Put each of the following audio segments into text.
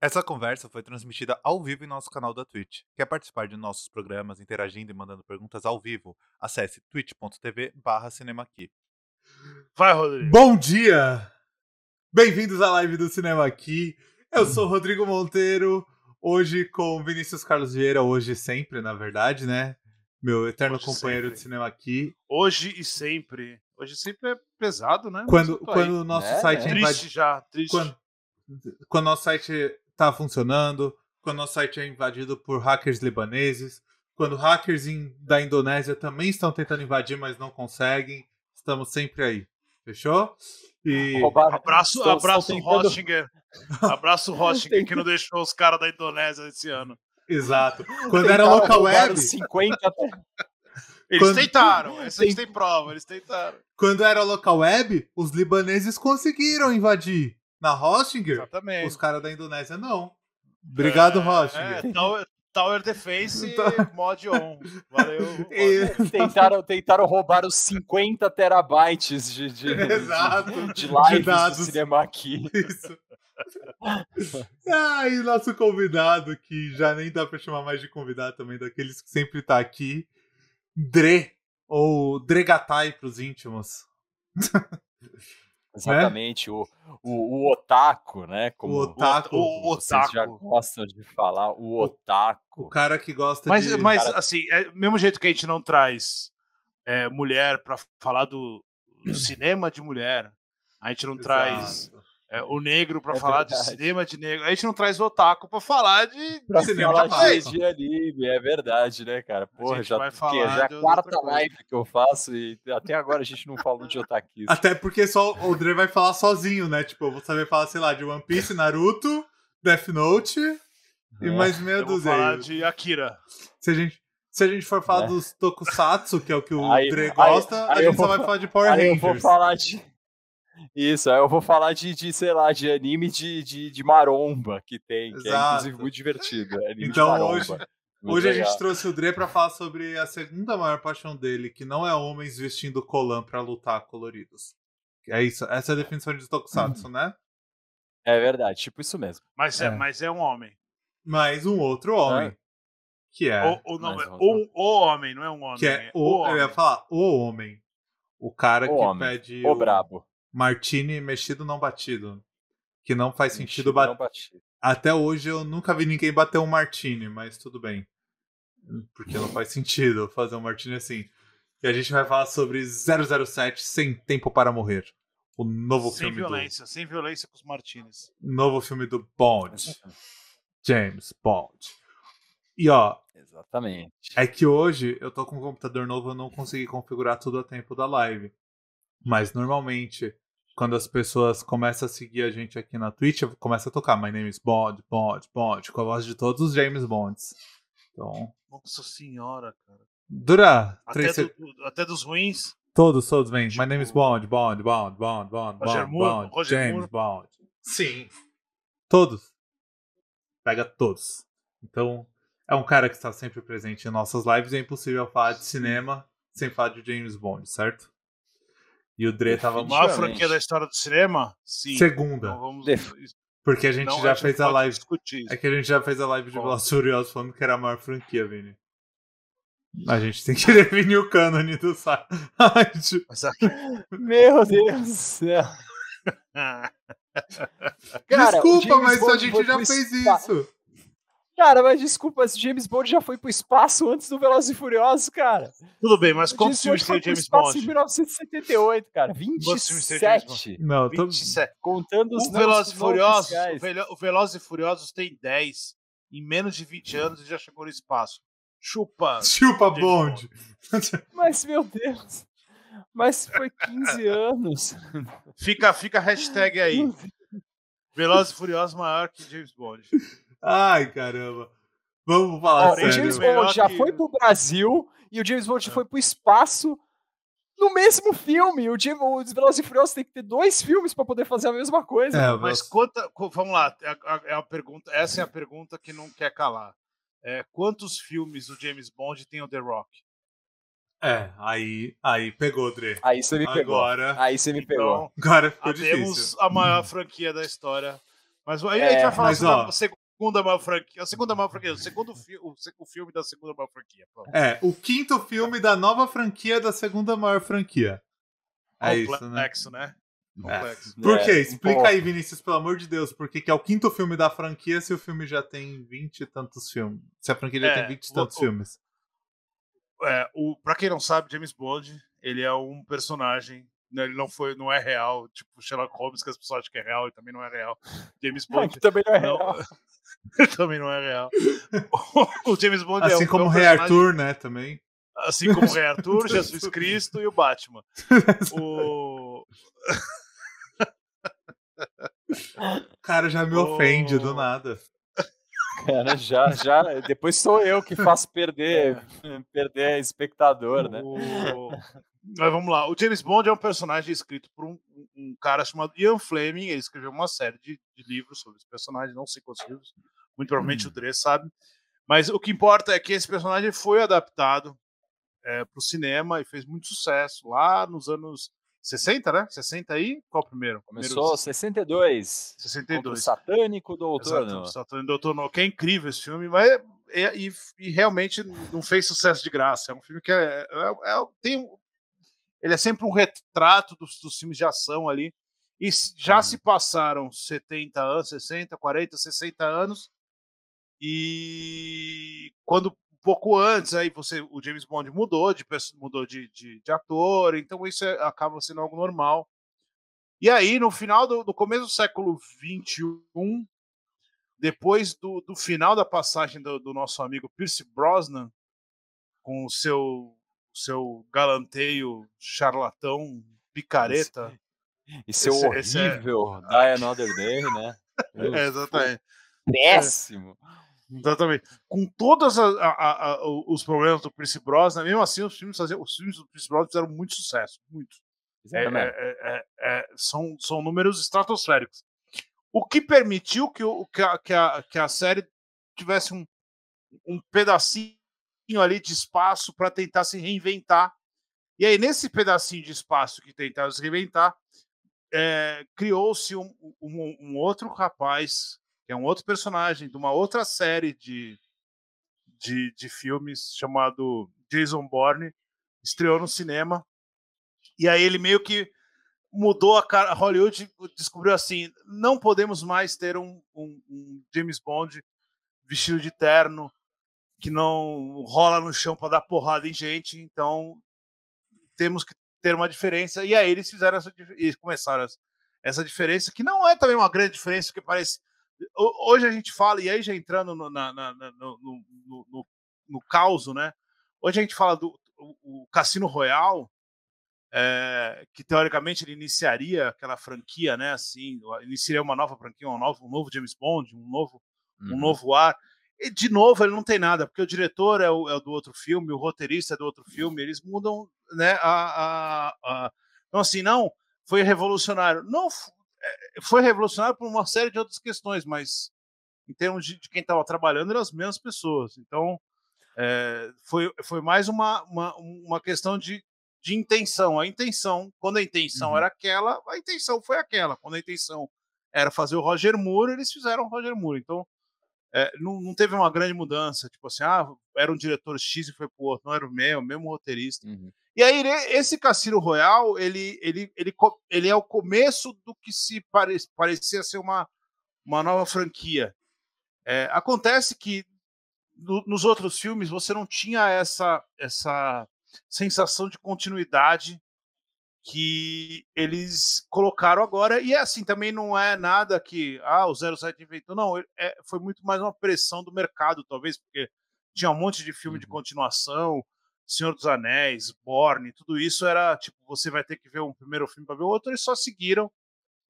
Essa conversa foi transmitida ao vivo em nosso canal da Twitch. Quer participar de nossos programas interagindo e mandando perguntas ao vivo? Acesse twitch.tv barra cinemaqui. Vai, Rodrigo. Bom dia! Bem-vindos à live do Cinema Aqui. Eu sou o Rodrigo Monteiro, hoje com Vinícius Carlos Vieira, hoje e sempre, na verdade, né? Meu eterno Hoje e companheiro sempre. de cinema aqui. Hoje e sempre. Hoje sempre é pesado, né? Quando, quando o nosso É, site é Triste já, triste. Quando, quando o nosso site tá funcionando, quando o nosso site é invadido por hackers libaneses, quando hackers in- da Indonésia também estão tentando invadir, mas não conseguem, estamos sempre aí. Fechou? E Roubaram- Abraço, estão- abraço estão tentando- Hostinger. Abraço Hostinger que não deixou os caras da Indonésia esse ano. exato. Quando era local web, os 50 Eles Quando- tentaram, essa a gente Tem- tem prova, eles tentaram. quando era local web, os libaneses conseguiram invadir. Na Hostinger, Exatamente. os caras da Indonésia não. Obrigado, É, Hostinger. É, Tower, Tower Defense Tá. mod on. Valeu. Tentaram, tentaram roubar os 50 terabytes de, de, Exato. de lives De dados. do cinema aqui. Isso. Ah, e nosso convidado, que já nem dá pra chamar mais de convidado também, daqueles que sempre tá aqui, Dre, ou Dregatai pros íntimos. Exatamente, o, o, o otaku, né? Como O otaku. O, o vocês já otaku. gostam de falar, o O otaku. cara que gosta Mas, de... mas cara- assim, é, mesmo jeito que a gente não traz é, mulher pra falar do, do cinema de mulher, a gente não traz Exato. É, o negro pra É falar de verdade. cinema de negro, a gente não traz o otaku pra falar de. Pra cinema falar de, otaku. de anime, é verdade, né, cara? Porra, gente já, vai que, falar já é de a quarta live que eu faço e até agora a gente não falou de otaquismo. Até porque só o Dre vai falar sozinho, né? Tipo, eu vou saber falar, sei lá, de One Piece, Naruto, Death Note e É. mais meia Eu vou falar dúzia. de Akira. Se a gente... Se a gente for falar É. dos Tokusatsu, que é o que o Aí- Dre aí- gosta, a aí eu gente só vou vai falar de Power Aí eu Rangers. vou falar de. Isso, aí eu vou falar de, de sei lá, de anime de, de, de maromba que tem, que é inclusive muito divertido. é Então, hoje- Muito Hoje a gente trouxe o Dre pra falar sobre a segunda maior paixão dele, que não é homens vestindo colã pra lutar coloridos. É isso, essa é a definição de Tokusatsu, né? É verdade, tipo isso mesmo. Mas é, É. mas é um homem. Mas um outro homem, que é, não, mas é outro. o, o homem, não é um homem. que é o, eu ia falar, o homem. O cara O que homem, pede Ô, brabo. Martini mexido não batido. Que não faz sentido Mexido, bater. Até hoje eu nunca vi ninguém bater um martini, mas tudo bem. Porque não faz sentido fazer um martini assim. E a gente vai falar sobre 007 Sem Tempo para Morrer. O novo Sem filme violência, sem violência com os Martinez. do novo filme do Bond, James Bond. E ó, Exatamente. é que hoje eu tô com um computador novo, eu não consegui configurar tudo a tempo da live. Mas normalmente, quando as pessoas começam a seguir a gente aqui na Twitch, começa a tocar My name is Bond, Bond, Bond, com a voz de todos os James Bonds. Então, Nossa senhora, cara. dura Até, três do- até dos ruins. Todos, todos vêm. My Tipo- name is Bond, Bond, Bond, Bond, Bond, Roger Bond, Moore, Bond, Roger James Moore. Bond. Sim. Todos. Pega todos. Então, é um cara que está sempre presente em nossas lives. É impossível falar de cinema sem falar de James Bond, certo? E o Dre tava A maior franquia da história do cinema? Sim. segunda. Não vamos. Def- Porque a gente não, já gente fez a live. Discutir. É que a gente já fez a live de Furiosos falando que era a maior franquia, Vini. A gente tem que definir o cânone do site. Meu Deus do céu. Cara, Desculpa, James mas a gente já fez isso. Cara, mas desculpa, esse James Bond já foi pro espaço antes do Velozes e Furiosos, cara. Tudo bem, mas O quantos filmes tem foi o pro James espaço Bond? em 1978, cara. Quantos filmes tem o James 27. Não, tô... 27. Contando os O Velozes e Furiosos, o Velo- o Velozes e Furiosos tem 10. Em menos de 20 anos e já chegou no espaço. Chupa. Chupa Bond. Mas, meu Deus. Mas foi 15 anos. Fica, fica a hashtag aí. Velozes e Furiosos maior que James Bond. Ai, caramba. Vamos falar Ó, o sério. James Melhor Bond já que- foi pro Brasil e o James Bond foi pro espaço no mesmo filme. O James, os Velozes e Furiosos tem que ter dois filmes pra poder fazer a mesma coisa. É, Mas quanta. co- Vamos lá, é a, é a pergunta, essa é a pergunta que não quer calar. É, quantos filmes do James Bond tem o The Rock? É, aí, aí pegou, Dre. Aí você me pegou. Agora, Aí você me pegou. Então, agora ficou temos difícil. a maior franquia da história Mas aí a gente É, vai falar mas, sobre ó. a segunda maior franquia. A segunda maior franquia, o segundo fi o, o filme da segunda maior franquia. Pronto. É, o quinto filme da nova franquia da segunda maior franquia. É isso, né? Complexo, né? Complexo. Por É, quê? um Explica aí, Vinícius, pelo amor de Deus, por que que é o quinto filme da franquia se o filme já tem vinte e tantos filmes? Se a franquia já É, tem vinte e tantos o- filmes. É, o, pra quem não sabe, James Bond, ele é um personagem. né, Ele não foi, não é real, tipo Sherlock Holmes, que as pessoas acham que é real, e também não é real. James Bond que também não é não- real. também não é real. O James Bond é Assim um, como é o um Rei Arthur, né, também. Assim como o Rei Arthur, Jesus Cristo e o Batman. O... O cara já me ofende do nada. Cara, já, já. Depois sou eu que faço perder, perder espectador, né? o- Mas vamos lá. O James Bond é um personagem escrito por um, um cara chamado Ian Fleming. Ele escreveu uma série de, de livros sobre esse personagem, não sei quantos livros. Muito provavelmente o Dre sabe. Mas o que importa é que esse personagem foi adaptado para o cinema e fez muito sucesso lá nos anos 60, né? 60 aí? Qual o primeiro? Começou Primeiro, 62. Contra o 62. satânico doutor. Exato, no- Saturno Doutor No, que é incrível esse filme, mas é- é- e, e realmente não fez sucesso de graça. É um filme que é, é- é- tem, ele é sempre um retrato dos, dos filmes de ação ali. E já se passaram 70 anos, 60, 40, 60 anos. E quando um pouco antes aí você o James Bond mudou de mudou de, de, de ator, então isso é- acaba sendo algo normal. E aí, no final do no começo do século XXI, depois do, do final da passagem do, do nosso amigo Pierce Brosnan, com o seu, seu galanteio charlatão, picareta. E seu Esse- esse é- horrível Die Another Day, né? É, exatamente. Péssimo. Exatamente. Com todos os problemas do Pierce Brosnan, mesmo assim, os filmes, os filmes do Pierce Brosnan fizeram muito sucesso. Muito. É, Exatamente. é, é, é, são, são números estratosféricos. O que permitiu que, o, que, a, que, a, que a série tivesse um, um pedacinho ali de espaço para tentar se reinventar. E aí, nesse pedacinho de espaço que tentava se reinventar, é, criou-se um, um, um outro rapaz, que é um outro personagem de uma outra série de, de, de filmes chamado Jason Bourne, estreou no cinema. E aí ele meio que mudou a cara. Hollywood descobriu assim: não podemos mais ter um, um, um James Bond vestido de terno que não rola no chão para dar porrada em gente. Então temos que ter uma diferença. E aí eles fizeram essa eles começaram essa, essa diferença, que não é também uma grande diferença, porque parece. Ho- Hoje a gente fala, e aí já entrando no, na, na- no, no, no, no, caos, né? Hoje a gente fala do o, o Cassino Royale, é, que teoricamente ele iniciaria aquela franquia, né? Assim, iniciaria uma nova franquia, um novo, um novo James Bond, um novo, um Uhum. novo ar. E de novo ele não tem nada, porque o diretor é, o, é do outro filme, o roteirista é do outro filme, eles mudam, né? A, a, a... Então assim, não foi revolucionário, não foi revolucionário por uma série de outras questões, mas em termos de, de quem estava trabalhando eram as mesmas pessoas. Então é, foi, foi mais uma, uma, uma questão de, de intenção. A intenção, quando a intenção Uhum. era aquela, a intenção foi aquela. Quando a intenção era fazer o Roger Moore, eles fizeram o Roger Moore. Então, é, não, não teve uma grande mudança. Tipo assim, ah, era um diretor X e foi pro outro. Não era o mesmo, o mesmo roteirista. Uhum. E aí, né, esse Cassino Royal, ele, ele, ele, ele é o começo do que se pare, parecia ser uma, uma nova franquia. É, acontece que no- nos outros filmes você não tinha essa, essa sensação de continuidade que eles colocaram agora. E assim, também não é nada que ah, o 07 inventou, não. É, foi muito mais uma pressão do mercado, talvez, porque tinha um monte de filme de Uhum. continuação, Senhor dos Anéis, Borne, tudo isso era tipo, você vai ter que ver um primeiro filme para ver o outro, eles só seguiram,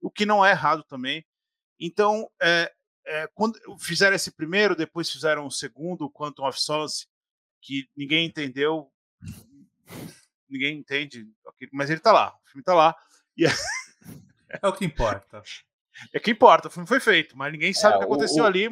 o que não é errado também. Então, é, é, quando fizeram esse primeiro, depois fizeram o segundo, o Quantum of Solace, que ninguém entendeu, ninguém entende, mas ele tá lá, o filme tá lá, e é, É o que importa. é que importa, o filme foi feito, mas ninguém sabe É, o que aconteceu o- ali.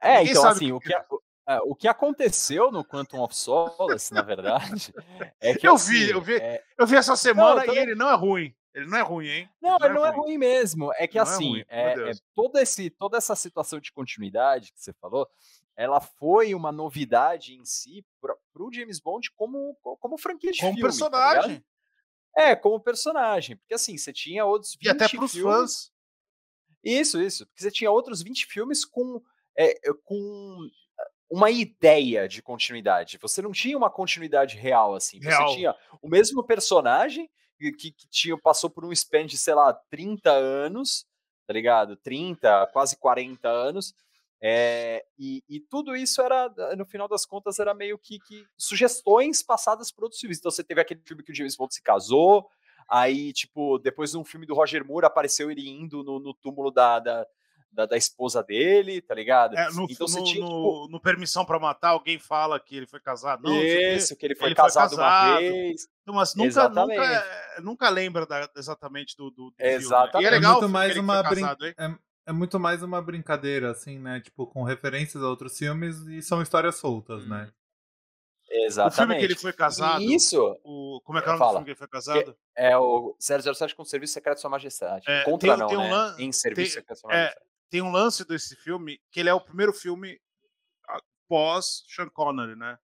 É, Ninguém então sabe assim, o o que- que, a- o- é, o que aconteceu no Quantum of Solace, na verdade, é que Eu assim, vi, eu vi. é, Eu vi essa semana e também- ele não é ruim. Ele não é ruim, hein? Não, ele não é ruim mesmo. É que Não é assim, ruim, é, é toda, esse, toda essa situação de continuidade que você falou, ela foi uma novidade em si para o James Bond como, como franquia de Como filme. tá ligado? personagem. é, como personagem. Porque assim, você tinha outros 20 e até pros filmes. fãs. Isso, isso. Porque você tinha outros 20 filmes com, é, é, com uma ideia de continuidade. Você não tinha uma continuidade real, assim. Você Real. tinha o mesmo personagem que, que, tinha, passou por um span de, sei lá, 30 anos, tá ligado? 30, quase 40 anos. é, e, e tudo isso era, no final das contas, era meio que, que sugestões passadas por outros filmes. Então você teve aquele filme que o James Bond se casou, Aí, tipo, depois de um filme do Roger Moore, apareceu ele indo no, no túmulo da, da, da, da esposa dele, tá ligado? É, no, então você no, tinha, no- tipo, no Permissão pra Matar, alguém fala que ele foi casado. Não, isso, que ele foi ele foi casado uma casado. vez. Não, mas nunca, Exatamente. nunca, é, nunca lembra da- exatamente do, do, do filme. né? E Exatamente. é É legal muito o filme mais uma foi brin- casado, hein? é, é muito mais uma brincadeira, assim, né? Tipo, com referências a outros filmes e são histórias soltas, né? Exatamente. O filme que ele foi casado. Isso O, como é que é o nome do Fala. filme que ele foi casado? é o 007 com Serviço Secreto de Sua Majestade. É, Contra tem- não, tem um né? lan- Em Serviço tem- Secreto de Sua é, Majestade. Tem um lance desse filme que ele é o primeiro filme pós Sean Connery, né?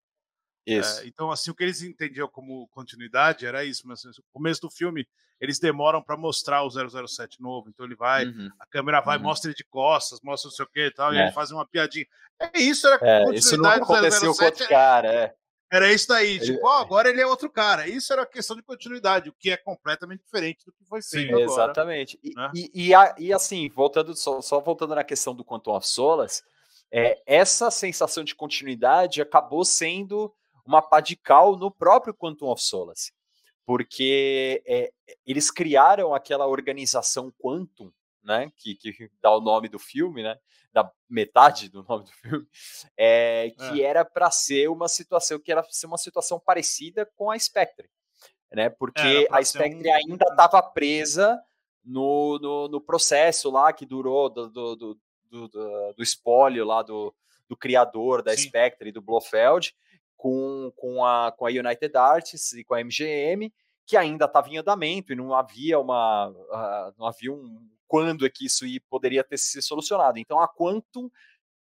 Isso. É, então, assim, o que eles entendiam como continuidade era isso, mas assim, no começo do filme eles demoram para mostrar o 007 novo, então ele vai, Uhum. a câmera vai, Uhum. mostra ele de costas, mostra não sei o que e tal, e É. ele faz uma piadinha. É isso, era É, continuidade isso do aconteceu com 007, outro cara, é. Era isso daí, Ele- tipo, ó, agora ele é outro cara. Isso era questão de continuidade, o que é completamente diferente do que foi Sim, feito agora. Exatamente. E, né? e, e, a- e assim, voltando só, só voltando na questão do Quantum of Solas, é, essa sensação de continuidade acabou sendo uma pá de cal no próprio Quantum of Solace, porque é, eles criaram aquela organização Quantum, né, que, que dá o nome do filme, né, da metade do nome do filme, é, que era para ser uma situação que era ser uma situação parecida com a Spectre, né, porque a Spectre um- ainda estava presa no, no, no processo lá que durou do, do, do, do, do- espólio lá do, do criador da Sim. Spectre e do Blofeld com, com, a, com a United Artists e com a MGM, que ainda estava em andamento e não havia uma ah, não havia um quando é que isso ia, poderia ter se solucionado. Então a Quantum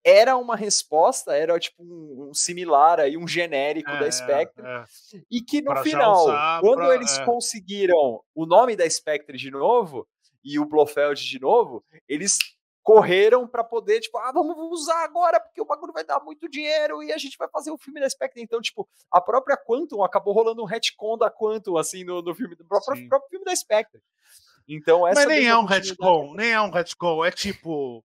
era uma resposta, era tipo um, um similar aí, um genérico da Spectre, é. e que no Pra final, usar quando pra- eles é. conseguiram o nome da Spectre de novo e o Blofeld de novo, eles correram para poder, tipo, ah, vamos usar agora porque o bagulho vai dar muito dinheiro e a gente vai fazer o filme da Spectre. Então, tipo, a própria Quantum acabou rolando um retcon da Quantum, assim, no, no filme, do próprio, próprio filme da Spectre. Então, essa Mas nem mesma é um retcon, nem é um retcon, é tipo.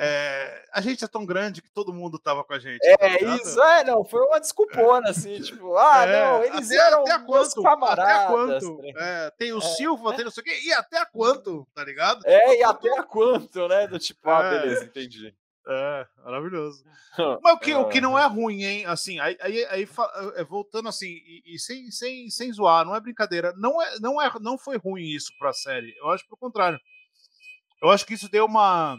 é, a gente é tão grande que todo mundo tava com a gente. tá É ligado? isso, é, não, foi uma desculpona, assim, tipo, ah, É, não, eles até- eram até quanto, camaradas. Até quanto? tá? É, tem o Silva, tem não sei o quê, e até quanto, tá ligado? É, e até quanto, né? Do tipo, ah, É. beleza, entendi. É, maravilhoso. Mas o que, o que Ah. não é ruim, hein? Assim, aí, aí, aí é, voltando assim, e, e sem, sem, sem zoar, não é brincadeira. Não, é, não, é, não foi ruim isso pra série. Eu acho pelo contrário. Eu acho que isso deu uma,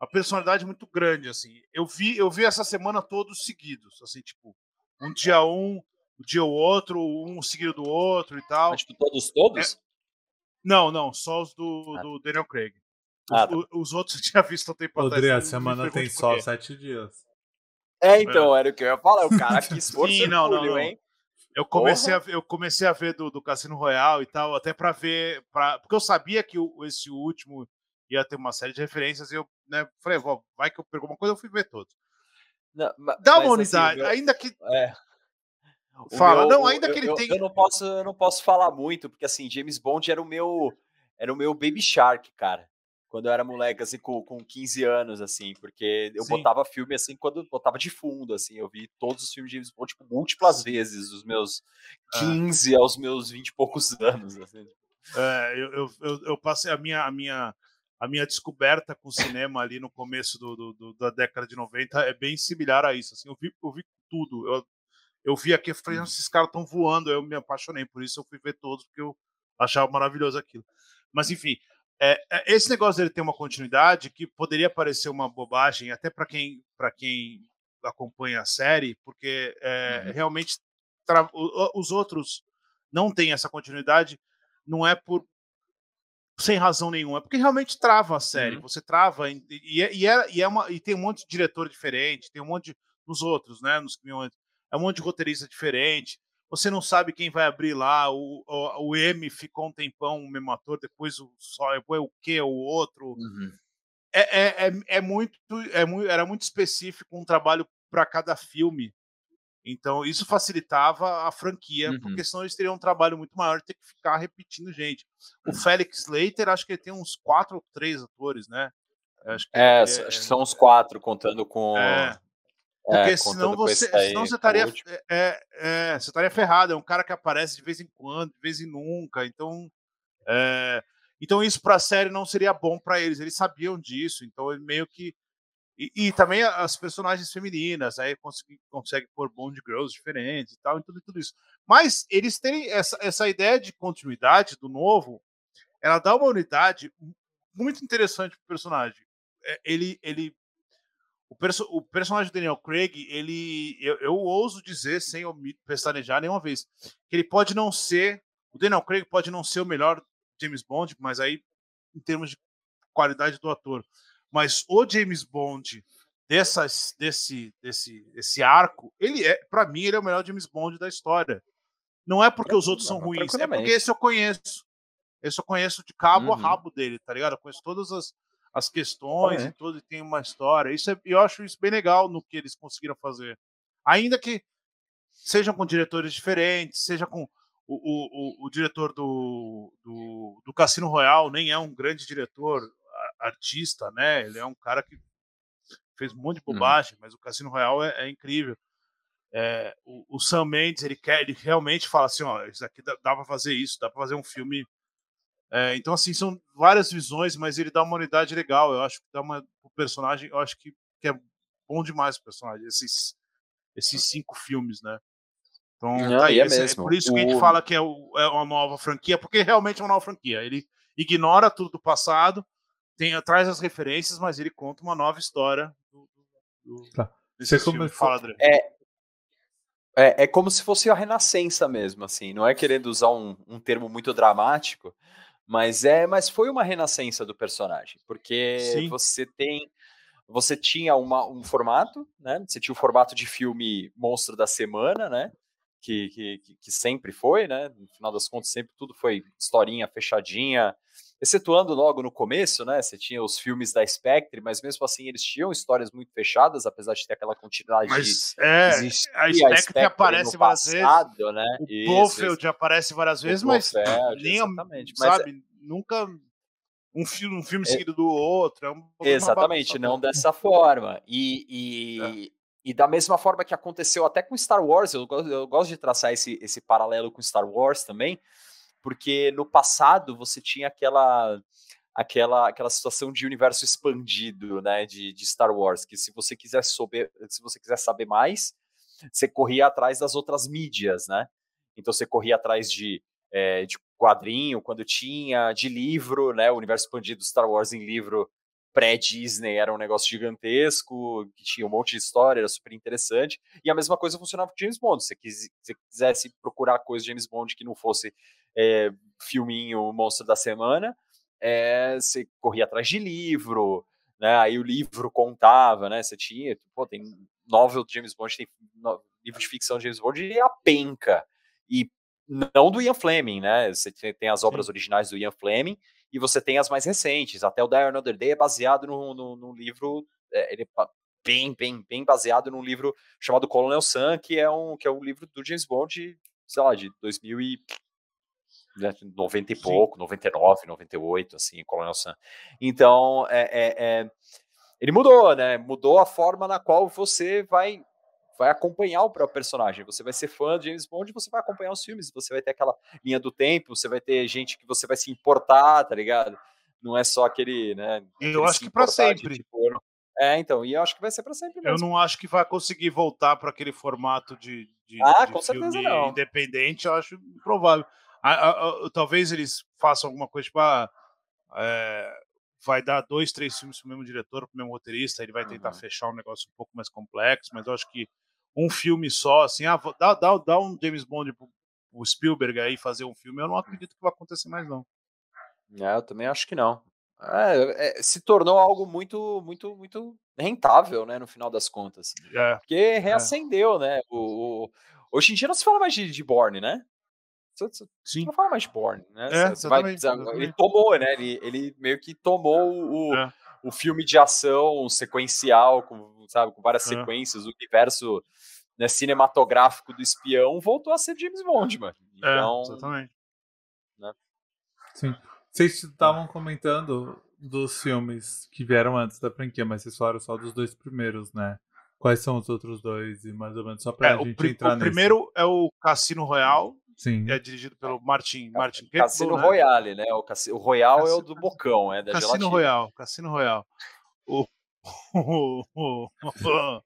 uma personalidade muito grande, assim. Eu vi, eu vi essa semana todos seguidos, assim, tipo, um dia um, um dia o outro, um seguido do outro e tal. Mas, tipo, todos, todos? Não, não, só os do, Ah. do Daniel Craig. Os, Ah, tá. o- os outros eu tinha visto há tempo atrás, Rodrigo, a semana tem só sete dias. É, então, era o que eu ia falar. O cara que esforço Sim, não, não, não. hein? Eu comecei, a, ver- eu comecei a ver do, do Cassino Royale e tal, até pra ver. Pra, porque eu sabia que o- esse último ia ter uma série de referências e eu né, falei, "Vó, vai que eu pego uma coisa, eu fui ver todos. Não, Dá uma assim, unidade, meu- ainda que. é. Fala, meu- não, ainda eu, que ele eu- tenha- Eu não posso, eu não posso falar muito, porque assim, James Bond era o meu. Era o meu Baby Shark, cara. Quando eu era moleque, assim, com, com 15 anos, assim, porque eu Sim. botava filme assim, quando eu botava de fundo, assim, eu vi todos os filmes de James Bond, tipo, múltiplas vezes, dos meus Ah. 15 aos meus 20 e poucos anos, assim. é, eu, eu, eu, eu passei a minha, a, minha, a minha descoberta com o cinema ali no começo do, do- do- da década de 90 é bem similar a isso. Assim, eu, vi, eu vi tudo. Eu, eu vi aqui e falei, "Nossa, esses caras estão voando. Eu me apaixonei por isso, eu fui ver todos, porque eu achava maravilhoso aquilo. Mas enfim, é, é, esse negócio dele ter uma continuidade que poderia parecer uma bobagem, até para quem, pra quem acompanha a série, porque é, Uhum. realmente tra- os outros não têm essa continuidade, não é por sem razão nenhuma, é porque realmente trava a série. Uhum. Você trava e, e, é, e, é, e, é uma, e tem um monte de diretor diferente, tem um monte de, nos outros, né? Nos é um monte de roteirista diferente. Você não sabe quem vai abrir lá. O, o, o M ficou um tempão o mesmo ator, depois o só depois o que o outro. Uhum. É, é, é, é, muito, é muito, era muito específico um trabalho para cada filme. Então, isso facilitava a franquia, uhum. porque senão eles teriam um trabalho muito maior de ter que ficar repetindo gente. O uhum. Félix Leiter, acho que ele tem uns quatro ou três atores, né? Acho que é, é, acho que são uns quatro, contando com. É, porque é, senão você, senão você estaria, é, é, você estaria ferrado. É um cara que aparece de vez em quando, de vez em nunca. Então, é, então isso para a série não seria bom para eles. Eles sabiam disso. Então, ele meio que e, e, também as personagens femininas, aí consegue, consegue pôr Bond Girls diferentes e tal, e tudo, tudo isso. Mas eles terem essa, essa ideia de continuidade do novo, ela dá uma unidade muito interessante pro personagem. É, ele, ele o, perso o personagem do Daniel Craig, ele, eu, eu ouso dizer, sem pestanejar nenhuma vez, que ele pode não ser, o Daniel Craig pode não ser o melhor James Bond, mas aí, em termos de qualidade do ator, mas o James Bond dessas, desse, desse, desse arco, ele é, para mim, ele é o melhor James Bond da história. Não é porque os outros são ruins, é porque esse eu conheço. Esse eu conheço de cabo uhum. a rabo dele, tá ligado? Eu conheço todas as, as questões é. e tudo, e tem uma história. Isso é, eu acho isso bem legal no que eles conseguiram fazer. Ainda que sejam com diretores diferentes, seja com o, o, o, diretor do, do, do Cassino Royal, nem é um grande diretor, artista, né? Ele é um cara que fez um monte de uhum. bobagem, hum. mas o Cassino Royal é, é incrível. É, o, o, Sam Mendes ele quer, ele realmente fala assim, ó, isso aqui dá, dá para fazer isso, dá para fazer um filme. É, então assim são várias visões, mas ele dá uma unidade legal. Eu acho que dá uma o personagem, eu acho que, que é bom demais o personagem. Esses esses cinco filmes, né? Então, Não, tá aí, é, é, por isso que a gente fala que é, o, é uma nova franquia, porque realmente é uma nova franquia. Ele ignora tudo do passado tem, traz as referências, mas ele conta uma nova história do, do, tá. Você filme. Fala. É, é, é como se fosse a renascença mesmo, assim. Não é querendo usar um, um termo muito dramático, mas é, mas foi uma renascença do personagem, porque Sim. você tem você tinha uma, um formato, né? Você tinha o formato de filme monstro da semana, né? Que, que, que sempre foi, né? No final das contas, sempre tudo foi historinha fechadinha, excetuando logo no começo, né? Você tinha os filmes da Spectre, mas mesmo assim eles tinham histórias muito fechadas, apesar de ter aquela continuidade. Mas é, a Spectre, a Spectre aparece várias passado, vezes. Né? O isso, Blofeld isso. aparece várias vezes, mas nem, exatamente. sabe, mas, nunca um filme, um filme é, seguido do outro. É um, exatamente, não dessa forma. E, e, é. e, da mesma forma que aconteceu até com Star Wars, eu, eu gosto de traçar esse, esse paralelo com Star Wars também porque no passado você tinha aquela aquela aquela situação de universo expandido, né, de, de Star Wars, que se você quiser saber, se você quiser saber mais, você corria atrás das outras mídias, né? Então você corria atrás de, é, de quadrinho, quando tinha, de livro, né? O universo expandido Star Wars em livro pré-Disney era um negócio gigantesco, que tinha um monte de história, era super interessante. E a mesma coisa funcionava com James Bond. Se você quisesse procurar coisa de James Bond que não fosse é, filminho Monstro da Semana, é, você corria atrás de livro, né? Aí o livro contava, né? Você tinha, pô, tem novel de James Bond, tem no, livro de ficção de James Bond e a penca. E não do Ian Fleming, né? Você tem as obras Sim. originais do Ian Fleming e você tem as mais recentes. Até o Die Another Day é baseado num, livro, é, ele é bem, bem, bem baseado num livro chamado Colonel Sun, que é um, que é um livro do James Bond, sei lá, de 2000 e 90 né, e pouco, Sim. 99, 98, assim, Colonel Sun. Então, é, é, é, ele mudou, né? Mudou a forma na qual você vai vai acompanhar o próprio personagem. Você vai ser fã de James Bond, você vai acompanhar os filmes, você vai ter aquela linha do tempo, você vai ter gente que você vai se importar, tá ligado? Não é só aquele, né? Eu acho que para sempre. tipo, é, então, e eu acho que vai ser para sempre mesmo. Eu não acho que vai conseguir voltar para aquele formato de, de, ah, de com certeza não. independente, eu acho improvável. Talvez eles façam alguma coisa tipo, ah, é, vai dar dois, três filmes para o mesmo diretor, para o mesmo roteirista, ele vai tentar uhum. fechar um negócio um pouco mais complexo, mas eu acho que um filme só, assim, ah, dá, dá, dá um James Bond pro, pro Spielberg aí fazer um filme, eu não acredito que vai acontecer mais, não. É, eu também acho que não. É, é, se tornou algo muito, muito, muito rentável, né, no final das contas. É, Porque reacendeu, né? O, o- hoje em dia não se fala mais de, de Borne, né? Você, você sim. não fala mais de Borne, né? É, Você- vai- ele tomou, né? Ele, ele meio que tomou o, É. o filme de ação sequencial, com, sabe, com várias É. sequências, o universo né, cinematográfico do espião voltou a ser James Bond, mano. É, Então, exatamente. Sim. Vocês estavam comentando dos filmes que vieram antes da franquia, mas vocês falaram só dos dois primeiros, né? Quais são os outros dois? E mais ou menos só pra É, o, gente pri- entrar o nesse. primeiro é o Cassino Royale, Sim. é dirigido pelo Martin, Martin Cassino Campbell, né? Royale, né? O, cassi- o Royal é o Cassino- do Bocão, é da Cassino gelatina. Royale, Cassino Royale. O, o, o,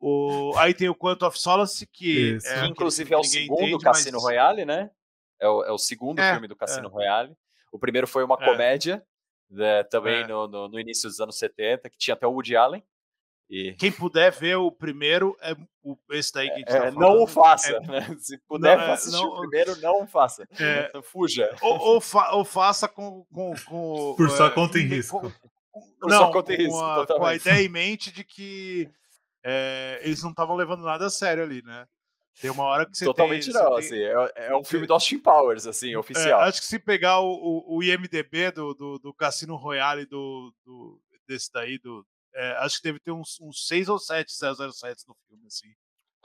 o- aí tem o Quantum of Solace, que Isso. é inclusive é o segundo entende, Cassino mas- Royale, né? É o, é o segundo É, filme do Cassino Royale. O primeiro foi uma É. comédia, né, também É. no, no, no início dos anos 70, que tinha até o Woody Allen. E Quem puder ver o primeiro, é o, esse daí que a gente é, tá não falando. o faça, É- né? Se puder Não, é, assistir não- o primeiro, não o faça. É. Fuja. ou, ou, fa- ou faça com, com, com Por sua é, conta e com- risco. com- Por não, com risco, a, com a ideia em mente de que é, eles não estavam levando nada a sério ali, né? Tem uma hora que você Totalmente tem, você não, tem- assim, é, é um filme do Austin Powers, assim, É, oficial. acho que se pegar o, o, o IMDB do, do, do Cassino Royale do, do, desse daí, do, é, acho que deve ter uns, uns 6 ou 7 007 no filme, assim.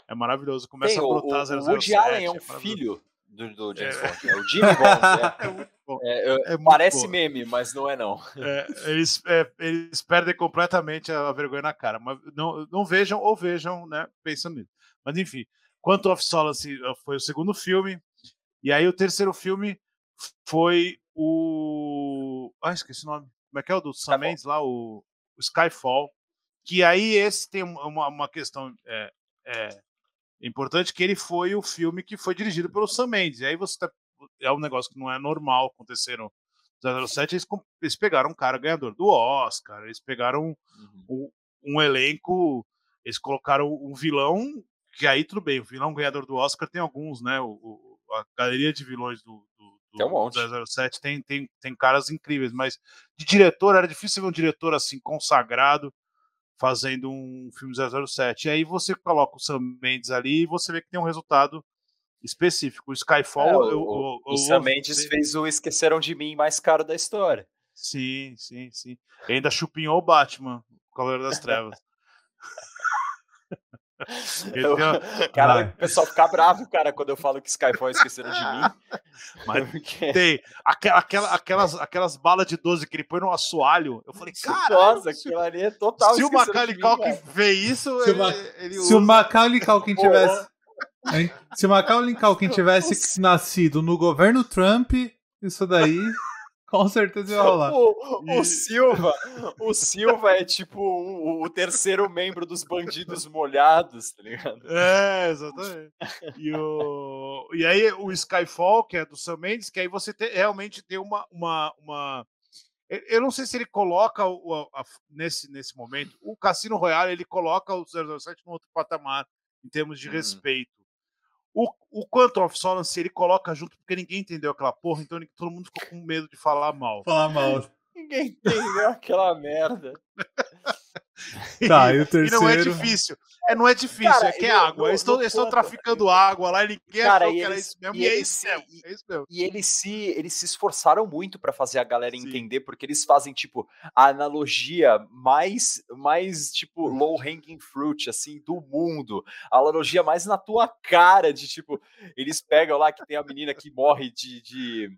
É maravilhoso. Começa Tem, a brotar o, 007. o Woody Allen é um maravilhoso. filho do, do James É. Bond. É o Jimmy Bond. É. É, é, É parece bom. meme, mas não é não. É, eles, é, eles perdem completamente a vergonha na cara. Mas não, não vejam ou vejam, né? Pensando nisso. Mas enfim, Quantum of Solace eh, foi o segundo filme. E aí o terceiro filme foi o. Ah, esqueci o nome. Como é que é o do Sam Skyfall. Mendes lá? O, o Skyfall. Que aí esse tem uma, uma questão é, é, importante, que ele foi o filme que foi dirigido pelo Sam Mendes. E aí você tá, é um negócio que não é normal acontecer no 007. Eles, eles pegaram um cara ganhador do Oscar, eles pegaram um, um elenco, eles colocaram um vilão, que aí tudo bem, o vilão ganhador do Oscar tem alguns, né? O, o- a galeria de vilões do Tem um monte. 007 tem, tem, tem caras incríveis, mas de diretor era difícil ver um diretor assim consagrado fazendo um filme 007. E aí você coloca o Sam Mendes ali e você vê que tem um resultado específico. O Skyfall, É, o, eu, o- eu- o Sam eu- Mendes fez o Esqueceram de Mim mais caro da história. Sim, sim, sim. E ainda chupinhou o Batman, o Cavaleiro das Trevas. Uma- Cara, Vai. o pessoal fica bravo, cara, quando eu falo que Skyfall Esqueceram de Mim. Mas Porque- tem aquela, aquela- aquelas, aquelas balas de 12 que ele põe no assoalho. Eu falei, cara, Nossa, aquilo ali é total se o Macaulay Culkin vê isso, Se o ele, Ma- ele Se o usa- Macaulay Culkin tivesse. Hein? Se o Macaulay Culkin tivesse nascido no governo Trump, isso daí com certeza ia rolar. O, o Silva, o Silva é tipo o, o terceiro membro dos bandidos molhados, tá ligado? É, exatamente. E, o... e aí o Skyfall, que é do Sam Mendes, que aí você te- realmente tem uma, uma, uma... Eu- não sei se ele coloca o, a- a- nesse, nesse momento. O Cassino Royale ele coloca o 007 num outro patamar em termos de Uhum. respeito. O, o Quantum of Solace ele coloca junto porque ninguém entendeu aquela porra, então todo mundo ficou com medo de falar mal. Falar mal. Ninguém entendeu aquela merda. Tá, e o E não é terceiro? difícil. É, não é difícil, Cara, é que é água. no- eles estão no eles estão ponto- traficando água lá e ninguém Cara, achou e que era eles- isso mesmo. e E, é isso mesmo. e- É isso mesmo. E eles se, eles se esforçaram muito pra fazer a galera Sim. entender, porque eles fazem, tipo, a analogia mais, mais tipo, low hanging fruit, assim, do mundo. A analogia mais na tua cara, de tipo, eles pegam lá que tem a menina que morre de. de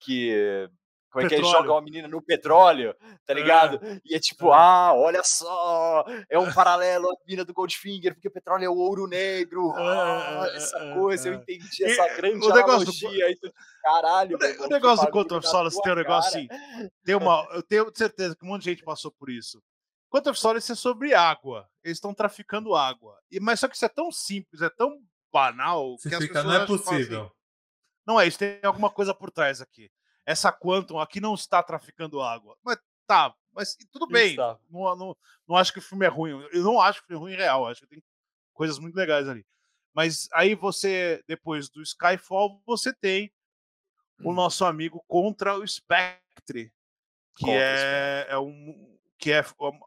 que. Como é que eles Petróleo. jogam a menina no petróleo, tá É, ligado? E é tipo, é. ah, olha só, é um paralelo à mina do Goldfinger, porque o petróleo é o ouro negro. É, Ah, é, essa é, coisa, eu é. entendi E, essa grande o negócio analogia. Caralho, O, meu o negócio do Quantum of Solace tem um negócio cara. assim. Tem uma, eu tenho certeza que um monte de gente passou por isso. Quantum of Solace é sobre água. Eles estão traficando água. E, mas só que isso é tão simples, é tão banal Você que as fica, pessoas não é assim, possível. não é isso, tem alguma coisa por trás aqui. Essa Quantum aqui não está traficando água. Mas tá, mas tudo bem. Não, não, não acho que o filme é ruim. Eu não acho que o filme é ruim real. Acho que tem coisas muito legais ali. Mas aí você, depois do Skyfall, você tem o nosso amigo contra o Spectre, que Contra é, é um que é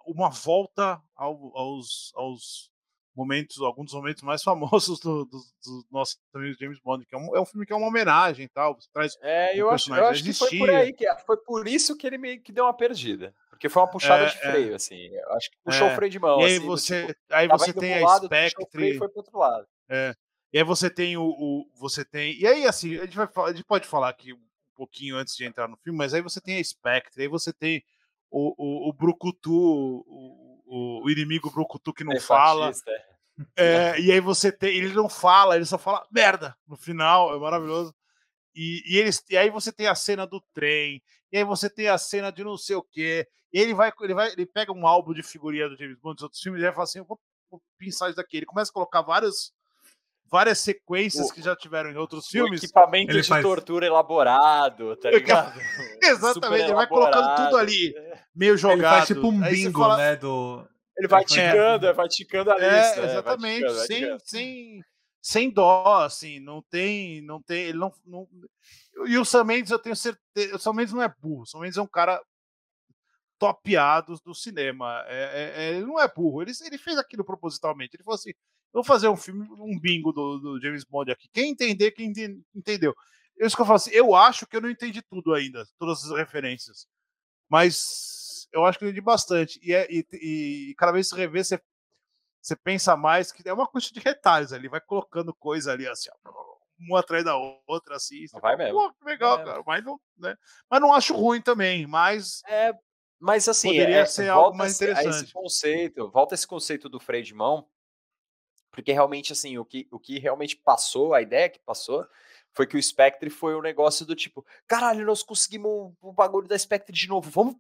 uma volta ao- aos, aos momentos, alguns dos momentos mais famosos do, do, do nosso amigo James Bond, que é um, é um filme que é uma homenagem e tal. Você traz É, eu acho, eu acho que foi por aí, que foi por isso que ele meio que deu uma perdida. Porque foi uma puxada É, de é. freio, assim. Eu acho que puxou É. o freio de mão. e aí assim, você, tipo, aí você tem a lado, Spectre. e foi pro outro lado. É. E aí você tem o, o- Você tem. E aí, assim, a gente, vai, falar- a gente pode falar aqui um pouquinho antes de entrar no filme, mas aí você tem a Spectre, aí você tem o, o, o Brucutu, o, o, o inimigo Brucutu que não É fala. fatista, é. E aí você tem. Ele não fala, ele só fala merda no final, é maravilhoso. E, e, eles, e aí você tem a cena do trem, e aí você tem a cena de não sei o quê. E ele vai, ele vai, ele pega um álbum de figurinha do James Bond dos outros filmes e ele fala assim: eu vou, vou pensar isso daqui. Ele começa a colocar vários, várias sequências O- que já tiveram em outros O filmes. equipamento Ele de faz- tortura elaborado, tá ligado? Exatamente, Super ele vai colocando tudo ali, meio Ele jogado. faz tipo um bingo, fala- né? Do. Ele vai É. ticando, é, vai ticando a lista. É, é, vai exatamente, ticando, vai sem, ticando. sem, sem dó, assim, não tem, não tem, ele não, não- e o Sam Mendes, eu tenho certeza, o Sam Mendes não é burro, o Sam Mendes é um cara topeado do cinema, é, é- é- ele não é burro, ele, ele fez aquilo propositalmente, ele falou assim, vou fazer um filme, um bingo do, do James Bond aqui, quem entender, quem enten- entendeu. É Isso que eu falo assim, eu acho que eu não entendi tudo ainda, todas as referências, mas eu acho que eu entendi bastante, e, é- e, e cada vez que você revê, você você pensa mais que é uma coisa de retalhos ali, vai colocando coisa ali assim, ó, uma atrás da outra, assim. Vai fala, mesmo. "Pô, que legal, Vai cara. Mas não, né? mas não acho ruim também, mas É, mas assim, Poderia é, ser algo mais esse- a esse interessante. conceito, volta esse conceito do freio de mão, porque realmente assim, o que, o que realmente passou, a ideia que passou, foi que o Spectre foi um negócio do tipo, caralho, nós conseguimos o, bagulho da Spectre de novo, vamos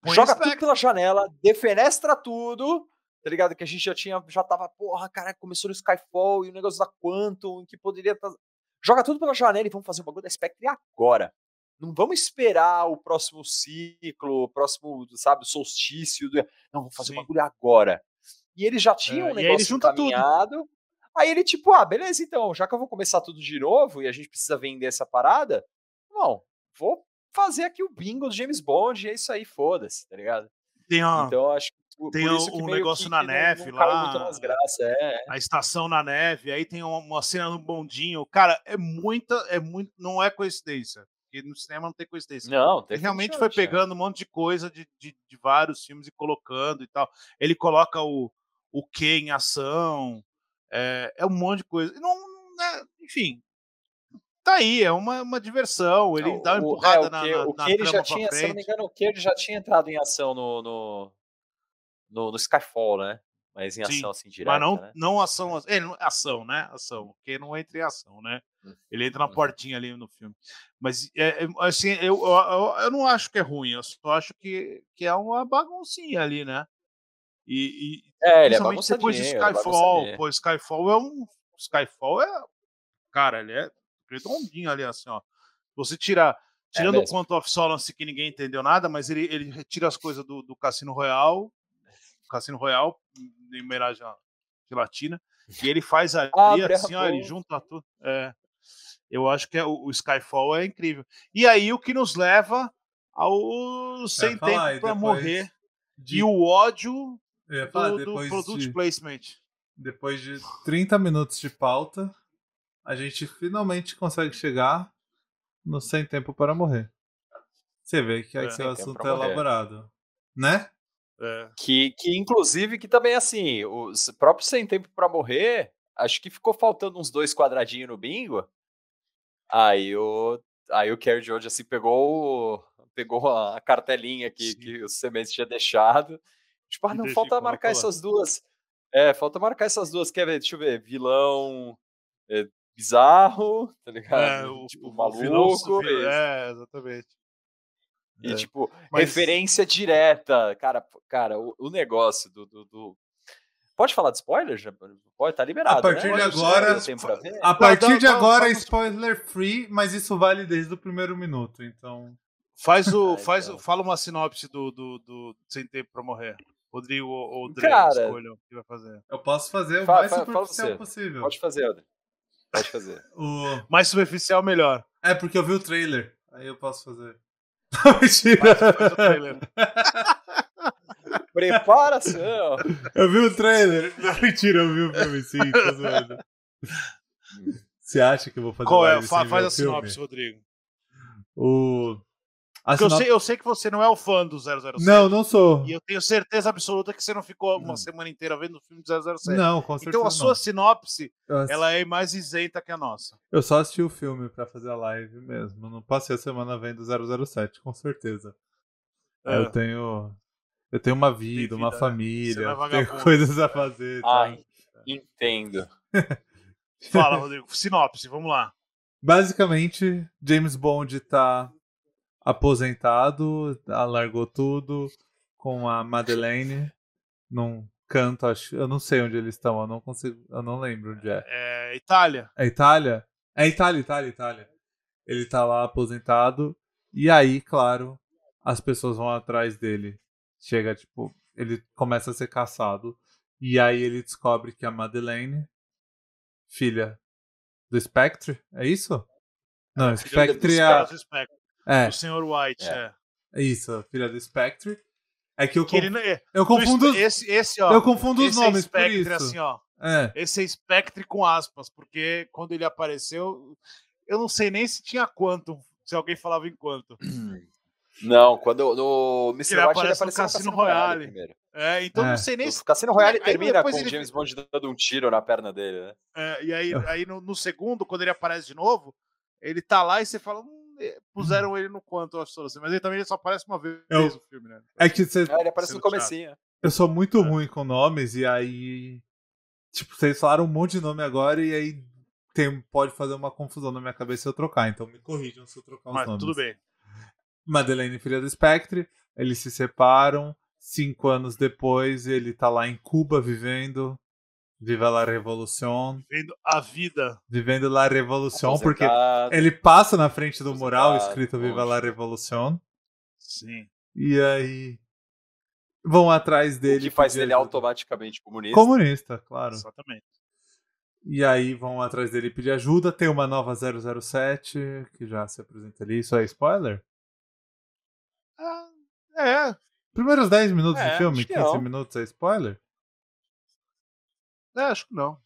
Põe joga tudo pela janela, defenestra tudo, tá ligado? Que a gente já tinha, já tava, porra, cara, começou no Skyfall e o negócio da Quantum, que poderia tá... Joga tudo pela janela e vamos fazer o bagulho da Spectre agora. Não vamos esperar o próximo ciclo, o próximo, sabe, solstício. do- Não, vamos fazer Sim. o bagulho agora. E ele já tinha É, um negócio junta tudo. encaminhado. Aí ele, tipo, ah, beleza, então, já que eu vou começar tudo de novo e a gente precisa vender essa parada, não, vou fazer aqui o bingo do James Bond e é isso aí, foda-se, tá ligado? tem, a, Então, acho que tem um- negócio que na neve lá. graças, é. a estação na neve, aí tem uma, uma cena no bondinho. Cara, é muita, é muito, não é coincidência. Porque no cinema não tem coincidência. Não, Ele realmente foi é. pegando um monte de coisa de, de, de vários filmes e colocando e tal. Ele coloca o, o que em ação, é, é um monte de coisa. Não, não- né, enfim, tá aí, é uma, uma diversão. Ele Não, dá uma o- empurrada é, o na, que, na, o na que ele já tinha, se eu não me frente. engano, o que ele já tinha entrado em ação no, no, no, no Skyfall, né? Mas em Sim, ação assim direta, Mas não, né? não ação, é, não- ação, né? Ação, porque não entra em ação, né? Hum. Ele entra na Uhum. portinha ali no filme. Mas, é, é, assim, eu, eu, eu não acho que é ruim, eu só acho que, que é uma baguncinha ali, né? E, e É, ele é principalmente depois de é Skyfall, pô, Skyfall é um. Skyfall é. Cara, ele é redondinho ali, assim, ó. Você tira. Tirando o mesmo. Quantum of Solace, que ninguém entendeu nada, mas ele, ele retira as coisas do, do Cassino Royal, Cassino Royal, em homenagem à gelatina, e ele faz ali, Abre a assim, ó, ele junta tudo. É, eu acho que é, o, o Skyfall é incrível. E aí o que nos leva ao Sem Tempo para Morrer De, e o ódio eu ia falar, do, do depois, product de, placement. depois de 30 minutos de pauta, a gente finalmente consegue chegar no Sem Tempo para Morrer. Você vê que É. Sem o Tempo assunto para é elaborado. Né? É. Que, que inclusive, que também assim, o s- próprio Sem Tempo pra Morrer, acho que ficou faltando uns dois quadradinhos no bingo. Aí o, aí o Kerry Jones assim pegou, pegou a a cartelinha que, Sim. que o Sementes tinha deixado. Tipo, ah, não, deixa- falta marcar essas duas. É, falta marcar essas duas. Quer ver? Deixa eu ver. Vilão é, bizarro, tá ligado? É, o, tipo, o maluco. vilão- e- é, exatamente. E, É. tipo, Mas- referência direta. Cara, cara o, o negócio do, do, do- Pode falar de spoiler? Já? Pode, tá liberado. A partir né? de agora- pra? A partir de não, agora é spoiler free, mas isso vale desde o primeiro minuto, então. Faz o, Ah, faz, o- então. fala uma sinopse do, do, do Sem Tempo para Morrer. Rodrigo ou Dre Cara- escolham o que vai fazer. Eu posso fazer o Fala- mais fala- superficial possível. Pode fazer, André. Pode fazer. O... Mais superficial, melhor. É porque eu vi o trailer. Aí eu posso fazer. Mentira. Faz, faz o trailer. Preparação! Eu vi o trailer. Não, mentira, eu vi o filme sim, tô zoando. Você acha que eu vou fazer Qual é? faz a filme? sinopse, Rodrigo. O... Eu, sei, eu sei que você não é o fã do 007. Não, não sou. E eu tenho certeza absoluta que você não ficou uma semana inteira vendo o filme do 007. Não, com certeza então a sua não. sinopse, assisti- ela é mais isenta que a nossa. Eu só assisti o filme pra fazer a live mesmo. Não passei a semana vendo 007, com certeza. É. Eu tenho. Eu tenho uma vida, Tem uma vida, né? família, não é tenho coisas a fazer. tá? Ai, entendo. Fala, Rodrigo. Sinopse, vamos lá. Basicamente, James Bond tá aposentado, largou tudo com a Madeleine num canto, acho, eu não sei onde eles estão, eu não consigo, eu não lembro onde é. É, Itália. É Itália? É Itália, Itália, Itália. Ele tá lá aposentado e aí, claro, as pessoas vão atrás dele. Chega, tipo, ele começa a ser caçado e aí ele descobre que a Madeleine, filha do Spectre, é isso? Não, Spectre é a... Spectre, É, O Sr. White, É. é. é isso, filha do Spectre. É que eu, Que ele conf- não- é, eu confundo, os- esse, esse, ó. eu confundo os esse nomes é por Spectre, isso. assim, ó. É. Esse é Spectre com aspas, porque quando ele apareceu, eu não sei nem se tinha Quantum, se alguém falava em Quantum. Não, quando no Mr. Ele White aparece ele no apareceu no Cassino Royale. primeiro. É, então É. não sei nem se. O Cassino Royale Aí termina com o ele- James Bond dando um tiro na perna dele, né? é, e aí, aí no, no segundo, quando ele aparece de novo, ele tá lá e você fala. Hum, é, puseram ele no Quantum of Solace, mas ele também só aparece uma vez Eu- no filme, né? É que você Ah, ele aparece no Sendo chato. comecinho. Eu sou muito É. ruim com nomes e aí. Tipo, vocês falaram um monte de nome agora e aí tem, pode fazer uma confusão na minha cabeça se eu trocar. Então me corrijam se eu trocar os Mas nomes. tudo bem. Madeleine e filha do Spectre, eles se separam. Cinco anos depois, ele tá lá em Cuba vivendo. Viva la Revolución. Vendo a vida. Vivendo la Revolución, porque ele passa na frente do mural escrito Viva poxa. la Revolución. Sim. E aí. Vão atrás O dele. que faz dele ajuda. automaticamente comunista. Comunista, claro. Exatamente. E aí vão atrás dele pedir ajuda. Tem uma nova 007 que já se apresenta ali. Isso é spoiler? Ah, é, Primeiros 10 minutos É, de filme, acho que 15 não. minutos é spoiler? É, acho que não.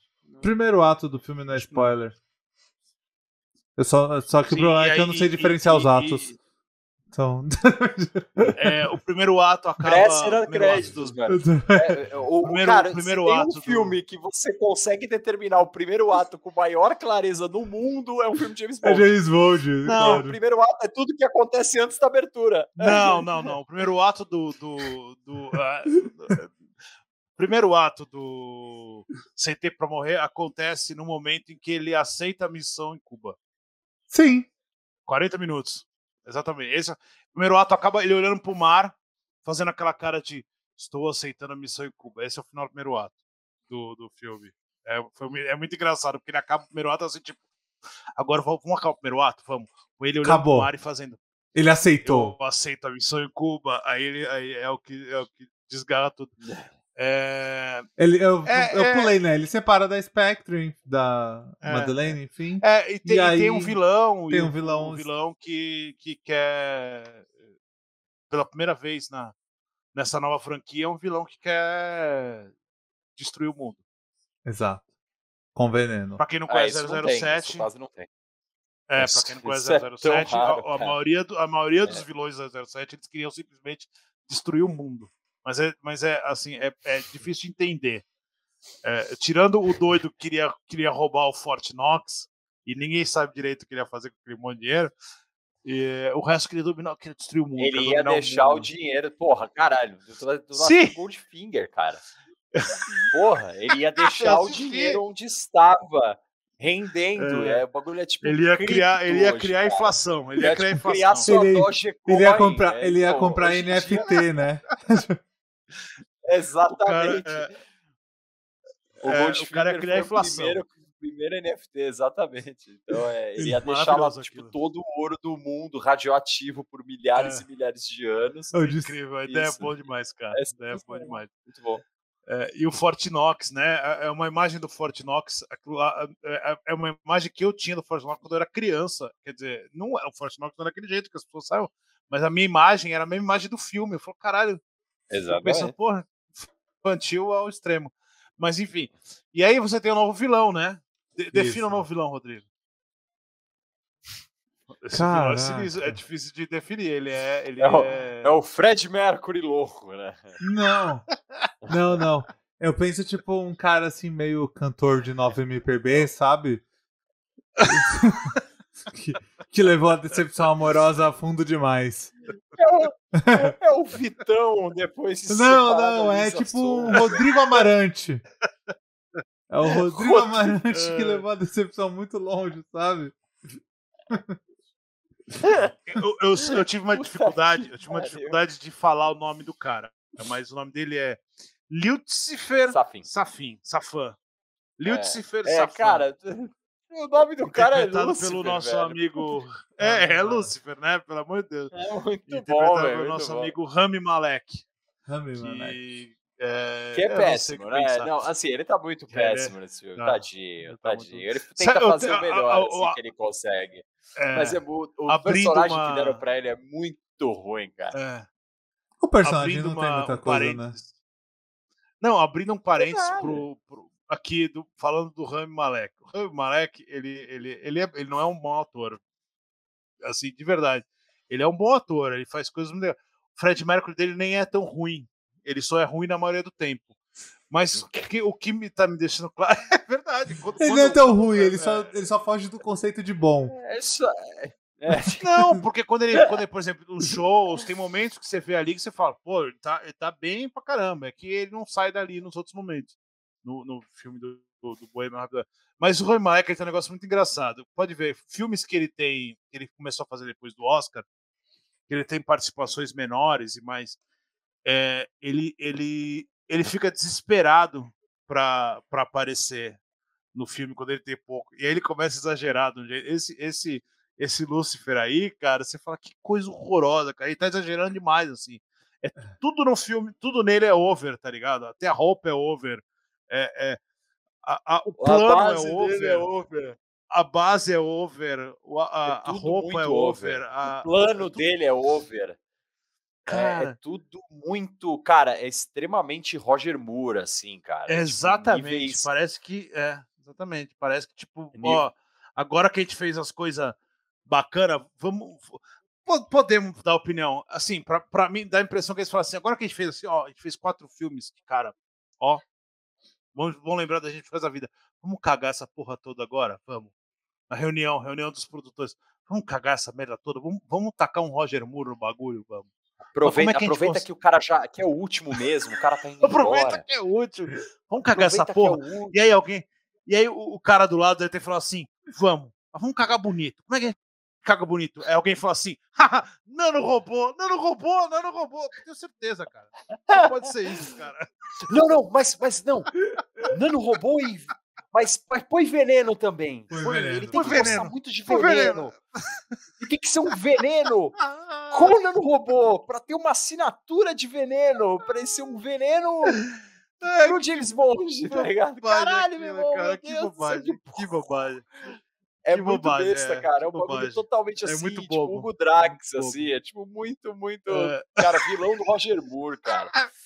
Primeiro ato do filme não é spoiler. Eu só, só que Sim, o problema é que eu não sei diferenciar e- os atos. e- Então. é, o primeiro ato acaba. O ato créditos, do- mano. É, é, o, o Primeiro- cara, primeiro se tem ato um do- filme que você consegue determinar o primeiro ato com maior clareza no mundo, é um filme de James É Bond. James Bond. Não, O claro. primeiro ato é tudo que acontece antes da abertura. Não, não, não. O primeiro ato do. do, do ah, o primeiro ato do Sem Tempo pra Morrer acontece no momento em que ele aceita a missão em Cuba. Sim. 40 minutos. Exatamente. Esse, o primeiro ato acaba ele olhando pro mar, fazendo aquela cara de estou aceitando a missão em Cuba. Esse é o final do primeiro ato do, do filme. É, foi é muito engraçado, porque ele acaba o primeiro ato assim, tipo. Agora vamos, vamos acabar o primeiro ato? Vamos. Com ele olhando Acabou. pro mar e fazendo. Ele aceitou. Eu aceito a missão em Cuba. Aí ele aí é o que, é o que desgarra tudo. É, Ele, eu, É, eu é- pulei, né? Ele separa da Spectre, da É. Madeleine, enfim. é, e, tem, E e tem aí um vilão. tem um vilão- um vilão que, que quer. Pela primeira vez na, nessa nova franquia, é um vilão que quer destruir o mundo. Exato. Com veneno. Pra quem não Ah, conhece isso não tem, 007, isso quase não tem. é, pra quem não conhece isso é tão 007, a- raro, a, cara. maioria, do- a maioria dos É. vilões do 007 eles queriam simplesmente destruir o mundo. Mas é, mas é assim, é, é difícil de entender. É, tirando o doido que queria, queria roubar o Fort Knox, e ninguém sabe direito o que ele ia fazer com aquele monte de dinheiro, e, o resto queria dominar, queria destruir o mundo. Ele ia deixar o mundo. dinheiro. Porra, caralho. Do, do nosso. Goldfinger, cara. Porra, ele ia deixar o dinheiro onde estava, rendendo. É. É, o bagulho é tipo. Ele ia criar, ele ia hoje, criar cara. inflação. Ele Ele ia ia criar tipo, criar inflação. sua Ele-. Ele ia comprar, né? ele ia Então, comprar hoje NFT, né? Exatamente. O cara, O é, Goldfinger o cara ia criar foi. Primeiro, primeiro NFT, exatamente. Então, é, ele ia deixar lá tipo, aquilo. todo o ouro do mundo radioativo por milhares É. e milhares de anos. Eu disse, Incrível, a ideia Isso. é boa demais, cara. É A ideia é boa demais. Muito bom. É, e o Fortinox, né? É, é uma imagem do Fortinox. É, é uma imagem que eu tinha do Fortinox quando eu era criança. Quer dizer, não, o Fortinox não era daquele jeito que as pessoas saibam, mas a minha imagem era a mesma imagem do filme. Eu falei, caralho. Exatamente. Pensando, porra, infantil ao extremo. Mas enfim. E aí você tem o um novo vilão, né? De, defina o um novo vilão, Rodrigo. Cara, é, é difícil de definir. Ele é. Ele é, o, é... é o Fred Mercury louco, né? Não. Não, não. Eu penso, tipo, um cara assim, meio cantor de 9 MPB, sabe? que, que, levou a decepção amorosa a fundo demais. É o, é, é o Vitão depois de Não, não, é tipo o Rodrigo Amarante. É o Rodrigo Amarante que levou a decepção muito longe, sabe? eu, eu, eu, tive uma dificuldade, eu tive uma dificuldade de falar o nome do cara, mas o nome dele é Lucifer Safin. Safin, Safan. Lucifer é, Safan. É, cara, o nome do cara é Lúcifer, pelo nosso velho. amigo. É, é Lúcifer, né? Pelo amor de Deus. É muito bom, velho. pelo nosso amigo Rami Malek. Rami Malek. É, que é péssimo, né? Pensar. Não, assim, ele tá muito péssimo nesse filme. Não, tadinho, tá tadinho. Muito... Ele tenta fazer o melhor a, a, assim, a, que ele consegue. É, Mas é, o, o personagem uma... que deram pra ele é muito ruim, cara. É. O personagem abrindo não uma, tem muita coisa, um né? Não, abrindo um parênteses pro, pro, aqui, do, falando do Rami Malek. O Rami Malek, ele, ele, ele, é, ele não é um bom ator. Assim, de verdade. Ele é um bom ator, ele faz coisas muito legais. O Fred Mercury dele nem é tão ruim ele só é ruim na maioria do tempo. Mas que, o que me tá me deixando claro é verdade. Quando, ele quando não é tão eu, ruim, é, ele, só, ele só foge do conceito de bom. É isso. É. Não, porque quando ele, quando ele, por exemplo, nos shows, tem momentos que você vê ali que você fala, pô, ele tá, ele tá bem pra caramba. É que ele não sai dali nos outros momentos. No, no filme do, do, do Bohemian Mas o Roy Malek tem um negócio muito engraçado. Pode ver, filmes que ele tem, que ele começou a fazer depois do Oscar, que ele tem participações menores e mais é, ele, ele, ele fica desesperado para aparecer no filme quando ele tem pouco. E aí ele começa a exagerar. Esse, esse, esse Lúcifer aí, cara, você fala que coisa horrorosa, cara. Ele tá exagerando demais, assim. É, tudo no filme, tudo nele é over, tá ligado? Até a roupa é over. É, é a, a, o plano é over, é over. A base é over. A, a, é a roupa é over. over. o plano dele é over. Cara, é, é, tudo muito, cara, é extremamente Roger Moore, assim, cara. Exatamente. Tipo, níveis... Parece que é, exatamente. Parece que tipo, ó, agora que a gente fez as coisas bacana, vamos podemos dar opinião. Assim, para mim dá a impressão que eles falam assim, agora que a gente fez assim, ó, a gente fez quatro filmes cara, ó, vamos, vamos lembrar da gente faz a vida. Vamos cagar essa porra toda agora? Vamos. Na reunião, reunião dos produtores. Vamos cagar essa merda toda? Vamos, vamos tacar um Roger Moore no bagulho? Vamos. Aproveita, é que, aproveita que o cara já que é o último mesmo, o cara tá indo Aproveita embora. que é o último. Vamos cagar aproveita essa porra. É e aí alguém, e aí o, o, cara do lado deve ter falado assim: "Vamos, vamos cagar bonito". Como é que é? Caga bonito. Aí alguém fala assim: Nano robô, nano robô, nano robô. Tenho certeza, cara. Não pode ser isso, cara. Não, não, mas, mas não. Nano robô e mas, mas põe veneno também. Põe põe, veneno. Ele tem põe que veneno. gostar muito de veneno. veneno. E tem que ser um veneno Conan robô para ter uma assinatura de veneno, para ele ser um veneno é, pro James Bond, tá ligado? Caralho, meu irmão, cara, que bobagem, que bobagem. É que muito bobagem, besta, é, cara. É um bagulho totalmente assim, é muito tipo bobo. Hugo Drax, assim. É tipo muito, muito. É. Cara, vilão do Roger Moore, cara.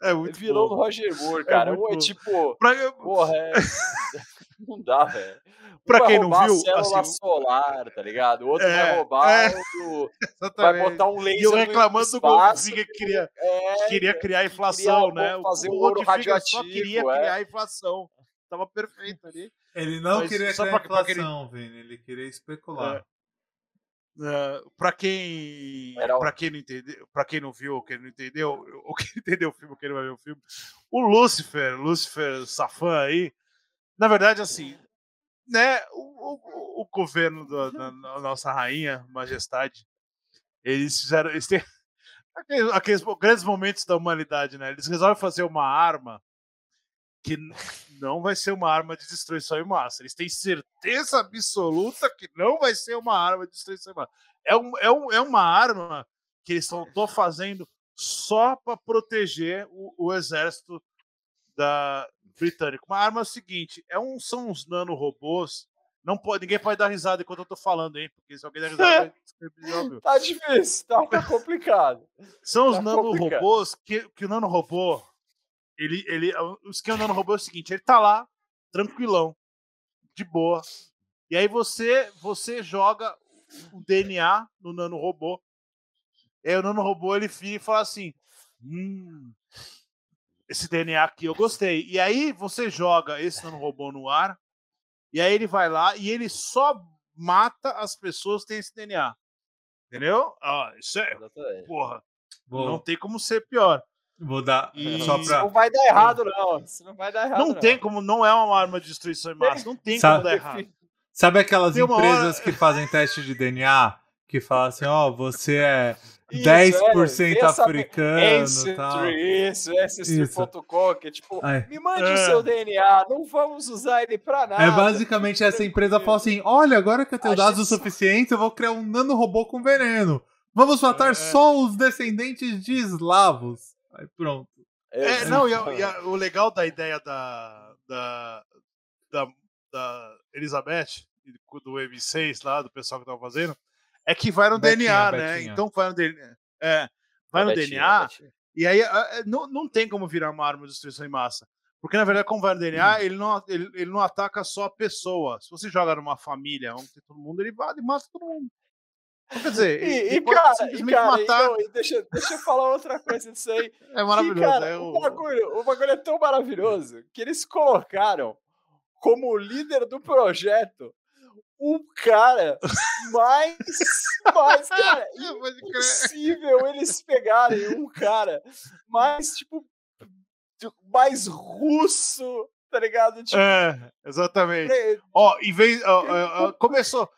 É muito vilão bom. do Roger Moore, cara. É, é tipo. Pra... Porra, é. Não dá, velho. Pra quem não viu. A célula assim, solar, tá ligado? O outro é, vai roubar é, o. Vai botar um laser. E eu reclamando do Goldfinger que queria, é, queria criar inflação, queria né? Fazer o, o ouro radioativo. Só queria é. criar inflação. Tava perfeito ali. Ele não Mas queria criar pra, inflação, pra Vini. Ele queria especular. É. Uh, para quem para quem não entendeu para quem não viu quem não entendeu ou quem entendeu o filme quem não vai ver o filme o Lucifer Lucifer Safan aí na verdade assim né o, o, o governo da, da, nossa rainha majestade eles fizeram eles têm aqueles, aqueles grandes momentos da humanidade né eles resolvem fazer uma arma que não vai ser uma arma de destruição em massa. Eles têm certeza absoluta que não vai ser uma arma de destruição em massa. É, um, é, um, é uma arma que eles estão fazendo só para proteger o, o, exército da britânico. Uma arma é o seguinte: é um, são uns nanorobôs. Não pode, ninguém pode dar risada enquanto eu tô falando, hein? Porque se alguém der risada, Tá difícil, tá, tá complicado. São os tá nanorobôs que, que o nanorobô. Ele, ele, o esquema do nanorobô é o seguinte: ele tá lá, tranquilão, de boa. E aí você, você joga o DNA no nanorobô. E aí o nanorobô ele fica e fala assim: Hum, esse DNA aqui eu gostei. E aí você joga esse nanorobô no ar, e aí ele vai lá e ele só mata as pessoas que têm esse DNA. Entendeu? Ah, isso é. Porra. Não tem como ser pior. Vou dar. E... Só pra... Não vai dar errado, não. Isso não vai dar errado. Não, não, tem como, não é uma arma de destruição em massa. Não tem Sabe... como dar errado. Sabe aquelas empresas hora... que fazem teste de DNA? Que falam assim, ó, oh, você é 10% é, africano. Esse, tal. Isso, Ancestry.com, que é tipo, Ai. me mande é. o seu DNA, não vamos usar ele pra nada. É basicamente essa empresa fala assim: olha, agora que eu tenho dados o suficiente, eu vou criar um nanorobô com veneno. Vamos matar é. só os descendentes de eslavos. Aí pronto. É, não, e, a, e a, o legal da ideia da, da, da, da Elizabeth, do M6 lá, do pessoal que tava fazendo, é que vai no Betinha, DNA, Betinha. né? Então vai no DNA. É, vai no Betinha, DNA. E aí não, não tem como virar uma arma de destruição em massa. Porque, na verdade, como vai no DNA, hum. ele, não, ele, ele não ataca só a pessoa. Se você joga numa família onde tem todo mundo, ele vai e mata todo mundo. Então, quer dizer, e, e cara, simplesmente e cara, matar. E, não, deixa, deixa eu falar outra coisa disso aí. É maravilhoso. cara, é o... O, bagulho, o bagulho é tão maravilhoso que eles colocaram como líder do projeto o cara mais, mais cara, impossível eles pegarem um cara mais, tipo, mais russo, tá ligado? Tipo, é, exatamente. É, ó, em vez, ó, ó, começou,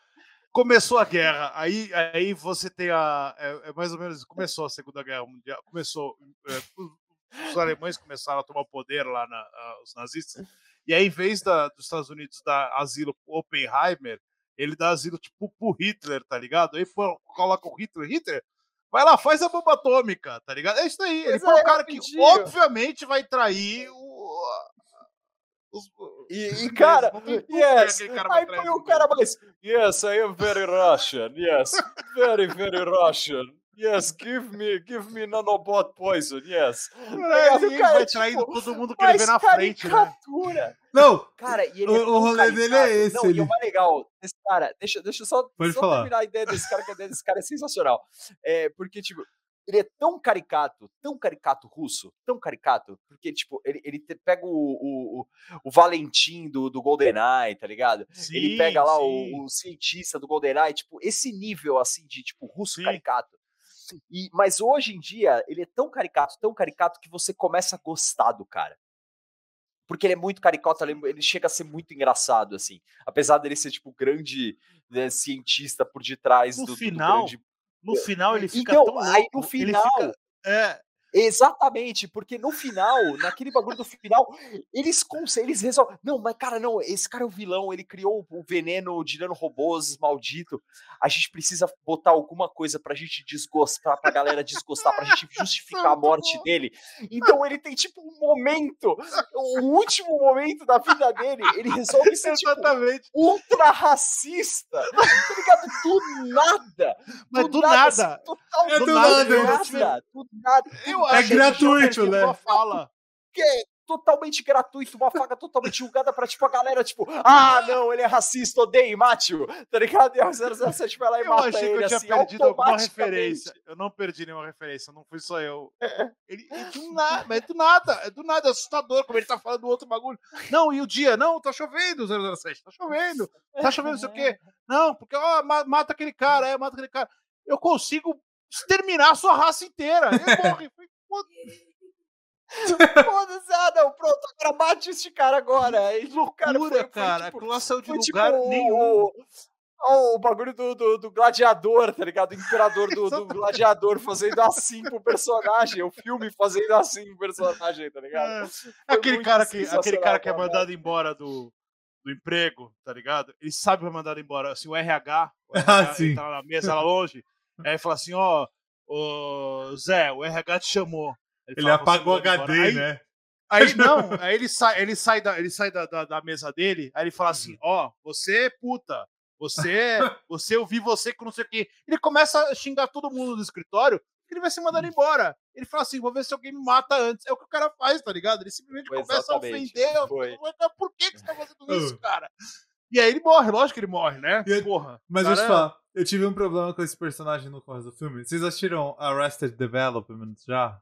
começou a guerra, aí, aí você tem a, é, é, mais ou menos, começou a Segunda Guerra Mundial, começou, é, os alemães começaram a tomar poder lá, na, os nazistas, e aí, em vez da, dos Estados Unidos dar asilo pro Oppenheimer, ele dá asilo tipo pro Hitler, tá ligado? Aí pô, coloca o Hitler, Hitler, vai lá, faz a bomba atômica, tá ligado? É isso aí. Ele foi o cara que obviamente vai trair o. Os, e, e cara, yes, cara aí põe o cara mais, yes, I am very Russian, yes, very, very Russian. Yes, give me, give me nanobot poison, yes. É, ele cara, vai traindo tipo, todo mundo que ele vê na frente, né? Não, cara, e ele o, é o rolê dele é esse. Não, ele... e o mais legal desse cara, deixa, deixa eu só, Pode só falar. terminar a ideia desse cara, que a ideia desse cara é sensacional. É, porque, tipo, ele é tão caricato, tão caricato russo, tão caricato, porque, tipo, ele, ele pega o, o, o Valentim do, do GoldenEye, tá ligado? Sim, ele pega lá o, o, cientista do GoldenEye, tipo, esse nível, assim, de, tipo, russo sim. caricato. E, mas hoje em dia, ele é tão caricato, tão caricato, que você começa a gostar do cara. Porque ele é muito caricato, ele, chega a ser muito engraçado, assim. Apesar dele ser, tipo, grande né, cientista por detrás do, final, do grande... No final ele fica então, tão aí no final... Fica, é, Exatamente, porque no final, naquele bagulho do final, eles eles resolvem. Não, mas cara, não, esse cara é o vilão, ele criou o veneno de robôs maldito. A gente precisa botar alguma coisa pra gente desgostar, pra galera desgostar, pra gente justificar a morte dele. Então ele tem tipo um momento, o último momento da vida dele, ele resolve ser tipo, ultra racista. Tá ligado? Do nada. Mas do, do nada. nada. Assim, total, é do, do nada, nada, nada, do nada. Eu é gratuito, né? Fala. Que é totalmente gratuito, uma faca totalmente julgada pra, tipo, a galera, tipo, ah, não, ele é racista, odeio, mate-o, tá ligado? E a 007 vai lá e eu mata achei ele, que eu tinha assim, perdido alguma referência. Eu não perdi nenhuma referência, não fui só eu. Ele, é do nada, é do nada, é do nada, é assustador, como ele tá falando do outro bagulho. Não, e o dia? Não, tá chovendo, 007, tá chovendo, tá chovendo, não sei o quê. Não, porque, ó, mata aquele cara, é, mata aquele cara. Eu consigo exterminar a sua raça inteira. Ele morre. Foda-se, ah, não, pronto, agora bate este cara agora. E o cara, foi, cara. Tipo, de foi, lugar tipo, nenhum. O, o, o bagulho do, do, do, gladiador, tá ligado? O imperador do, do, gladiador fazendo assim pro personagem, o filme fazendo assim pro personagem, tá ligado? É. Aquele cara, que, aquele cara que é mandado embora do, do emprego, tá ligado? Ele sabe que vai mandar embora. Assim, o RH, o RH ah, tá na mesa lá longe, aí fala assim, ó, oh, Zé, o RH te chamou. Ele, ele fala, apagou o HD, aí, né? Aí não, aí ele sai, ele sai, da, ele sai da, da, da mesa dele, aí ele fala assim: ó, oh, você é puta, você, você, eu vi você com não sei o quê. Ele começa a xingar todo mundo no escritório, ele vai ser mandado embora. Ele fala assim: vou ver se alguém me mata antes. É o que o cara faz, tá ligado? Ele simplesmente Foi começa a exatamente. ofender. Foi. Por que, que você tá fazendo isso, cara? E aí ele morre, lógico que ele morre, né? E- Porra. Mas cara, deixa eu te falar, eu tive um problema com esse personagem no começo do filme. Vocês assistiram Arrested Development já?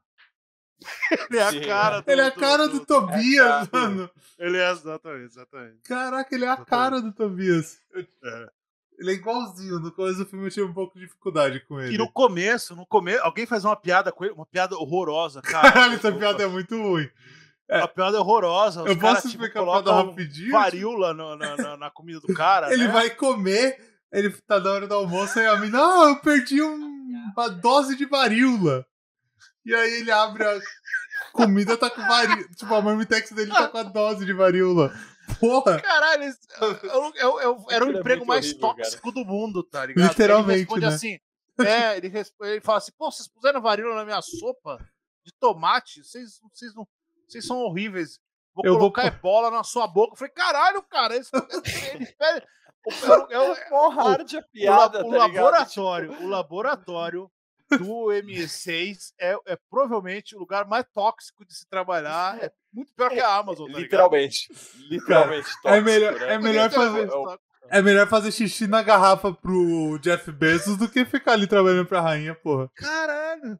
Ele é a Sim, cara do, Ele é a cara do, Tobias, É a cara mano. Ele é exatamente, exatamente. Caraca, ele é a cara do Tobias. É. Ele é igualzinho. No começo do filme eu tive um pouco de dificuldade com ele. E no começo, no começo, alguém faz uma piada com ele, uma piada horrorosa, cara. Caralho, essa piada é muito ruim. A piada é horrorosa. Os Eu caras, posso tipo, explicar a piada rapidinho? varíola no- na, na- na comida do cara. Ele né? vai comer, ele tá na hora do almoço e a mina, não, eu perdi um- uma dose de varíola. E aí ele abre a comida, tá com varíola. Tipo, a marmitex dele tá com a dose de varíola. Porra! Caralho, eu- eu- eu- era o é emprego mais horrível, tóxico do mundo, tá ligado? Literalmente, Ele responde né? assim. É, ele, responde, ele fala assim: pô, vocês puseram varíola na minha sopa de tomate? Vocês, vocês, não, vocês são horríveis. Vou Eu vou colocar pôr- bola na sua boca. Eu falei, caralho, cara, esse, o- é o- é o- hard a o, piada, o tá ligado? laboratório, o laboratório do M6 é, é provavelmente o lugar mais tóxico de se trabalhar. É muito pior que a Amazon, tá? Literalmente. Literalmente. É tóxico, melhor, né? é, melhor fazer, É o- é melhor fazer xixi na garrafa pro Jeff Bezos do que ficar ali trabalhando pra rainha, porra. Caralho.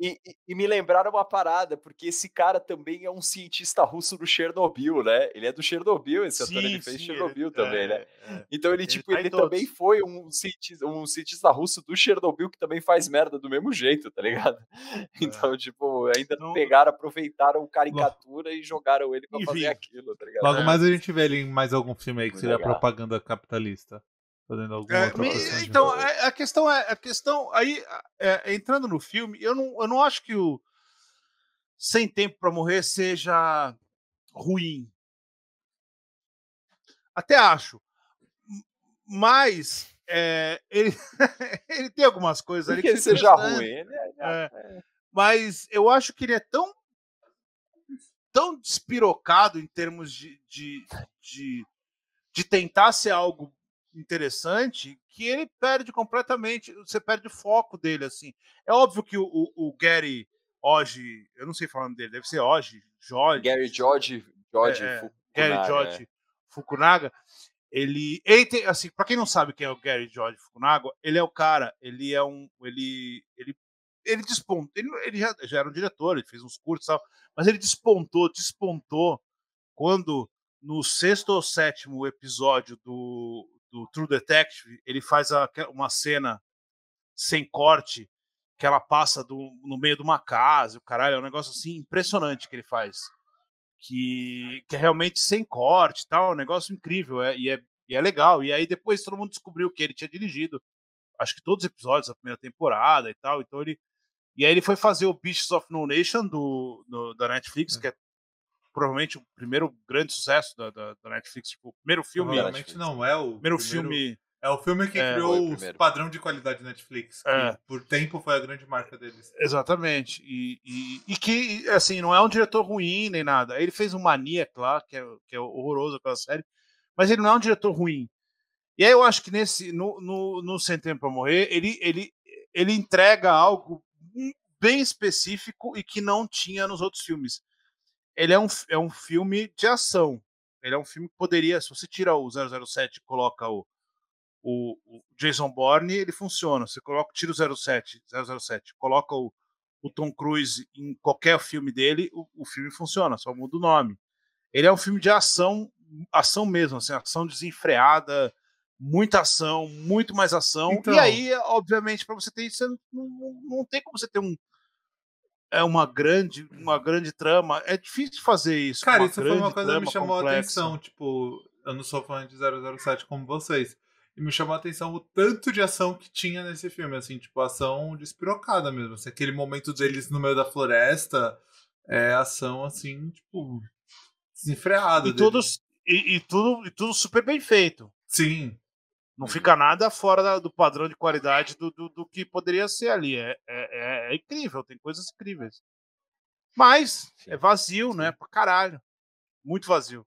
E, e- e me lembraram uma parada, porque esse cara também é um cientista russo do Chernobyl, né? Ele é do Chernobyl, esse ator, ele fez Chernobyl também, né? Então ele, tipo, tá ele também foi um cientista, um cientista russo do Chernobyl que também faz merda do mesmo jeito, tá ligado? Então, tipo, ainda Não- pegaram, aproveitaram caricatura e jogaram ele pra Enfim. fazer aquilo, tá ligado? Logo É. mais a gente vê ele em mais algum filme aí que Muito seria legal. propaganda capitalista. Fazendo alguma É, me- personagem. então, a, a questão é, a questão aí, é, entrando no filme, eu não, eu não acho que o Sem Tempo para Morrer seja ruim. Até acho. Mas é, ele, ele tem algumas coisas ali que ele são seja ruim. Ele é- É. Mas eu acho que ele é tão tão despirocado em termos de, de, de, de tentar ser algo interessante que ele perde completamente, você perde o foco dele, assim. É óbvio que o, o, o Gary hoje, eu não sei falar o nome dele, deve ser hoje, Jorge, Gary George, George É, é. Fukunaga, Gary é. George Fukunaga, ele, ele tem, assim, para quem não sabe quem é o Gary George Fukunaga, ele é o cara, ele é um, ele, ele, ele despontou, ele, ele já, já era um diretor, ele fez uns cursos e tal, mas ele despontou, despontou quando no sexto ou sétimo episódio do, do True Detective, ele faz a- uma cena sem corte que ela passa do, no meio de uma casa, o caralho, é um negócio assim impressionante que ele faz que, que é realmente sem corte tal, é um negócio incrível é, e, é, e é legal. E aí depois todo mundo descobriu que ele tinha dirigido, acho que todos os episódios da primeira temporada e tal. Então ele. E aí ele foi fazer o Beasts of No Nation do, do- da Netflix, que é provavelmente o primeiro grande sucesso da, da, da Netflix, tipo, o primeiro filme. Provavelmente não é o Primeiro primeiro- filme. É o filme que É, criou o padrão de qualidade Netflix, que É. por tempo foi a grande marca deles. Exatamente. E, e, e que, assim, não é um diretor ruim nem nada. Ele fez um Maniac lá, que é, que é horroroso aquela série, mas ele não é um diretor ruim. E aí eu acho que nesse, no, no, no Sem Tempo pra Morrer, ele, ele, ele entrega algo bem específico e que não tinha nos outros filmes. Ele é um, é um filme de ação. Ele é um filme que poderia, se você tira o 007 e coloca o, o, o Jason Bourne, ele funciona. Você coloca, tira o 07, 007, coloca o, o Tom Cruise em qualquer filme dele, o, o filme funciona, só muda o nome. Ele é um filme de ação, ação mesmo, assim, ação desenfreada, muita ação, muito mais ação. Então- E aí, obviamente, para você ter isso, não, não, não tem como você ter um é uma grande, uma grande trama. É difícil fazer isso. Cara, isso foi uma coisa que me chamou a complexa. atenção. Tipo, eu não sou fã de 007 como vocês. E me chamou a atenção o tanto de ação que tinha nesse filme, assim, tipo, ação despirocada mesmo. Assim, aquele momento deles no meio da floresta é ação, assim, tipo, desenfreada. E, deles. todos, e, e tudo, e tudo super bem feito. Sim. Não fica nada fora do padrão de qualidade do, do, do que poderia ser ali. É, é, é- é incrível, tem coisas incríveis. Mas Sim. é vazio, Sim. né? Pra caralho. Muito vazio.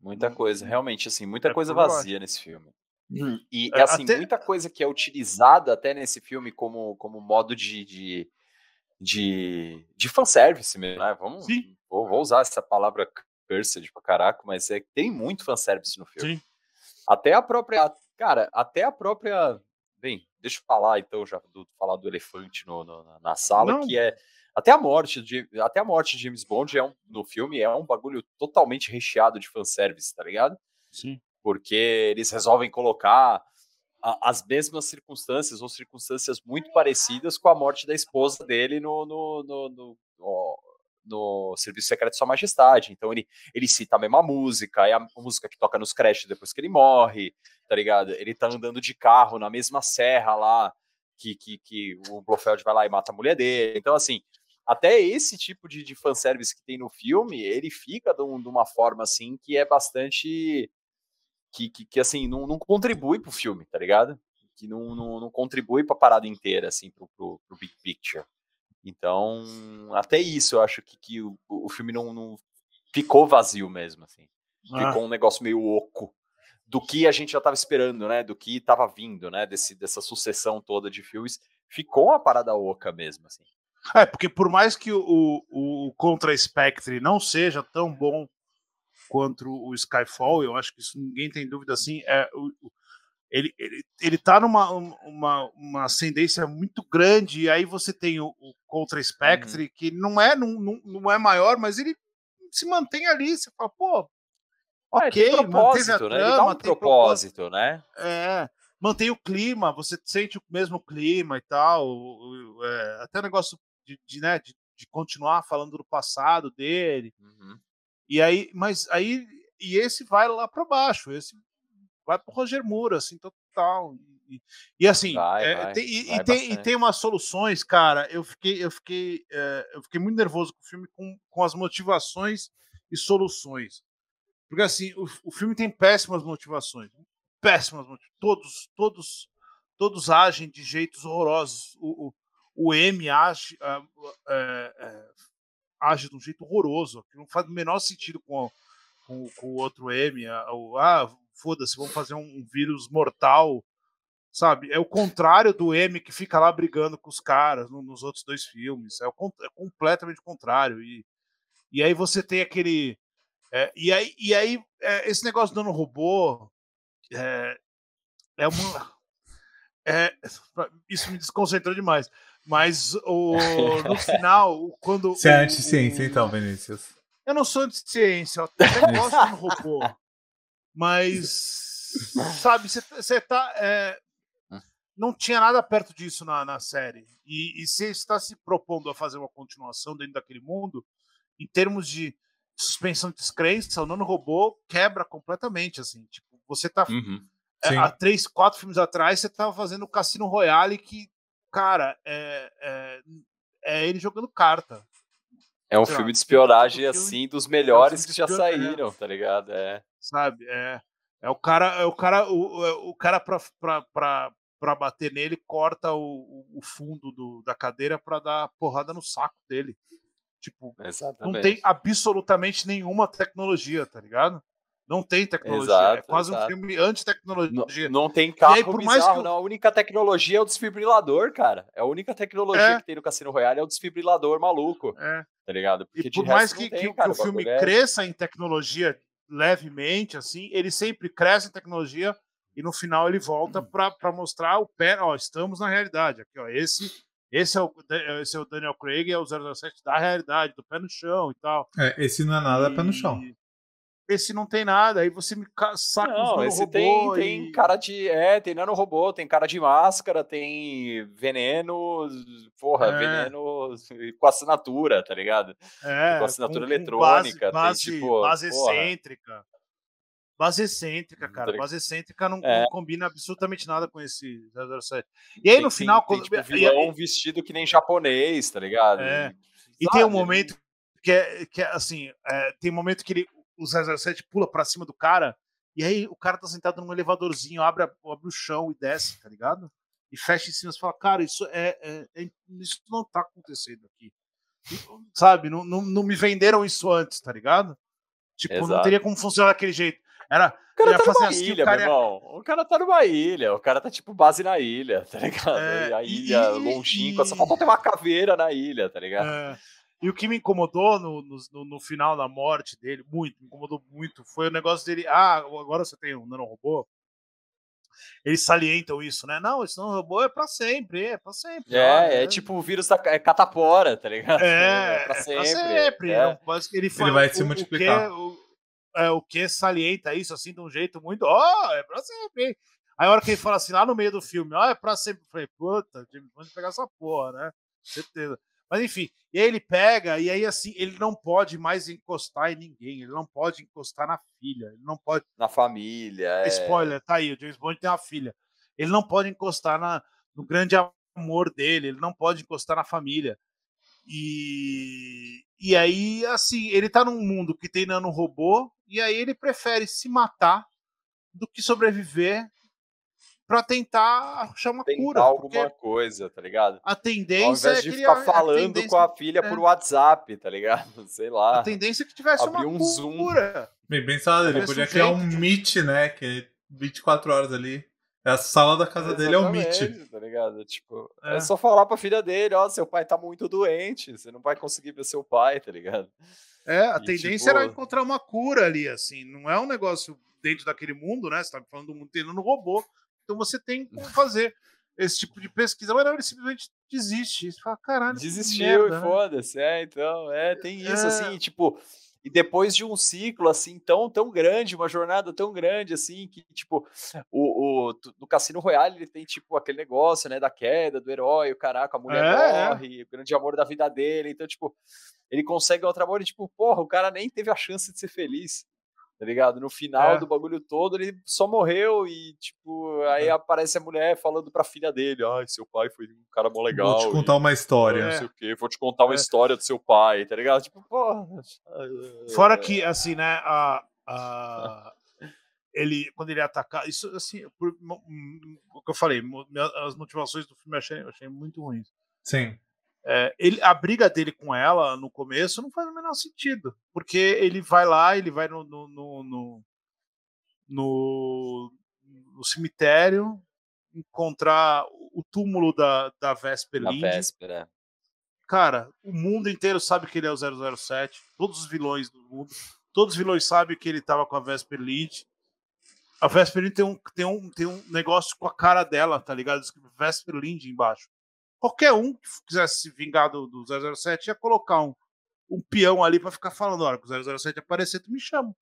Muita coisa, realmente, assim, muita é coisa vazia nesse filme. E, é, assim, até... muita coisa que é utilizada até nesse filme como, como modo de, de, de, de fanservice mesmo, né? Vamos, Sim. Vou, vou usar essa palavra cursed pra caraca, mas é, tem muito fanservice no filme. Sim. Até a própria, cara, até a própria, bem, deixa eu falar então já, do, falar do elefante no, no na sala, Não. que é até a morte de até a morte de James Bond é um, no filme é um bagulho totalmente recheado de fanservice, tá ligado? Sim. Porque eles resolvem colocar a, as mesmas circunstâncias ou circunstâncias muito parecidas com a morte da esposa dele no, no, no, no, no no Serviço Secreto de Sua Majestade. Então ele, ele cita a mesma música, é a música que toca nos créditos depois que ele morre, tá ligado? Ele tá andando de carro na mesma serra lá que, que, que o Blofeld vai lá e mata a mulher dele. Então, assim, até esse tipo de, de fanservice que tem no filme, ele fica de, um, de uma forma assim que é bastante. que, que, que assim, não, não contribui pro filme, tá ligado? Que não, não, não contribui pra parada inteira, assim, pro, pro, pro big picture. Então, até isso eu acho que, que o, o filme não, não ficou vazio mesmo, assim. Ah. Ficou um negócio meio oco do que a gente já estava esperando, né? Do que estava vindo, né? Desse, dessa sucessão toda de filmes. Ficou uma parada oca mesmo, assim. É, porque por mais que o, o, o Contra Spectre não seja tão bom quanto o Skyfall, eu acho que isso ninguém tem dúvida assim. É, o, ele, ele, ele tá numa uma, uma ascendência muito grande, e aí você tem o, o Contra Spectre, uhum. que não é, não, não, não é maior, mas ele se mantém ali, você fala, pô, é, ok, é, manteve a trama, né? Ele dá um propósito, propósito, né? É, mantém o clima, você sente o mesmo clima e tal, é, até o negócio de, de, né, de, de, continuar falando do passado dele. Uhum. E aí, mas aí e esse vai lá para baixo, esse vai pro Roger Moore, assim, total. E, e assim, vai, é, vai, tem, vai e, tem, e, tem, umas soluções, cara. Eu fiquei, eu fiquei, é, eu fiquei muito nervoso com o filme, com, com as motivações e soluções. Porque assim, o, o filme tem péssimas motivações. Péssimas motivações. Todos, todos, todos agem de jeitos horrorosos. O, o, o M age, é, é, age de um jeito horroroso, que não faz o menor sentido com, com, com o outro M. Ah, foda-se, vamos fazer um, vírus mortal, sabe? É o contrário do M que fica lá brigando com os caras no, nos outros dois filmes. É, o, é completamente o contrário. E, e aí você tem aquele. É, e aí, e aí é, esse negócio do dano robô é, é uma. É, isso me desconcentrou demais. Mas o, no final, quando. Você é anti-ciência, então, Vinícius? Eu não sou anti-ciência, eu até gosto do robô. Mas, sabe, você tá. É, não tinha nada perto disso na, na série. E, e você está se propondo a fazer uma continuação dentro daquele mundo, em termos de suspensão de descrença, o Nono Robô quebra completamente, assim. Tipo, você tá... Uhum. É, há três, quatro filmes atrás, você tava fazendo o Cassino Royale que, cara, é, é, é ele jogando carta. É um filme de espionagem, assim, dos melhores é um que já saíram, tá ligado? É. Sabe? É, é o cara, é o cara, o, é o cara pra, pra, pra, pra bater nele, corta o, o fundo do, da cadeira pra dar porrada no saco dele. Tipo, Exatamente. não tem absolutamente nenhuma tecnologia, tá ligado? Não tem tecnologia. É exato, é quase exato. um filme anti-tecnologia. Não, não, tem carro aí, por bizarro, mais que... não. A única tecnologia é o desfibrilador, cara. É a única tecnologia é. que tem no Cassino Royale é o desfibrilador maluco. É. Tá ligado? Porque e por mais que, tem, que, cara, que, o filme é... cresça em tecnologia levemente, assim, ele sempre cresce em tecnologia e no final ele volta hum. para mostrar o pé. Ó, estamos na realidade. Aqui, ó, esse esse é, o, esse é o Daniel Craig, é o 007 da realidade, do pé no chão e tal. É, esse não é nada e... pé no chão esse não tem nada, aí você me saca não, esse tem, e... tem cara de. É, tem nanorobô, tem cara de máscara, tem veneno, porra, é. veneno com assinatura, tá ligado? É, com assinatura com, eletrônica. Com base, tem, tipo, base excêntrica. Base excêntrica, cara. Base excêntrica não, é. não, combina absolutamente nada com esse 007. E aí, tem, no final. Tem, quando... tem tipo, vilão vestido que nem japonês, tá ligado? É. E, e tem um momento que é, que é assim: é, tem um momento que ele o 007 pula pra cima do cara, e aí o cara tá sentado num elevadorzinho, abre, abre o chão e desce, tá ligado? E fecha em cima e fala, cara, isso é, é, é, isso não tá acontecendo aqui. Sabe? Não, não, não me venderam isso antes, tá ligado? Tipo, não Exato. teria como funcionar daquele jeito. Era. O cara tá numa assim, o ilha, cara meu ia- irmão. O cara tá numa ilha. O cara tá, tipo, base na ilha, tá ligado? É, E a ilha e- longínqua. Só e- faltou ter uma caveira na ilha, tá ligado? É, E o que me incomodou no, no, no- final da morte dele, muito, me incomodou muito, foi o negócio dele. Ah, agora você tem um nanorobô. Eles salientam isso, né? Não, esse nanorobô é pra sempre, é pra sempre. É, é, tipo o vírus da é catapora, tá ligado? É, pra é sempre. pra sempre. é. não pode- ele, fala- vai se o- multiplicar. O que, o, é, o que salienta isso assim de um jeito muito. Ó, é pra sempre. hein? Aí a hora que ele fala assim, lá no meio do filme, ó, é pra sempre. Eu falei, puta, James Bond pegar essa porra, né? Certeza. Mas enfim, e aí ele pega, e aí assim, ele não pode mais encostar em ninguém, ele não pode encostar na filha, ele não pode. Na família. é. Spoiler, tá aí, o James Bond tem uma filha. Ele não pode encostar na, no grande amor dele, ele não pode encostar na família. E, e aí, assim, ele tá num mundo que tem nanorobô, e aí ele prefere se matar do que sobreviver pra tentar achar uma Tentar cura. alguma coisa, tá ligado? a Ao tendência invés é de ficar a falando tendência- com a filha é. por WhatsApp, tá ligado? Sei lá. a tendência é que tivesse Abrir uma um Zoom. cura. Bem pensado, ele Parece podia um criar um Meet, né? Que é 24 horas ali. É A sala da casa dele é o Meet. Tá ligado? Tipo, é. É. só falar pra filha dele, ó, seu pai tá muito doente, você não vai conseguir ver seu pai, tá ligado? É, a E, tendência tipo- era encontrar uma cura ali, assim. Não é um negócio dentro daquele mundo, né? Você tá falando do mundo inteiro no robô. Então você tem como fazer esse tipo de pesquisa. Mas não, ele simplesmente desiste. Você fala, caralho. Desistiu merda, e né? foda-se, é, então, é, tem isso, É. assim, tipo, e depois de um ciclo, assim, tão, tão grande, uma jornada tão grande, assim, que, tipo, o, o, no Cassino Royale ele tem, tipo, aquele negócio, né, da queda do herói, o caraca, a mulher É, é. morre, o grande amor da vida dele, então, tipo, ele consegue outro amor e, tipo, porra, o cara nem teve a chance de ser feliz, tá ligado? No final É. do bagulho todo, ele só morreu e, tipo, aí É. aparece a mulher falando pra filha dele, ai, seu pai foi um cara mó legal. Vou te e- contar uma história. não É. sei o quê, vou te contar uma É. história do seu pai, tá ligado? Tipo, porra. Fora que, assim, né? A, a- ele, quando ele atacar. Isso, assim, por, hum, o que eu falei, minha- as motivações do filme eu achei, eu achei muito ruins. Sim. É, ele, a briga dele com ela no começo não faz o menor sentido. Porque ele vai lá, ele vai no, no, no, no, no- cemitério encontrar o túmulo da, da Vesper Lind. véspera. Cara, o mundo inteiro sabe que ele é o 007. Todos os vilões do mundo. Todos os vilões sabem que ele tava com a Vesper Lind. A Vesper Lind tem um, tem, um, tem um negócio com a cara dela, tá ligado? Vesper Lind embaixo. Qualquer um que quisesse se vingar do, do 007 ia colocar um, um peão ali pra ficar falando: olha, que o 007 aparecer, tu me chama.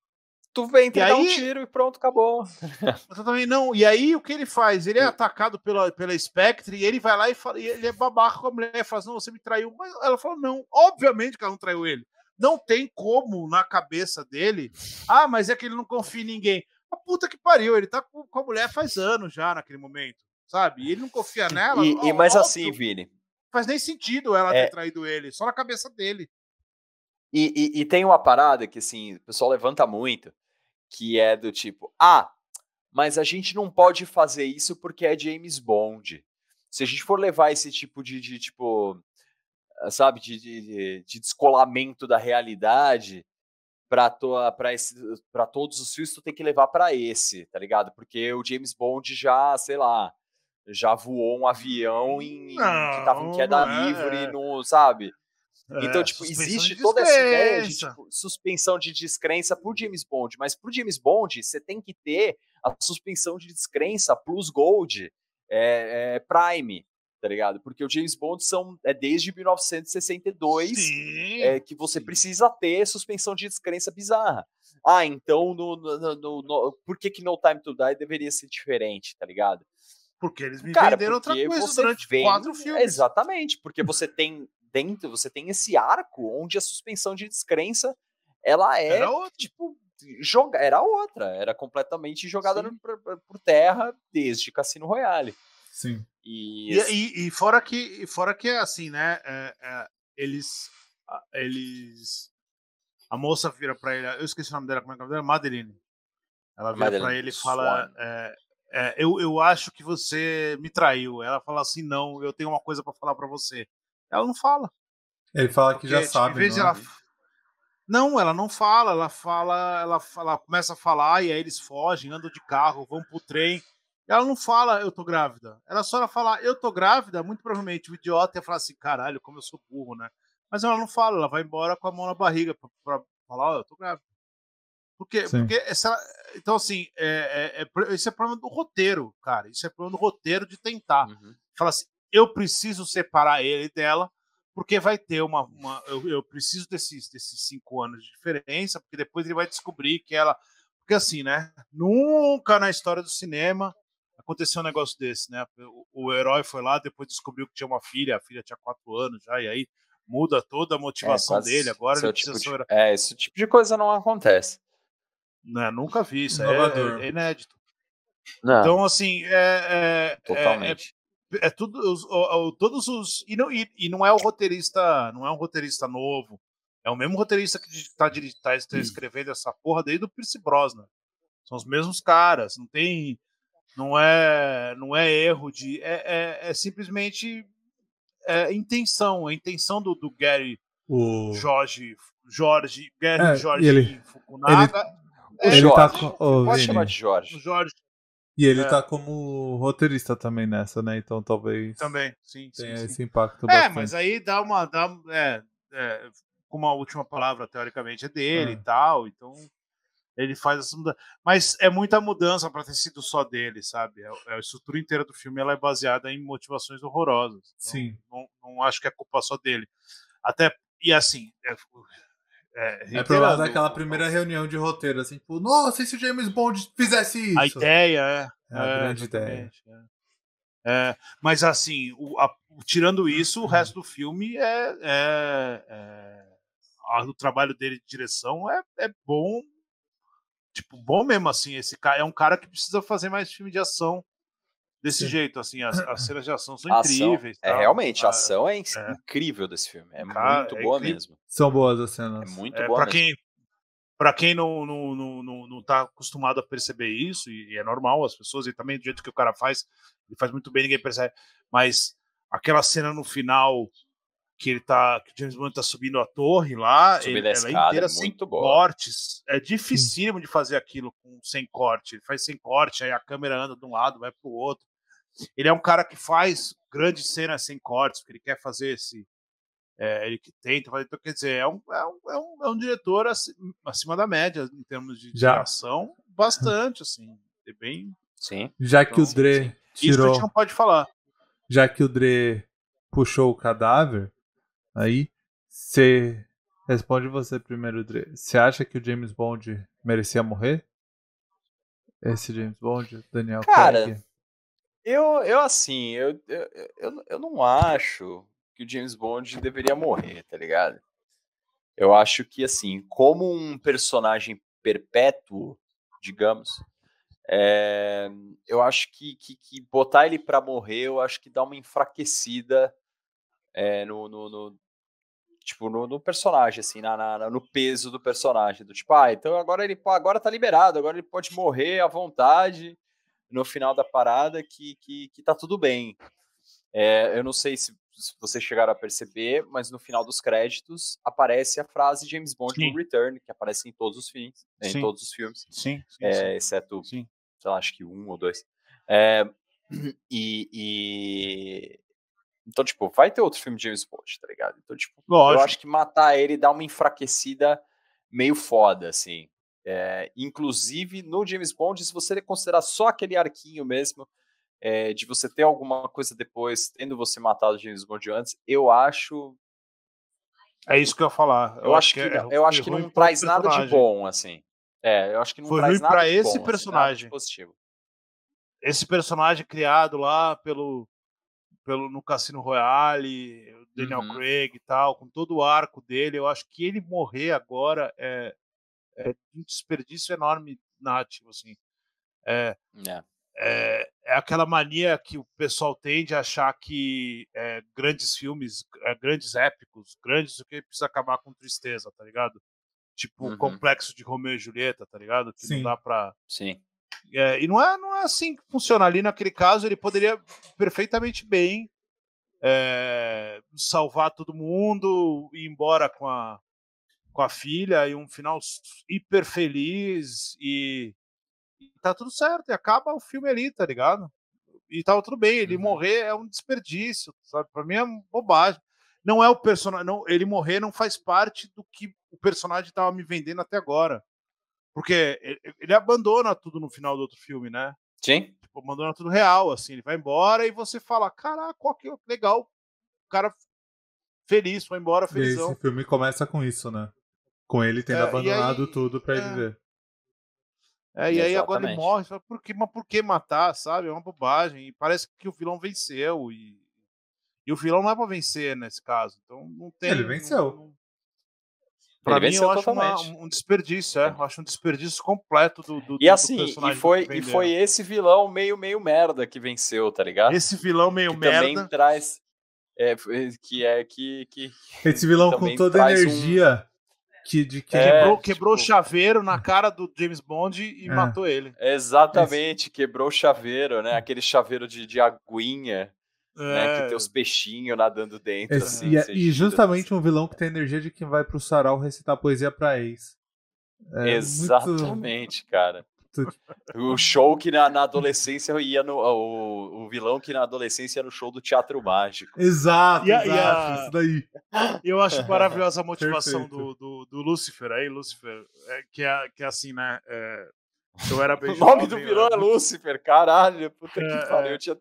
Tu vem entregar um aí- tiro e pronto, acabou. Eu também não. E aí o que ele faz? Ele é atacado pela, pela Spectre e ele vai lá e, fala, e ele é babaca com a mulher e fala assim, não, você me traiu. Mas ela fala, não, obviamente que ela não traiu ele. Não tem como na cabeça dele. Ah, mas é que ele não confia em ninguém. A puta que pariu, ele tá com, com a mulher faz anos já naquele momento, sabe? E ele não confia nela. E, e mas óbvio, assim, Vini, faz nem sentido ela É. ter traído ele, só na cabeça dele. e, e- e tem uma parada que assim, o pessoal levanta muito, que é do tipo, ah, mas a gente não pode fazer isso porque é James Bond. Se a gente for levar esse tipo de, de, tipo, ah, sabe, de, de, de- de descolamento da realidade para todos os filmes, tu tem que levar para esse, tá ligado? Porque o James Bond já, sei lá, já voou um avião em, em- que tava em Não, queda não é. livre, no, sabe? Então, É, tipo, suspensão existe toda essa ideia de tipo, suspensão de descrença por James Bond, mas pro James Bond você tem que ter a suspensão de descrença plus Gold é, é, Prime, tá ligado? Porque o James Bond são, é desde 1962 Sim. é, que você sim. precisa ter suspensão de descrença bizarra. Ah, então no- no- no- no- por que, que No Time to Die deveria ser diferente, tá ligado? Porque eles me Cara, venderam outra coisa durante vem- quatro filmes. Exatamente, porque você tem dentro, você tem esse arco onde a suspensão de descrença ela é Era outro. tipo joga, era outra, era completamente jogada no- por, por terra desde Cassino Royale. Sim. E, E, e- fora que, fora que é assim, né? é, é, eles, a- eles, a moça vira pra ele, eu esqueci o nome dela, como é que é? Madeline. Ela vira pra Madeline ele e fala, é, é, eu, eu acho que você me traiu. Ela fala assim, não, eu tenho uma coisa pra falar pra você. Ela não fala. Ele fala que já Porque, tipo, sabe. em vez não é? ela... Não, ela não fala, ela fala, ela fala, começa a falar e aí eles fogem, andam de carro, vão pro trem. Ela não fala, eu tô grávida. Ela só ela fala, eu tô grávida, muito provavelmente o idiota ia falar assim, caralho, como eu sou burro, né? Mas ela não fala, ela vai embora com a mão na barriga pra, pra falar, ó, eu tô grávida. Porque, Sim. porque essa, então, assim, é, é, é esse é problema do roteiro, cara. Isso é problema do roteiro de tentar. Uhum. Fala assim, eu preciso separar ele dela, porque vai ter uma. uma- eu, eu preciso desses, desses cinco anos de diferença, porque depois ele vai descobrir que ela. Porque assim, né? Nunca na história do cinema aconteceu um negócio desse, né? O, o herói foi lá, depois descobriu que tinha uma filha, a filha tinha quatro anos já, e aí muda toda a motivação É, dele. Agora é ele tipo precisa de-. É, esse tipo de coisa não acontece. Né, nunca vi, isso é, Inovador. é inédito. Não, Então, assim, é, é, é, totalmente. é tudo os, todos os e não, e, e não é o roteirista não é um roteirista novo é o mesmo roteirista que está tá, tá escrevendo essa porra desde o Pierce Brosnan são os mesmos caras não tem não é não é erro de é, é, é simplesmente é intenção a intenção do, do Gary O... Jorge Jorge Gary É, Jorge ele- Fukunaga O ele Jorge. tá com- ô, Pode Vini. chamar de o Jorge. Jorge E ele É. tá como roteirista também nessa, né? Então talvez também sim, sim, tenha sim. esse impacto É, bastante. mas aí dá uma. Dá, é, é, como a última palavra, teoricamente, é dele É. e tal, então ele faz essa mudança. Mas é muita mudança para ter sido só dele, sabe? É- é a estrutura inteira do filme ela é baseada em motivações horrorosas. Então, Sim. Não, não acho que é culpa só dele. Até. E assim. É, é, É provável daquela primeira reunião de roteiro, assim, tipo, nossa, e se o James Bond fizesse isso? A ideia é. É a grande exatamente, é. É, mas assim, o- a- tirando isso, o resto do filme é, é- é- a- o trabalho dele de direção é, é bom, tipo bom mesmo assim. Esse cara é um cara que precisa fazer mais filme de ação desse Sim. jeito, assim. As, as cenas de ação são ação, incríveis. é realmente, a ação é, é. incrível desse filme. É Cara, muito é boa incrível. mesmo. São boas as É cenas. muito É, boa para mesmo. quem para quem não, não, não, não, não tá acostumado a perceber isso, e é normal as pessoas, e também do jeito que o cara faz, ele faz muito bem, ninguém percebe. Mas aquela cena no final que ele tá. que o James Bond tá subindo a torre lá, ele, a ela é escada, inteira é sem muito boa. cortes. É dificílimo de fazer aquilo com, sem corte. Ele faz sem corte, aí a câmera anda de um lado, vai pro outro. Ele é um cara que faz grandes cenas sem cortes, porque ele quer fazer esse. É, ele que tenta fazer. Então, quer dizer, é um, é um, é um, é um diretor aci- acima da média em termos de, de ação, bastante, assim. É bem. Sim. Já que o Então, Dre Isso a tirou, gente não pode falar. já que o Dre puxou o cadáver, aí você responde você primeiro, Dre. Você acha que o James Bond merecia morrer? Esse James Bond, Daniel Cara, Craig? Eu, eu assim, eu, eu, eu, eu não acho que o James Bond deveria morrer, tá ligado? Eu acho que, assim, como um personagem perpétuo, digamos, é, eu acho que, que, que botar ele pra morrer, eu acho que dá uma enfraquecida é, no, no, no- tipo, no, no personagem, assim, na, na- no peso do personagem. Do tipo, ah, então agora ele agora tá liberado, agora ele pode morrer à vontade no final da parada que, que, que tá tudo bem. É, eu não sei se, se vocês chegaram a perceber, mas no final dos créditos aparece a frase James Bond Sim. return, que aparece em todos os filmes, em Sim. todos os filmes, Sim, sim. é, exceto, sim. sei lá, acho que um ou dois. É, e, e- então, tipo, vai ter outro filme de James Bond, tá ligado? Então, tipo, eu Lógico. acho que matar ele dá uma enfraquecida meio foda, assim. É, inclusive, no James Bond, se você considerar só aquele arquinho mesmo, é, de você ter alguma coisa depois, tendo você matado o James Bond antes, eu acho. É isso que eu ia falar. Eu, acho que, é- eu acho que não traz nada de bom, assim. É, eu acho que não Foi traz ruim nada pra de esse bom, assim, personagem. positivo. esse personagem criado lá pelo, pelo no Cassino Royale, o Daniel Uhum. Craig e tal, com todo o arco dele, eu acho que ele morrer agora é, é um desperdício enorme narrativo, assim. É, É. é, é aquela mania que o pessoal tende a achar que é, grandes filmes, é, grandes épicos, grandes o que precisa acabar com tristeza, tá ligado? Tipo Uhum. o complexo de Romeu e Julieta, tá ligado? Que Sim. não dá pra. Sim. É, e não é, não é assim que funciona. Ali naquele caso, ele poderia perfeitamente bem é, salvar todo mundo, ir embora com a, com a filha e um final hiper feliz e, e tá tudo certo, e acaba o filme ali, tá ligado? E tava tudo bem, ele uhum. morrer é um desperdício, sabe? Pra mim é bobagem. Não é o personagem, não, ele morrer não faz parte do que o personagem tava me vendendo até agora. Porque ele, ele abandona tudo no final do outro filme, né? Sim. Tipo, abandona tudo real, assim, ele vai embora e você fala, caraca, que legal, o cara feliz, foi embora felizão. E esse filme começa com isso, né? Com ele tendo é, abandonado aí, tudo para é, ele ver. É, e aí agora ele morre, fala, por que, mas por que matar, sabe? É uma bobagem. E parece que o vilão venceu. E, e o vilão não é pra vencer nesse caso. Então não tem. Ele venceu. Não, não... Pra ele mim, eu acho uma, um desperdício, é. Eu acho um desperdício completo do, do E assim, do e, foi, e foi esse vilão meio, meio merda que venceu, tá ligado? Esse vilão meio que merda. Também traz. É, que é que. que esse vilão com toda a energia. Um que, de que é, quebrou, quebrou tipo... o chaveiro na cara do James Bond e é. matou ele. Exatamente, Esse... quebrou o chaveiro, né? Aquele chaveiro de, de aguinha. Né, que tem os peixinhos nadando dentro. Esse, assim, e, é, e, justamente assim. um vilão que tem a energia de quem vai pro sarau recitar poesia pra ex. É Exatamente, muito... cara. O show que na, na adolescência ia no. O, o, vilão que na adolescência ia no show do Teatro Mágico. Exato, e a, exato, e a... isso daí. Eu acho maravilhosa a motivação do, do, do Lucifer aí, Lucifer, é, que, é, que é assim, né? É, eu era bem O nome do vilão é Lucifer, caralho. Puta que é, pariu. Eu tinha,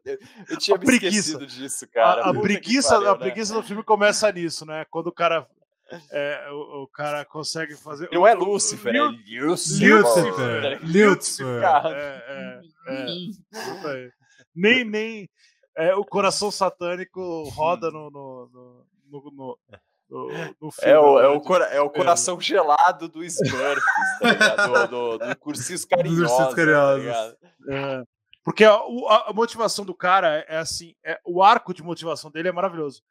eu tinha me preguiça. esquecido disso, cara. A, a preguiça, pariu, a né? preguiça do filme começa nisso, né? Quando o cara é, o, o, cara consegue fazer. Não é Lúcifer, é Lúcifer. Lúcifer. Lúcifer. É, é, é. Nem, nem é, o coração satânico roda no, no, no, no, no no, filme, é, o, é, o cora é o coração gelado do Smurfs, tá do, do, do Cursinhos Carinhosos. Tá é, porque a, a, motivação do cara é assim, é, o arco de motivação dele é maravilhoso.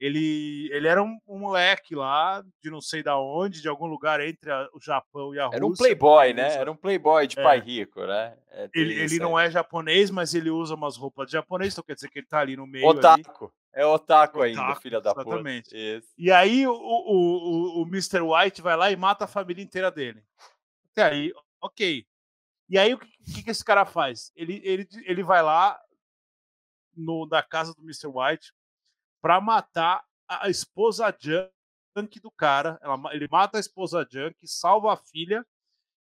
Ele, ele era um, um, moleque lá, de não sei da onde, de algum lugar entre a, o Japão e a Rússia. Era um playboy, né? Era um playboy de é. pai rico, né? É, ele, ele não é japonês, mas ele usa umas roupas de japonês, então quer dizer que ele tá ali no meio. Otaku. Ali. É otaku, otaku ainda, filha da puta. Exatamente. E aí o, o, o, o Mr. White vai lá e mata a família inteira dele. Até aí, ok. E aí o que, que esse cara faz? Ele, ele, ele vai lá no, na casa do Mr. White para matar a esposa junk do cara. Ela, ele mata a esposa junk, salva a filha.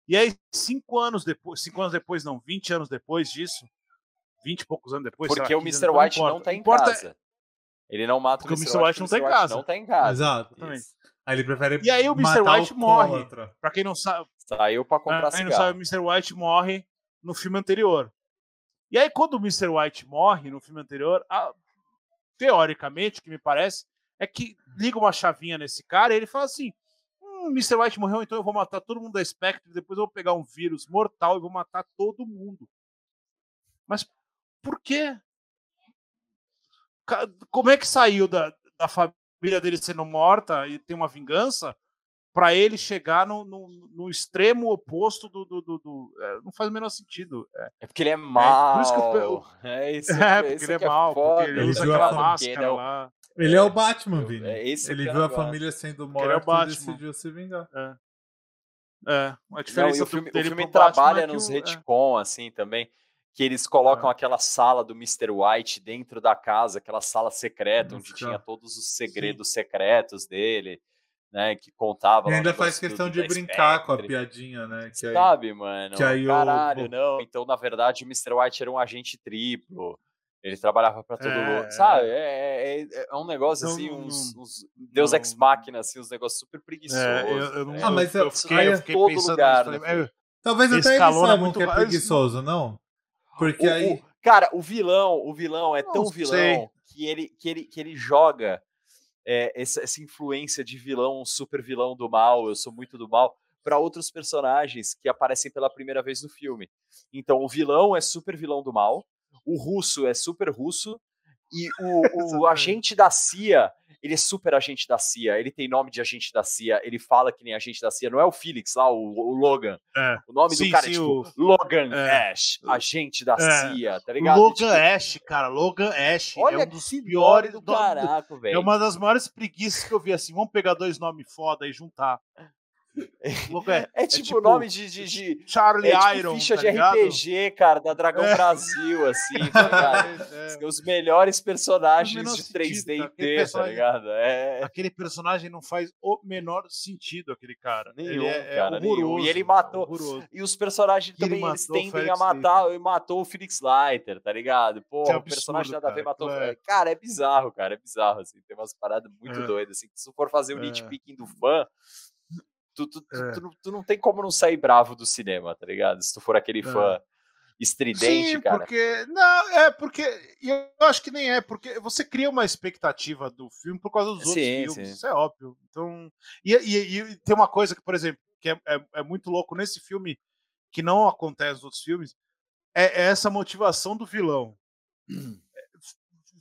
E aí, cinco anos depois, cinco anos depois, não, 20 anos depois disso, 20 e poucos anos depois. Porque lá, o Mr. White não, não tá em casa. Ele não mata Porque o Mr. White, não tá em casa. Não tá em casa. Exato. Aí ele prefere. E aí o Mr. White morre. Para quem não sabe. Saiu para comprar Quem não sabe, o Mr. White morre no filme anterior. E aí, quando o Mr. White morre no filme anterior, a, teoricamente, que me parece, é que liga uma chavinha nesse cara e ele fala assim: hum, Mr. White morreu, então eu vou matar todo mundo da Spectre, depois eu vou pegar um vírus mortal e vou matar todo mundo. Mas por quê? Como é que saiu da, da família dele sendo morta e tem uma vingança? Para ele chegar no, no, no, extremo oposto do. do, do, do é, não faz o menor sentido. É, é porque ele é mal. É, por isso que eu, é, isso, é porque ele é, é mal. Porque ele usa aquela máscara é lá. Ele é o Batman, Vini. É ele viu a família sendo morta e decidiu se vingar. É. É, a diferença não, o filme, o filme trabalha nos retcon, assim, também, que eles colocam aquela sala do Mr. White dentro da casa, aquela sala secreta, onde tinha todos os segredos Sim. secretos dele né, que contava. E ainda faz questão de brincar com a piadinha, né? Que aí, Sabe, mano? Que aí Caralho, o... não. Então, na verdade, o Mr. White era um agente triplo. Ele trabalhava para todo mundo, é, sabe? É, é, é, é, um negócio não, assim, uns, não, uns Deus Ex Machina, assim, uns negócios super preguiçosos. É, eu, eu, né? ah, mas eu, eu fiquei, eu fiquei todo pensando lugar. Nisso, Talvez até eles saibam que é preguiçoso, não? Porque o, aí. O, cara, o vilão, o vilão é tão vilão que ele, que, ele, que ele joga é, essa, essa influência de vilão, super vilão do mal, eu sou muito do mal, para outros personagens que aparecem pela primeira vez no filme. Então, o vilão é super vilão do mal, o russo é super russo, E o, o agente da CIA, ele é super agente da CIA, ele tem nome de agente da CIA, ele fala que nem agente da CIA, não é o Felix lá, o, o Logan. É. O nome Sim, do cara sim, é tipo o- Logan é. Ash, agente da É. CIA, tá ligado? Logan Tipo, Ash, cara, Logan Ash Olha é um dos piores do caraca, É velho. uma das maiores preguiças que eu vi assim. Vamos pegar dois nomes foda e juntar. Logan É, tipo o nome de, de, de Charlie é tipo Iron, ficha tá de ligado? RPG, cara, da Dragão É. Brasil, assim, tá ligado? É, é. Os melhores personagens de sentido, 3D cara. e T, tá ligado? É. Aquele personagem não faz o menor sentido, aquele cara. Nenhum, ele é, é cara, nenhum. horroroso, E ele matou- horroroso. E os personagens ele também, eles tendem a matar, ele matou o Felix Leiter, tá ligado? Pô, Que o personagem absurdo, nada a ver cara, matou. é- Cara, é bizarro, cara, é bizarro, assim. Tem umas paradas muito É. doidas, assim. que Se for fazer o É. nitpicking do fã, tu, tu, É. tu não- tu não tem como não sair bravo do cinema, tá ligado? Se tu for aquele fã estridente, Sim, cara. porque. Não, é porque. Eu acho que nem é, porque você cria uma expectativa do filme por causa dos outros Sim, filmes. sim. Isso é óbvio. Então. E, e- e tem uma coisa que, por exemplo, que é, é- é muito louco nesse filme, que não acontece nos outros filmes, é, é essa motivação do vilão.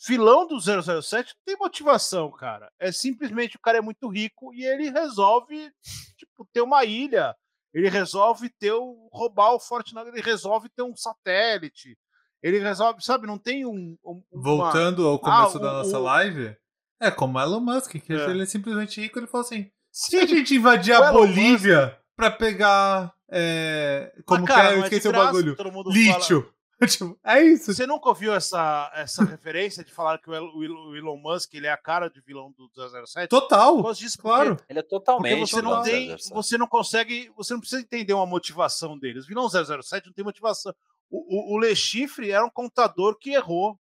Vilão do 007 não tem motivação, cara. É simplesmente o cara é muito rico e ele resolve, tipo, ter uma ilha. Ele resolve ter o, roubar o Fortnite, ele resolve ter um satélite. Ele resolve, sabe, não tem um. um- uma- Voltando ao começo Ah, da nossa o- live, é como Elon Musk, que É. ele é simplesmente rico, ele falou assim: se a gente invadir a Bolívia pra pegar. é, como mas, cara, que é? Eu esqueci o bagulho. mundo fala- Lítio. Tipo, é isso. Você nunca ouviu essa, essa referência de falar que o El- o Elon- Musk ele é a cara de vilão do 007? Eu Total. gosto disso Claro. porque, Ele é porque totalmente. você não tem, 007. você não consegue, você não precisa entender uma motivação deles. O vilão 007 não tem motivação. O, o, o Le Chiffre era um contador que errou.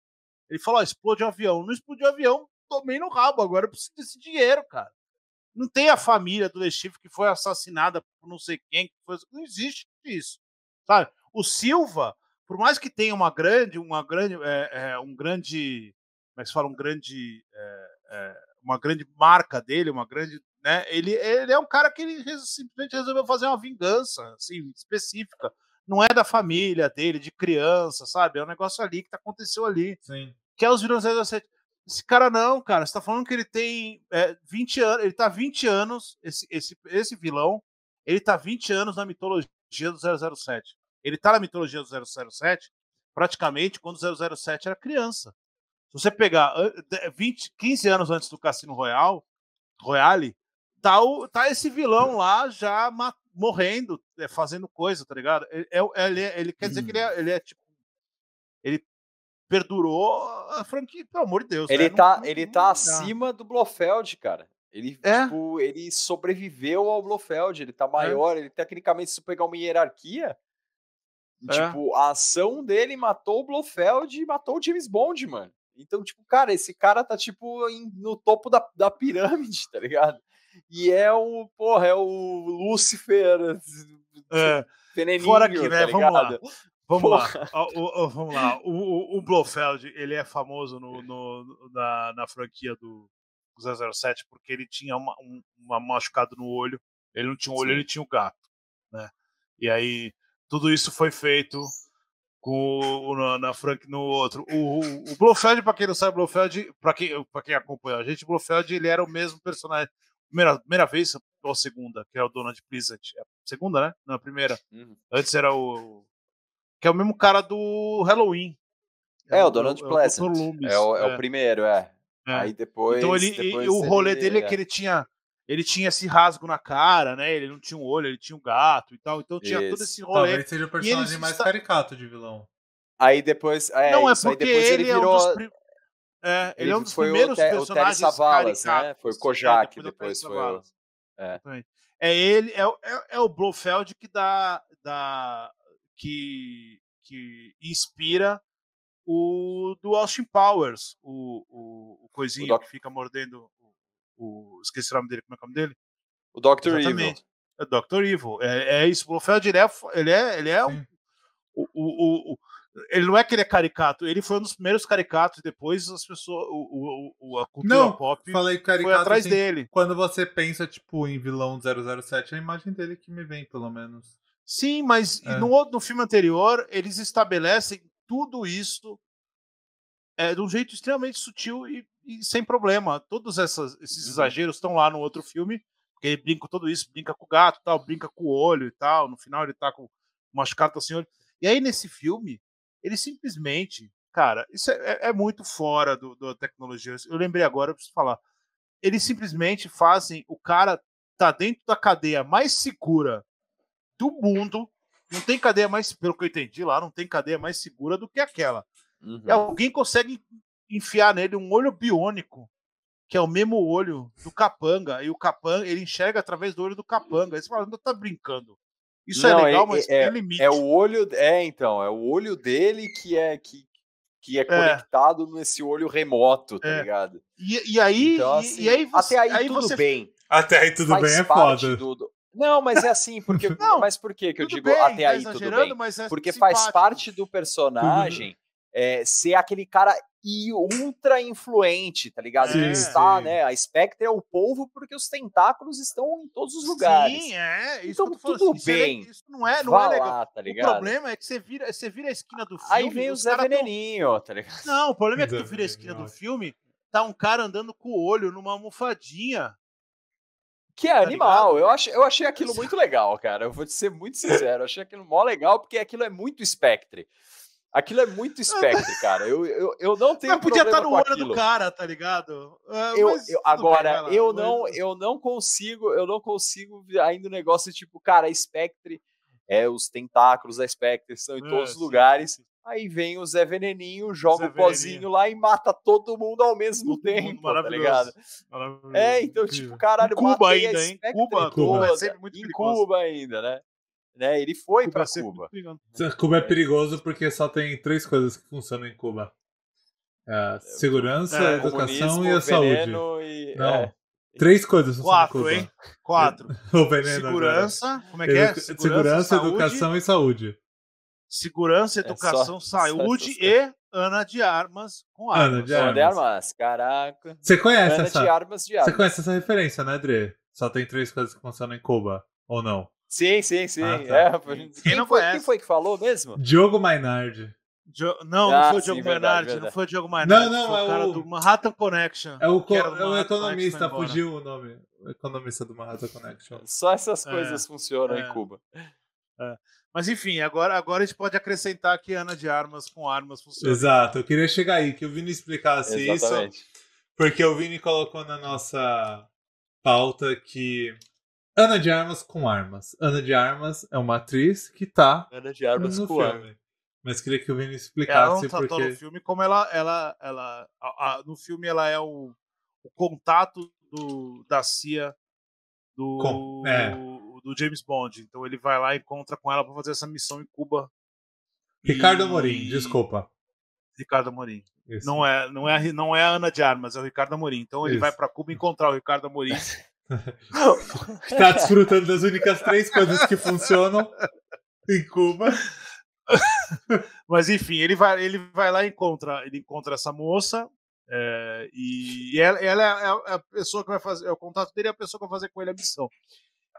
Ele falou: ó, explode o avião. Não explodiu o avião, tomei no rabo. Agora eu preciso desse dinheiro, cara. Não tem a família do Le Chiffre que foi assassinada por não sei quem. Que foi... Não existe isso. Sabe? O Silva, por mais que tenha uma grande, uma grande, é, é, um grande, como é que se fala, um grande, é, uma grande marca dele, uma grande, né? Ele, ele é um cara que ele simplesmente resolveu fazer uma vingança, assim, específica. Não é da família dele, de criança, sabe? É um negócio ali que aconteceu ali Sim. que é os vilões 007. Esse cara não, cara. Você tá falando que ele tem é, 20 anos. Ele tá 20 anos. Esse, esse, esse vilão, ele tá 20 anos na mitologia do 007. Ele tá na mitologia do 007 praticamente quando o 007 era criança. Se você pegar an- de- 20, 15 anos antes do Cassino Royale, Royale tá, o, tá esse vilão lá já morrendo, é, fazendo coisa, tá ligado? Ele, é- ele, é- ele quer dizer que ele é, ele é tipo. Ele perdurou a franquia, pelo amor de Deus. Ele né? Não- tá, não- ele não tá dá. acima do Blofeld, cara. Ele, É. tipo, ele sobreviveu ao Blofeld, ele tá maior, ele tecnicamente, se pegar uma hierarquia, É. tipo, a ação dele matou o Blofeld e matou o James Bond, mano. Então, tipo, cara, esse cara tá, tipo, em- no topo da, da pirâmide, tá ligado? E é o, porra, é o Lúcifer É, Fora aqui, tá né? Vamos lá. Vamos lá. Porra. Ó, ó, ó, vamos lá. O, o, o Blofeld, ele é famoso no, no- na, na franquia do 007 porque ele tinha uma, um uma machucado no olho. Ele não tinha um olho, Sim. ele tinha o gato. Né? E aí, tudo isso foi feito com o, na, na franquia no outro. O, o, o Blofeld, para quem não sabe, Blofeld, para quem, pra quem acompanha a gente, o Blofeld ele era o mesmo personagem. Primeira, primeira vez ou segunda, que é o Donald Pleasant. É Segunda, né? Não, a primeira. Uhum. Antes era o. Que é o mesmo cara do Halloween. É, o Donald é o Pleasant. É o, é o é, primeiro, é. é. Aí depois. Então ele, depois o rolê ele- dele é que ele tinha ele tinha esse rasgo na cara, né? Ele não tinha um olho, ele tinha um gato e tal. Então tinha todo Isso. esse rolê. Talvez seja o personagem mais está- caricato de vilão. Aí depois. É, não, é isso, porque depois ele, ele é um virou. dos pri- é, ele, é um dos foi primeiros o, Te- o personagens Savalas, né? caricatos. Foi o É, Kojak, depois depois foi o. É. Exatamente. É ele, é, o- é, é o Blofeld que dá, dá que, que inspira o do Austin Powers, o, o, o coisinho O Doc- que fica mordendo o, esqueci o nome dele, como é o nome dele? O Dr. Evil. Exatamente. É Dr. Evil. É, é isso, o Blofeld ele é, ele é, ele é um, o, o, o- o- ele não é que ele é caricato, ele foi um dos primeiros caricatos, depois as pessoas, o, o, o- a cultura Não, pop Falei foi caricato atrás assim, dele. Quando você pensa, tipo, em vilão 007, é a imagem dele que me vem, pelo menos. Sim, mas É. no, outro- no filme anterior, eles estabelecem tudo isso é, de um jeito extremamente sutil e, e sem problema. Todos essas, esses uhum. exageros estão lá no outro filme, porque ele brinca com tudo isso, brinca com o gato, tal, brinca com o olho e tal. No final ele tá com machucado assim, olho. E aí nesse filme, ele simplesmente, cara, isso é, é, é muito fora do, da tecnologia. Eu lembrei agora, eu preciso falar. Eles simplesmente fazem o cara tá dentro da cadeia mais segura do mundo. Não tem cadeia mais, pelo que eu entendi lá, não tem cadeia mais segura do que aquela. Uhum. E alguém consegue enfiar nele um olho biônico, que é o mesmo olho do capanga, e o capanga, ele enxerga através do olho do capanga. Aí você fala, não tá brincando. Isso é não, é legal, é, mas é, tem limite. É o olho, é então, é o olho dele que é que, que é, é. conectado nesse olho remoto, tá é. ligado? E, e aí, então, assim, e, aí você, até aí, aí tudo você... bem. Até aí tudo bem é foda. Do, Não, mas é assim, porque. não, mas por que que eu digo bem, até tá aí tudo bem? É porque simpático. faz parte do personagem é, ser aquele cara e ultra influente, tá ligado? Sim, está, sim. né? A Spectre é o povo porque os tentáculos estão em todos os lugares. Sim, é. Isso então tudo isso bem. Isso não é, não é legal. Lá, tá ligado? O problema é que você vira, você vira a esquina do filme. Aí vem o Zé Veneninho, tão... tá ligado? Não, o problema é que tu vira a esquina do filme, tá um cara andando com o olho numa almofadinha. Que é tá animal. Ligado? Eu achei, eu achei aquilo muito legal, cara. Eu vou te ser muito sincero. Eu achei aquilo mó legal, porque aquilo é muito Spectre. Aquilo é muito Spectre, cara. Eu, eu, eu não tenho mas podia estar tá no olho do cara, tá ligado? Uh, eu, eu agora, bem, eu, não, mas... eu não consigo, eu não consigo ainda o um negócio tipo, cara, Spectre, é, os tentáculos da Spectre estão em é, todos os lugares. Aí vem o Zé Veneninho, joga Zé o pozinho lá e mata todo mundo ao mesmo todo tempo, tá ligado? É, então, tipo, caralho, em Cuba ainda, hein? Cuba, Cuba, é sempre muito em Cuba ainda, né? Né? Ele foi para Cuba. Cuba é perigoso porque só tem três coisas que funcionam em Cuba: a é, segurança, é, a educação e a saúde. E... Não. É. Três coisas Quatro, hein? Quatro. o veneno segurança, agora. como é que é? Segurança, segurança educação e saúde. Segurança, educação, é só, saúde só e Ana de Armas com armas. Ana de Armas. Ana de Armas, caraca. Você conhece Ana essa? De armas, de armas. Você conhece essa referência, né, Dre? Só tem três coisas que funcionam em Cuba, ou não? Sim, sim, sim. Ah, tá. é, quem, quem, não foi, quem foi que falou mesmo? Diogo Mainardi. Jo... Não, ah, não foi o Diogo Mainardi, não foi o Diogo Mainardi. Não, não, foi é o cara do Manhattan Connection. É o, co... é o economista, fugiu o nome. O economista do Manhattan Connection. Só essas é, coisas é, funcionam é, em Cuba. É. Mas enfim, agora, agora a gente pode acrescentar que Ana de Armas com armas funciona. Exato, eu queria chegar aí, que o Vini explicasse Exatamente. isso. Porque o Vini colocou na nossa pauta que Ana de Armas com armas. Ana de Armas é uma atriz que tá Ana de Armas no com filme. Armas. Mas queria que o Vini explicasse ela não porque no filme como ela ela ela a, a, no filme ela é o, o contato do da CIA do com, é. do James Bond. Então ele vai lá e encontra com ela para fazer essa missão em Cuba. Ricardo e... Amorim, desculpa. Ricardo Amorim. Isso. Não é, não é, não é a Ana de Armas, é o Ricardo Amorim. Então ele Isso. vai para Cuba encontrar o Ricardo Amorim Está desfrutando das únicas três coisas que funcionam em Cuba. Mas enfim, ele vai, ele vai lá e encontra, ele encontra essa moça. É, e ela, ela, é, é a pessoa que vai fazer, é o contato dele é a pessoa que vai fazer com ele a missão.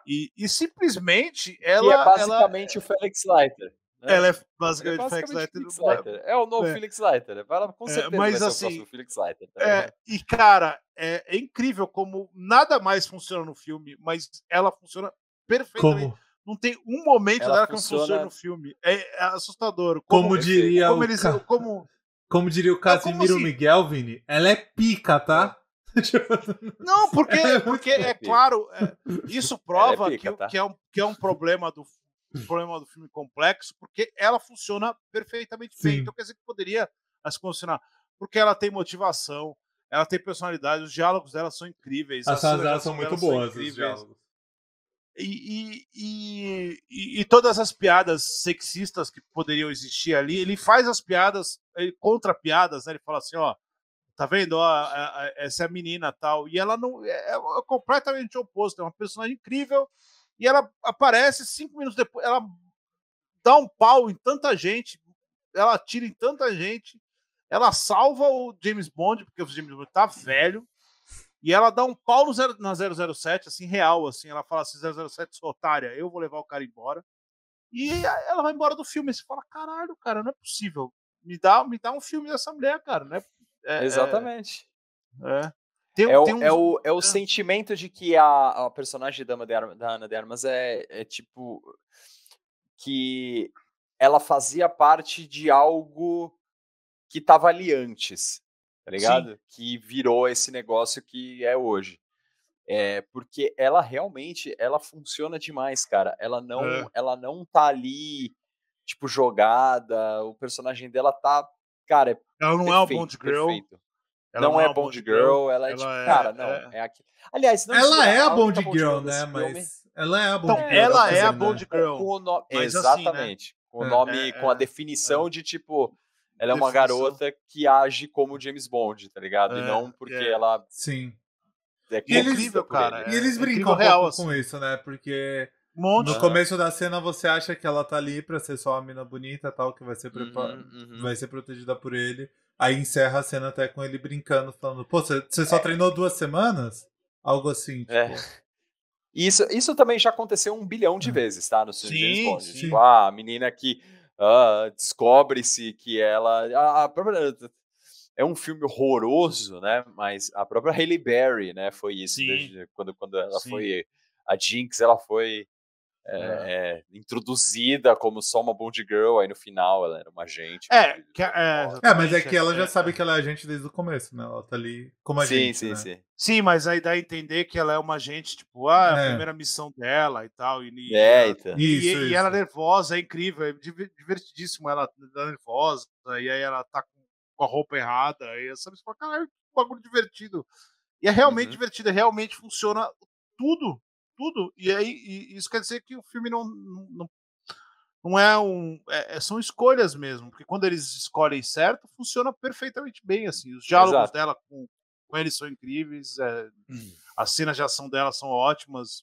E, e simplesmente ela. E é basicamente ela, o Felix Leiter. Né? Ela é basicamente, é Felix Leiter. Felix Leiter. É o novo é. Felix Leiter. Vai com certeza é, mas, assim, Felix Leiter. Tá é, e, cara, é, é, incrível como nada mais funciona no filme, mas ela funciona perfeitamente. Como? Não tem um momento ela dela que não funciona no filme. É, é assustador. Como, como diria como o eles, ca... como, como diria o Casimiro assim? Miguel, Vini, ela é pica, tá? Não, porque, porque é claro, é, isso prova pica, que, tá? que, é um, que é um problema do o problema do filme complexo, porque ela funciona perfeitamente Sim. bem. Então quer dizer que poderia se funcionar. Porque ela tem motivação, ela tem personalidade, os diálogos dela são incríveis. As cenas dela são muito boas, os diálogos. E, e, e, e, todas as piadas sexistas que poderiam existir ali, ele faz as piadas, ele contra piadas, né? ele fala assim, ó, tá vendo, ó, essa é a menina tal, e ela não é, é completamente oposto, é uma personagem incrível, e ela aparece cinco minutos depois, ela dá um pau em tanta gente, ela atira em tanta gente, ela salva o James Bond, porque o James Bond tá velho, e ela dá um pau no zero, na 007, assim, real, assim, ela fala assim, 007, sou otária, eu vou levar o cara embora. E ela vai embora do filme, e você fala, caralho, cara, não é possível. me dá, me dá um filme dessa mulher, cara, né? É, Exatamente. É, é. Tem, É o, tem uns- é o, é o é. sentimento de que a, a personagem da, Ana de da Ana de Armas é, é tipo. que ela fazia parte de algo que tava ali antes, tá ligado? Que virou esse negócio que é hoje. É, porque ela realmente, ela funciona demais, cara. Ela não, É. ela não tá ali, tipo, jogada. O personagem dela tá, cara, é Ela não é perfeito, Bond Girl. perfeito. Ela não, é uma Bond Girl, ela é ela tipo, é- cara, não, é- é, aqui. Aliás, não Ela sei, é a única Bond Girl, né? filme- Mas ela é a Bond Então, Girl. ela tá é a Bond né? Girl. com no- assim, né? Exatamente. Com o É. nome, É, com a é, definição de tipo, ela é uma Definição. garota que age como James Bond, tá ligado? e É, não porque é. ela Sim. é eles- incrível, cara. E eles é brincam um real, pouco assim. com isso, né? Porque Um monte. no começo da cena você acha que ela tá ali pra ser só uma mina bonita tal, que vai ser, Uhum, uhum. vai ser protegida por ele. Aí encerra a cena até com ele brincando, falando, pô, você só treinou duas semanas? Algo assim, tipo. É. Isso, isso também já aconteceu um bilhão de Hum. vezes, tá? No filme de James Bond. sim. Tipo, ah, a menina que ah, descobre-se que ela. A, a própria, é um filme horroroso, né? Mas a própria Halle Berry, né? Foi isso. Desde quando, quando ela Sim. foi. A Jinx, ela foi. É, é, introduzida como só uma Bond Girl, aí no final ela era uma agente. É, que, é, É, mas é que ela já é, sabe é. que ela é agente desde o começo, né? Ela tá ali como sim, agente, sim, né? sim. Sim, mas aí dá a entender que ela é uma agente, tipo, ah, é a É. primeira missão dela e tal. E, e É, ela- então. E, Isso, e isso. ela é nervosa, é incrível, é diver- divertidíssimo ela tá nervosa, e aí ela tá com- com a roupa errada, e sabe, você fala, caralho, que bagulho divertido. E é realmente Uhum. divertido, realmente funciona tudo, tudo. E aí e isso quer dizer que o filme não, não, não- é um. é- é- são escolhas mesmo, porque quando eles escolhem certo, funciona perfeitamente bem. assim Os diálogos Exato. dela com, com eles são incríveis, é, Hum. as cenas de ação dela são ótimas.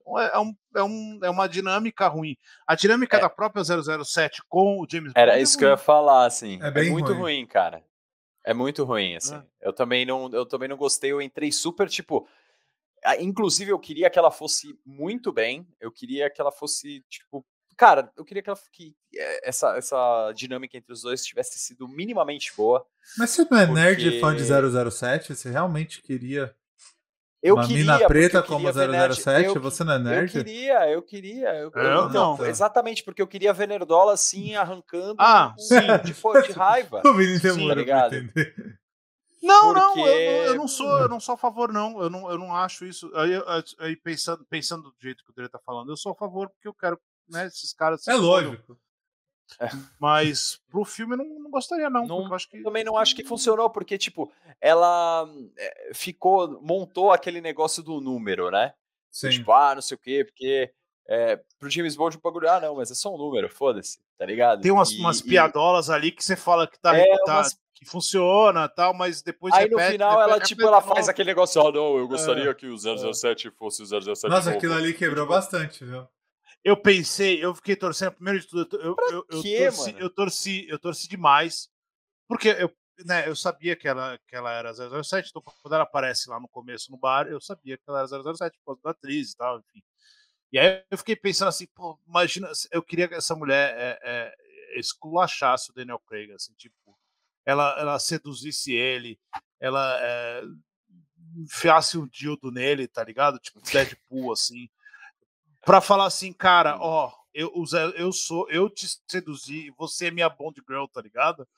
Então, É, é um- é um- é uma dinâmica ruim. A dinâmica É. da própria 007 com o James Bond. Era é isso que eu ia ruim. falar, assim. É É, bem muito ruim. ruim. cara. É muito ruim, assim. É. Eu também não, eu também não gostei. Eu entrei super tipo. Ah, Inclusive, eu queria que ela fosse muito bem. Eu queria que ela fosse tipo. Cara, eu queria que, ela, que eh, essa, essa dinâmica entre os dois tivesse sido minimamente boa. Mas você não é nerd Porque- fã de 007? Você realmente queria Eu uma queria. mina preta eu como queria ver nerd- 007? eu Você não é Eu nerd? queria, eu queria. Eu, Eu então, não. Exatamente, porque eu queria ver Nerdola assim, arrancando Ah, com- sim. de, de raiva. O Sim, demorou tá pra ligado? Não, não, eu, Porque- não- eu não sou, eu não sou a favor, não. Eu não, eu não acho isso. Aí, aí- pensando, pensando do jeito que o Dre tá falando, eu sou a favor porque eu quero, né, esses caras. É escolham. lógico. Mas pro filme eu não, não gostaria, não. Não- eu acho que. Eu também não acho que funcionou, porque, tipo, ela eh, ficou, montou aquele negócio do número, né? Sim. Tipo, ah, não sei o quê, porque é, pro James Bond o bagulho, ah, não, mas é só um número, foda-se, tá ligado? Tem umas, E- umas e piadolas ali que você fala que tá, É, tá- umas- que funciona tal, mas depois Aí no repete, final repete, ela, repete tipo, ela faz aquele negócio, ah, não, eu gostaria que o 007 fosse o 007 Nossa, novo. aquilo ali quebrou Tipo, bastante, viu? Eu pensei, eu fiquei torcendo, primeiro de tudo, eu, eu, eu, quê, torci, mano? eu torci, eu torci demais, porque eu, né, eu sabia que ela, que ela era 007, então quando ela aparece lá no começo no bar, eu sabia que ela era 007 por causa da atriz e tal, enfim. E aí eu fiquei pensando assim, pô, imagina, eu queria que essa mulher é, é, esculachasse o Daniel Craig, assim, tipo, ela, ela seduzisse ele, ela é, enfiasse um dildo nele, tá ligado? Tipo, Deadpool, assim pra falar assim, cara, ó, eu, eu sou, eu te seduzi, você é minha Bond Girl, tá ligado?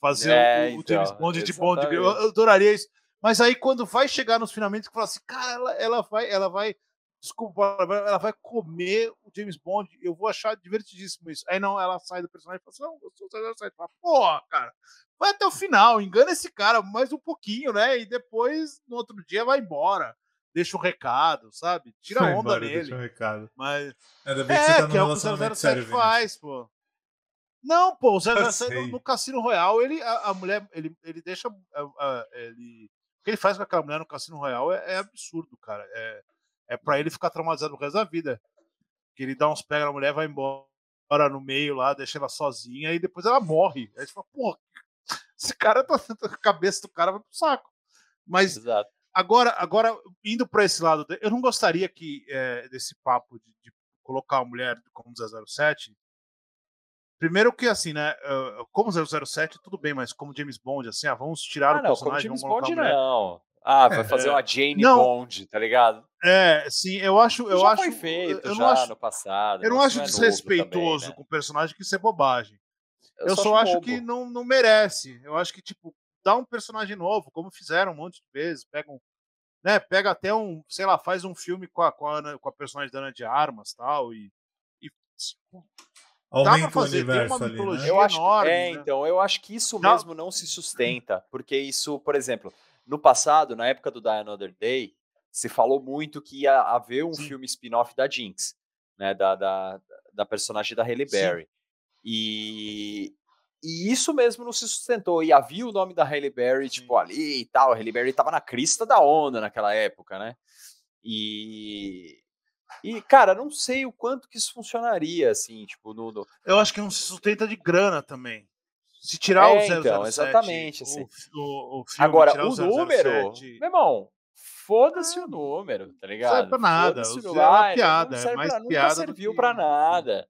Fazer É, o, o James então, Bond de Bond Girl, eu, eu adoraria isso. Mas aí quando vai chegar nos finalmente, que fala assim, cara, ela, ela vai, ela vai, desculpa, ela vai- comer o James Bond, eu vou achar divertidíssimo isso. Aí não, ela sai do personagem e fala assim, não, eu sou o 007. Fala, Porra, cara, vai até o final, engana esse cara mais um pouquinho, né? E depois, no outro dia, vai embora. Deixa um recado, sabe? Tira Foi onda embora, nele. um recado. Mas Ainda bem que você é, tá num que é o que o relacionamento 007 sério, Vini. faz, pô. Não, pô, o 007 sei. no, no Cassino Royal, ele, a, a mulher, ele, ele deixa. a- a- ele, o que ele faz com aquela mulher no Cassino Royal é, é absurdo, cara. É, é pra ele ficar traumatizado o resto da vida. Que ele dá uns pega na mulher, vai embora no meio lá, deixa ela sozinha e depois ela morre. Aí você fala, pô, esse cara tá. A cabeça do cara vai pro saco. Mas Exato. Agora, agora indo para esse lado, eu não gostaria que eh, desse papo de, de colocar a mulher como 007 Primeiro que, assim, né? uh, Como 007, tudo bem, mas como James Bond, assim, ah, vamos tirar Ah, o não, personagem, James vamos colocar Bond a mulher. não. Ah, vai É. fazer uma Jane Não. Bond, tá ligado? É, sim, eu acho. Eu já acho foi feito, eu já acho, no passado. eu não isso acho é desrespeitoso também, né? com o personagem que isso é bobagem. Eu, só acho bobo. que não, não merece. Eu acho que, tipo, dá um personagem novo, como fizeram um monte de vezes, pega um. Né, pega até um, sei lá, faz um filme com a, com a, Ana- com a personagem da Ana de Armas tal, e. e tipo, dá pra Aumenta o fazer, tem universo uma ali, né? mitologia Eu acho enorme. é, né? então, eu acho que isso Não. mesmo não se sustenta, porque isso, por exemplo, no passado, na época do Die Another Day, se falou muito que ia haver um Sim. filme spin-off da Jinx, né, da, da, da personagem da Halle Sim. E, e isso mesmo não se sustentou, e havia o nome da Halle Berry, tipo, ali e tal, a Halle Berry tava na crista da onda naquela época, né, e... E, cara, não sei o quanto que isso funcionaria, assim, tipo, no, no- Eu acho que não se sustenta de grana também. Se tirar É, o 007, então, exatamente, assim. o, o, o filme, Agora, tirar o 007, número, meu irmão, foda-se Ah, o número, tá não ligado? serve pra nada. Foda-se o É uma piada, não é serve mais pra- nunca piada do serviu que- pra nada,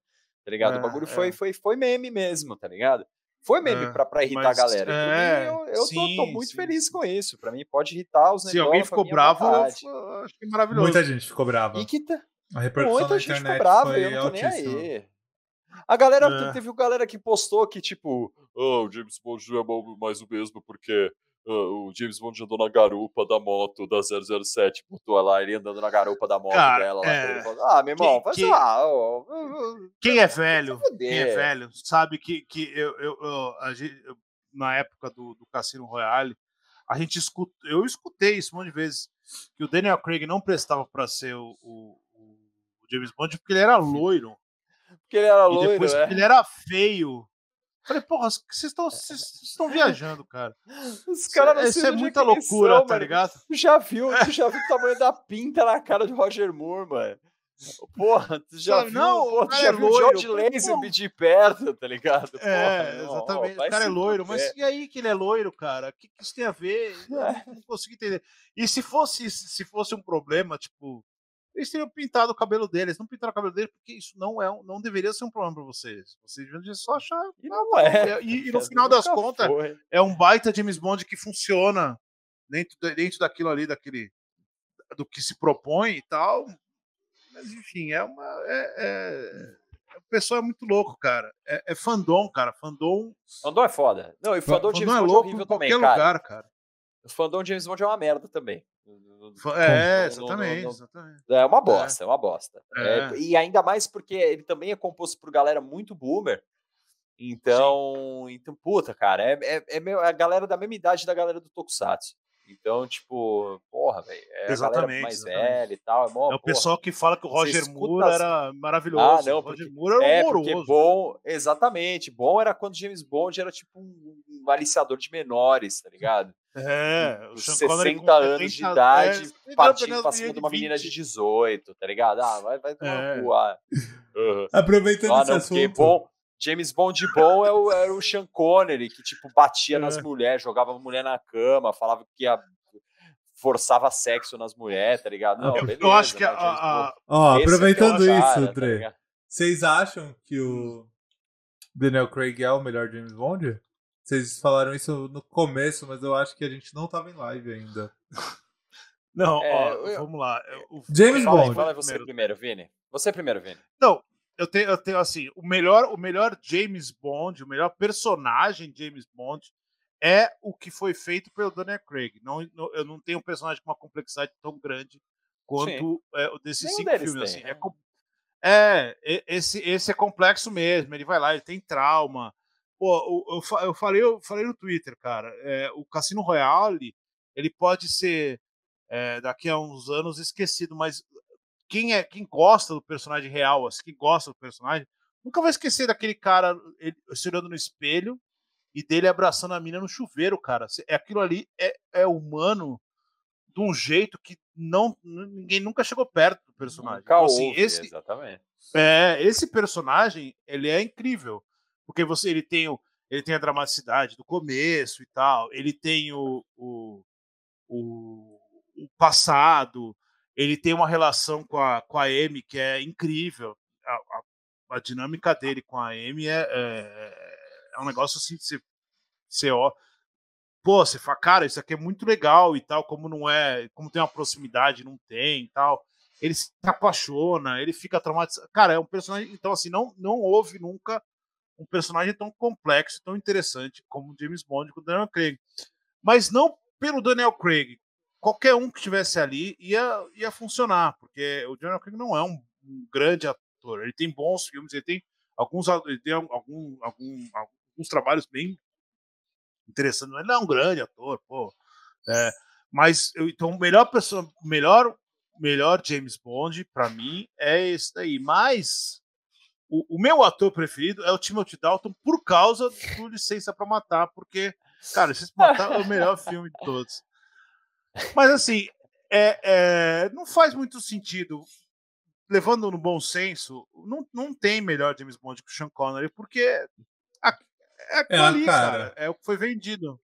tá ligado? o É, bagulho é. foi, foi, foi meme mesmo, tá ligado? Foi meme É, pra, pra irritar mas, a galera. E é, mim, eu, eu tô- tô, sim, muito sim, feliz sim. com isso. Pra mim, pode irritar os Se alguém negócios, ficou bravo, eu, vontade. eu acho que é maravilhoso. Muita gente ficou brava. E que tá, A repercussão muita gente ficou brava, foi eu não tô nem altíssima. aí. A galera, É. teve galera que postou que, tipo, "Ah, o James Bond não é mais o mesmo porque o James Bond andou na garupa da moto da 007, botou lá ele andando na garupa da moto Cara, dela. Lá, é. falou, ah, meu irmão, Quem- faz quem- lá. Quem é velho, quem é velho, sabe que, que eu, eu, eu- gente- eu- na época do, do Cassino Royale, a gente escuta, eu escutei isso um monte de vezes, que o Daniel Craig não prestava para ser o, o- o James Bond porque ele era loiro. Porque ele era e loiro, depois é. porque ele era feio. Falei, porra, vocês estão vocês estão viajando, cara. Os caras não Isso é onde muita loucura, são, tá mano. ligado? Tu já viu, tu já viu o tamanho da pinta na cara de Roger Moore, mano? Porra, tu já Sabe, viu, não, porra, tu já é viu loiro, George Lazenby de perto, tá ligado? Porra, É, não, exatamente. vai o cara é loiro, mas fuder. e aí que ele é loiro, cara? O que, que isso tem a ver? É. não consigo entender. E se fosse, se fosse um problema, tipo, eles teriam pintado o cabelo deles. Não pintaram o cabelo deles porque isso não é, um- não deveria ser um problema pra vocês. Vocês deviam só achar. E "Ah, não tá é. bom". E, e no cara, final das contas, foi. é um baita James Bond que funciona dentro, dentro daquilo ali, daquele do que se propõe e tal. Mas enfim, é uma. É, é- o pessoal é muito louco, cara. É, é fandom, cara. Fandom, Fandom é foda. Não, e fandom de fandom James é Bond é louco horrível em qualquer também, cara. lugar, cara. O fandom de James Bond é uma merda também. É, exatamente, exatamente. É uma bosta, é, uma bosta. É. É, e ainda mais porque ele também é composto por galera muito boomer. Então, então puta, cara, é, é, é meu- é a galera da mesma idade da galera do Tokusatsu. Então, tipo, porra, velho, é Exatamente, mais exatamente. velha e tal. É, mó, É o porra. pessoal que fala que o Roger Moore as- era maravilhoso. Ah, não, o Roger porque- Moore era É, horroroso. porque bom, exatamente, bom era quando James Bond era tipo um, um aliciador de menores, tá ligado? É, o Com Sean Connery 60 com anos de 70, idade, é, 70 partindo pra cima de uma menina de 18, tá ligado? Ah, vai, vai tomar É. ah. Aproveitando Ah, esse não, porque assunto. bom, James Bond bom é o, era o Sean Connery, que tipo batia nas É. mulheres, jogava a mulher na cama, falava que ia, forçava sexo nas mulheres, tá ligado? Não, Eu, beleza, eu acho que a, James a- Bond, Ó, esse aproveitando é isso, cara, tá vocês acham que o Daniel Craig é o melhor James Bond? Vocês falaram isso no começo, mas eu acho que a gente não tava em live ainda. Não, É, ó, eu- vamos lá. O- James Fala Bond. fala você primeiro. primeiro, Vini. Você primeiro, Vini. Não, eu tenho, eu tenho assim, o melhor, o melhor James Bond, o melhor personagem James Bond é o que foi feito pelo Daniel Craig. Não, não- eu não tenho um personagem com uma complexidade tão grande quanto é, o desses Nenhum cinco filmes. tem, assim. é, né? é, esse, esse é complexo mesmo. Ele vai lá, ele tem trauma. Pô, eu, eu falei, eu falei no Twitter, cara. é, o Cassino Royale, ele pode ser é, daqui a uns anos esquecido, mas quem é quem gosta do personagem real, assim, quem gosta do personagem, nunca vai esquecer daquele cara ele, se olhando no espelho e dele abraçando a mina no chuveiro, cara. É aquilo ali é, é humano de um jeito que não ninguém nunca chegou perto do personagem. Nunca Então, assim, houve, esse exatamente. é, esse personagem, ele é incrível, porque você ele tem o, ele tem a dramaticidade do começo e tal, ele tem o, o, o, o passado, ele tem uma relação com a, com a Amy que é incrível. A, a- a dinâmica dele com a Amy é, é, é um negócio assim, você, você ó, pô, você fala, cara, isso aqui é muito legal e tal, como não é, como tem uma proximidade, não tem e tal. Ele se apaixona, ele fica traumatizado. Cara, é um personagem, então assim, não, não houve nunca um personagem tão complexo, tão interessante como James Bond com o Daniel Craig. Mas não pelo Daniel Craig. Qualquer um que estivesse ali ia, ia funcionar, porque o Daniel Craig não é um, um grande ator. Ele tem bons filmes, ele tem alguns, ele tem algum, algum, alguns trabalhos bem interessantes. Ele não é um grande ator, pô. É, mas então o melhor pessoa, melhor melhor James Bond para mim é esse daí. Mas o, o, meu ator preferido é o Timothy Dalton por causa do Licença para Matar, porque, cara, Licença para Matar é o melhor filme de todos. Mas, assim, é, é, não faz muito sentido, levando no bom senso, não, não tem melhor James Bond que o Sean Connery, porque a, é, é ali, cara. cara. É o que foi vendido.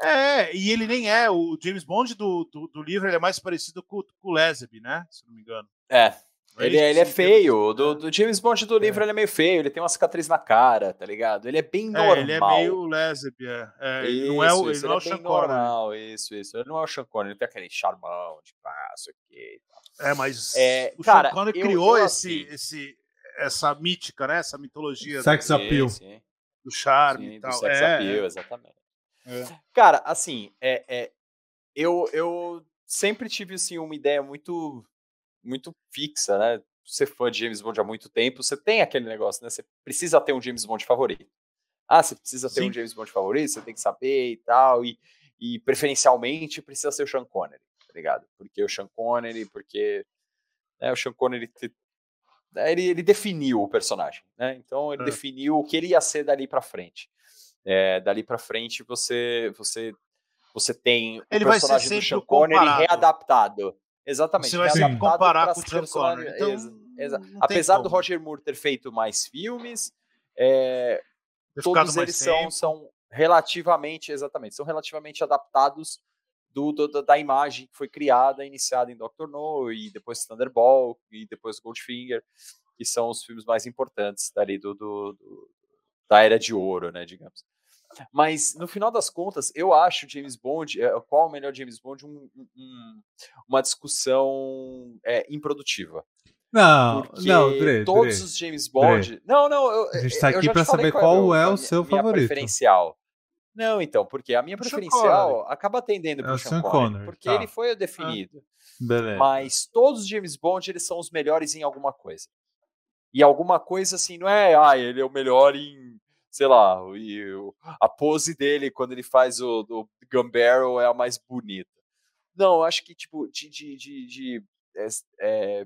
É, e ele nem é. O James Bond do, do, do livro ele é mais parecido com, com o Leslie, né? Se não me engano. É, ele, é, ele é feio. Do, do, James Bond do livro é. ele é meio feio, ele tem uma cicatriz na cara, tá ligado? Ele é bem normal. É, ele é meio lésbica. É, isso, não é o, isso, ele não é, é bem normal, isso, isso. Ele não é o Sean Connery, ele tem aquele charmão de passo aqui. É, mas é, o cara, Sean Connery criou eu, esse, assim, esse, essa mítica, né? Essa mitologia. Sex do, appeal. Sim, do charme sim, e tal. Do sex é, appeal, exatamente. Cara, assim, é, é, eu, eu sempre tive assim, uma ideia muito muito fixa, né? Você fã de James Bond há muito tempo, você tem aquele negócio, né? Você precisa ter um James Bond favorito. Ah, você precisa ter Sim. um James Bond favorito, você tem que saber e tal, e, e preferencialmente precisa ser o Sean Connery, tá ligado? Porque o Sean Connery, porque né, o Sean Connery né, ele, ele definiu o personagem, né? Então ele é. definiu o que ele ia ser dali para frente. É, dali para frente você você você tem ele o personagem do Sean Connery readaptado. Exatamente. Você vai sempre comparar com o Sean Connery. Então, exa, exa. Apesar do Roger Moore ter feito mais filmes, é, todos eles são, são relativamente, exatamente, são relativamente adaptados do, do, da imagem que foi criada, iniciada em Doctor No, e depois Thunderball, e depois Goldfinger, que são os filmes mais importantes dali do, do da Era de Ouro, né, digamos. Mas, no final das contas, eu acho James Bond, é, qual o melhor James Bond, um, um, uma discussão é, improdutiva. Não, Porque não, Dre, todos Dre, os James Bond. Dre. Não, não, eu, a gente tá aqui para saber qual, é, o seu minha, favorito. Minha preferencial. Não, então, porque a minha preferencial acaba tendendo para o Sean Connery, Connery, porque tá. ele foi o definido. Beleza. Mas todos os James Bond, eles são os melhores em alguma coisa. E alguma coisa assim, não é, ah, ele é o melhor em sei lá, e a pose dele quando ele faz o, o Gun Barrel é a mais bonita. Não, eu acho que, tipo, de, de, de, de é,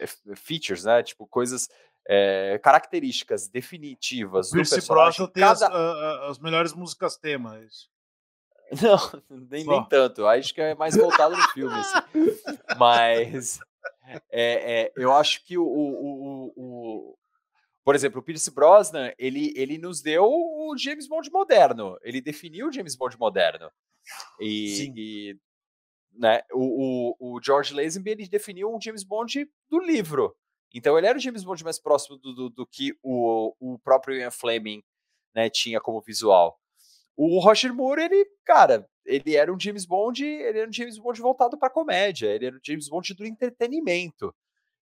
é, features, né? Tipo, coisas, é, características definitivas do personagem. tem cada... as, as melhores músicas temas. Não, nem, nem tanto. Acho que é mais voltado no filme. Assim. Mas é, é, eu acho que o, o, o, por exemplo, o Pierce Brosnan, ele, ele nos deu o James Bond moderno. Ele definiu o James Bond moderno. E, e né, o, o, o, George Lazenby, ele definiu um James Bond do livro. Então ele era o James Bond mais próximo do, do, do que o, o próprio Ian Fleming né, tinha como visual. O Roger Moore, ele, cara, ele era um James Bond, ele era um James Bond voltado para comédia, ele era um James Bond do entretenimento.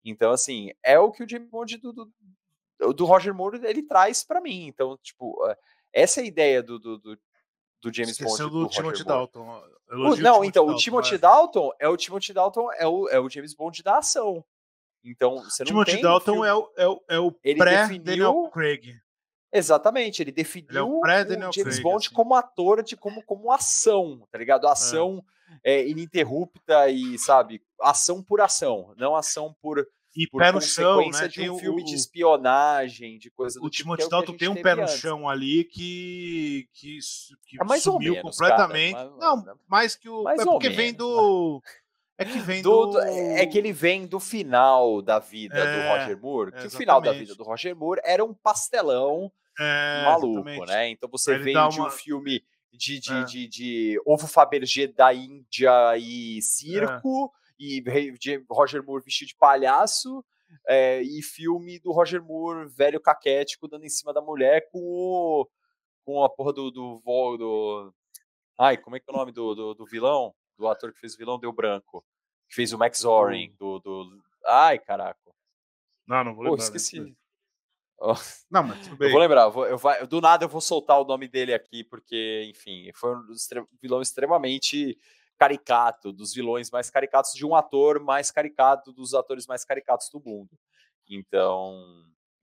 Então, assim, é o que o James Bond do, do, do Roger Moore ele traz para mim. Então, tipo, eh, essa é a ideia do, do, do, do James Esqueceu Bond. do, do Timothy Dalton. O, não, Timothy então, Dalton, o Timothy Dalton é o Timothy Dalton, é o, é o James Bond da ação. Então, você não Timothy tem Dalton é o, é o, é o pré-Daniel Craig. Exatamente, ele definiu ele é o, o James Craig, Bond assim. como ator, de como, como ação, tá ligado? Ação é. É, ininterrupta e, sabe, ação por ação, não ação por e pé no chão, né? de um filme o, de espionagem, de coisa do o tipo. O Timothy Dalton tem um pé no antes. chão ali que que, que é mais sumiu menos, completamente. Cara, não, mais que o mais é porque vem do é que vem do, do, É que ele vem do final da vida é, do Roger Moore. Que exatamente. o final da vida do Roger Moore era um pastelão é, maluco, exatamente. né? Então você vem uma... de um filme de, de, é. de, de, ovo Fabergé da Índia e circo, e Roger Moore vestido de palhaço, é, e filme do Roger Moore, velho caquético, dando em cima da mulher com o, com a porra do, do, do, do Ai, como é que é o nome do, do, do, vilão? Do ator que fez o vilão, deu branco. Que fez o Max Zorin, do, do... Ai, caraca. Não, não vou lembrar. Pô, esqueci. Oh. Não, mas tudo bem. Eu vou lembrar, eu vou, eu vai, do nada eu vou soltar o nome dele aqui, porque, enfim, foi um vilão extremamente caricato, dos vilões mais caricatos de um ator mais caricato dos atores mais caricatos do mundo. Então,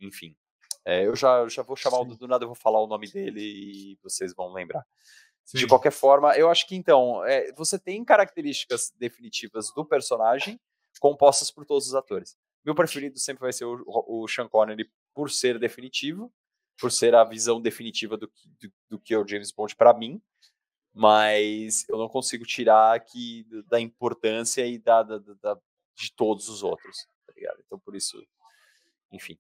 enfim. É, eu já, eu já vou chamar Sim. o do nada, eu vou falar o nome dele e vocês vão lembrar. Sim. De qualquer forma, eu acho que então, é, você tem características definitivas do personagem compostas por todos os atores. Meu preferido sempre vai ser o, o Sean Connery por ser definitivo, por ser a visão definitiva do, do, do que é o James Bond para mim, mas eu não consigo tirar aqui da importância e da, da, da, de todos os outros, tá ligado? Então por isso, enfim.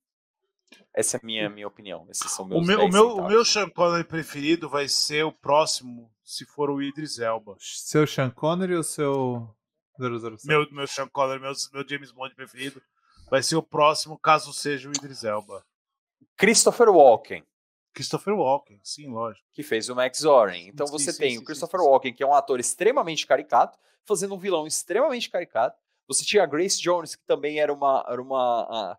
Essa é a minha, minha opinião. Esses são meus o meu, o meu, o meu Sean Connery preferido vai ser o próximo, se for o Idris Elba. Seu Sean Connery ou seu 007? Meu, meu Sean Connery, meu, meu James Bond preferido vai ser o próximo, caso seja o Idris Elba. Christopher Walken. Christopher Walken, sim, lógico. Que fez o Max Zorin. Então sim, você sim, tem sim, o Christopher Walken, que é um ator extremamente caricato, fazendo um vilão extremamente caricato. Você tinha a Grace Jones, que também era uma, era uma,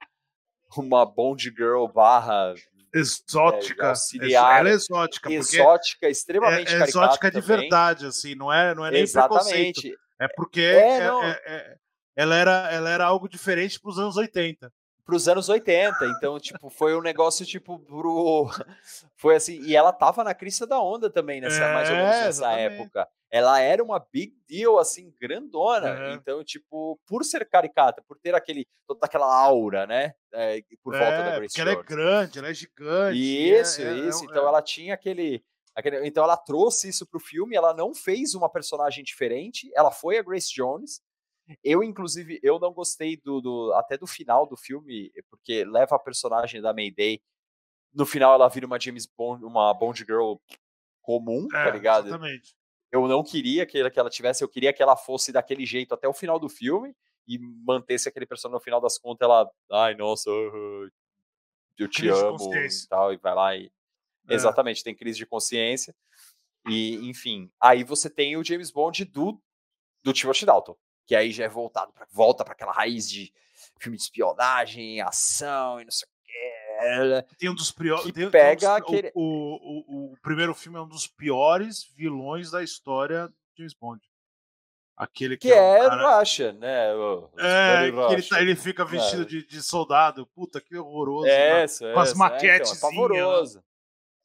uma Bond Girl barra exótica, é, auxiliar, ela é exótica, exótica, extremamente é, é exótica de também. verdade, assim, não é, não é nem Exatamente. É porque é, é, é ela era, ela era algo diferente para os anos 80. Para os anos 80, então, tipo, foi um negócio, tipo, pro... foi assim, e ela tava na crista da onda também, nessa, é, mais ou menos nessa exatamente. época. Ela era uma big deal, assim, grandona, é. então, tipo, por ser caricata, por ter aquele, toda aquela aura, né, é, por volta da é, Grace porque ela é grande, ela é gigante. Isso, é, isso, então ela tinha aquele... Aquele, então ela trouxe isso pro filme, ela não fez uma personagem diferente, ela foi a Grace Jones, eu, inclusive, eu não gostei do, do, até do final do filme, porque leva a personagem da Mayday. No final ela vira uma James Bond, uma Bond Girl comum, tá é, tá ligado? Exatamente. Eu não queria que ela, que ela tivesse, eu queria que ela fosse daquele jeito até o final do filme e mantesse aquele personagem no final das contas, ela, ai, nossa, eu te crise amo e tal, e vai lá e. É. Exatamente, tem crise de consciência. E, enfim, aí você tem o James Bond do, do Timothy Dalton que aí já é voltado pra, volta para aquela raiz de filme de espionagem, ação e não sei o que. Tem um dos piores. Pega um dos, aquele... o, o, o, primeiro filme é um dos piores vilões da história de James Bond. Aquele que, que é, é cara... Russia, né? O, é, que ele, tá, ele, fica vestido é. de, de, soldado. Puta, que horroroso. É, essa, né? Com as maquetes. É, então, é pavoroso.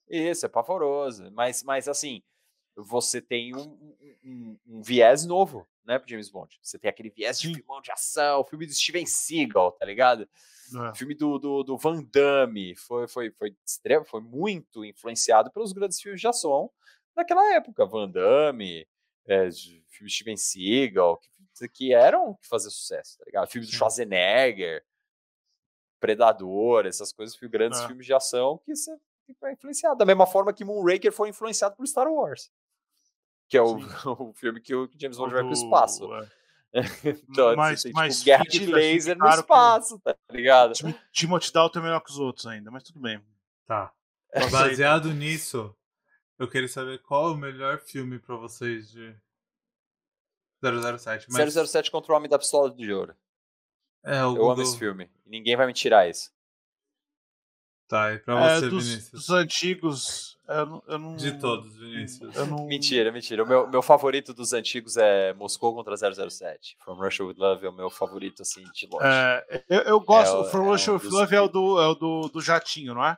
Né? Isso, é pavoroso. Mas, mas assim, você tem um, um, um viés novo né, pro James Bond. Você tem aquele viés de filmão de ação, filme do Steven Seagal, tá ligado? É. Filme do, do, do, Van Damme. Foi, foi, foi, extremo, foi muito influenciado pelos grandes filmes de ação naquela época. Van Damme, é, filme Steven Seagal, que, que eram que faziam sucesso, tá ligado? Filme do Schwarzenegger, Predador, essas coisas, grandes é. filmes de ação que, que foi influenciado. Da mesma forma que Moonraker foi influenciado por Star Wars que é o, o filme que o James Bond vai pro espaço. É. então, mas, tem, tipo, mas guerra de laser no espaço, tá ligado? Timothy Dalton é melhor que os outros ainda, mas tudo bem. Tá. Baseado nisso, eu queria saber qual é o melhor filme pra vocês de 007. Mas... 007 contra o Homem da Pistola de Ouro. É, eu Google... amo esse filme. Ninguém vai me tirar isso. Tá, e pra é, você, é, dos, Vinícius? Dos antigos, eu, eu não. De todos, Vinícius. Não... Mentira, mentira. O meu, meu favorito dos antigos é Moscou contra 007. From Russia with Love é o meu favorito, assim, de longe. É, eu, eu gosto. É, o From Russia é with Love é o, do, é o do, do jatinho, não é?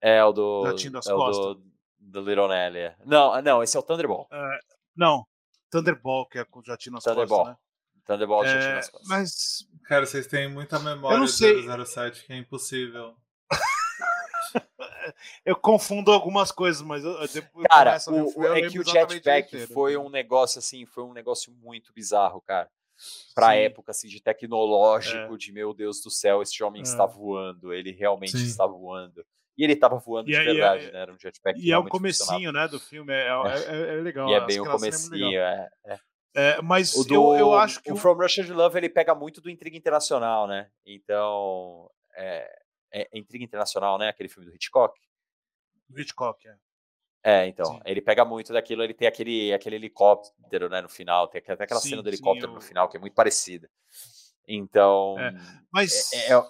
É, o do. Jatinho das é costas. O do, do Little Nelly. É. Não, não, esse é o Thunderball. É, não, Thunderball, que é com o jatinho nas Thunderball. costas. Né? Thunderball, é, jatinho nas costas. Mas. Cara, vocês têm muita memória não do 007 que é impossível. Eu confundo algumas coisas, mas eu, depois cara, o, filme, é que o jetpack foi um negócio assim, foi um negócio muito bizarro, cara. Pra Sim. época assim de tecnológico, é. de meu Deus do céu, esse homem é. está voando, ele realmente Sim. está voando. E ele estava voando e de é, verdade, é, né? Era um jetpack. E é o comecinho, né, do filme, é, é, é legal. E é bem o comecinho, é, É, mas O do, eu, eu acho que o From Russia to Love ele pega muito do Intriga Internacional, né? Então, é, é Intriga Internacional, né? Aquele filme do Hitchcock. o Hitchcock, é. É, então, Sim. ele pega muito daquilo, ele tem aquele, aquele helicóptero, né, no final, tem até aquela Sim, cena do sim, helicóptero eu- no final, que é muito parecida. Então, É, Mas é, é-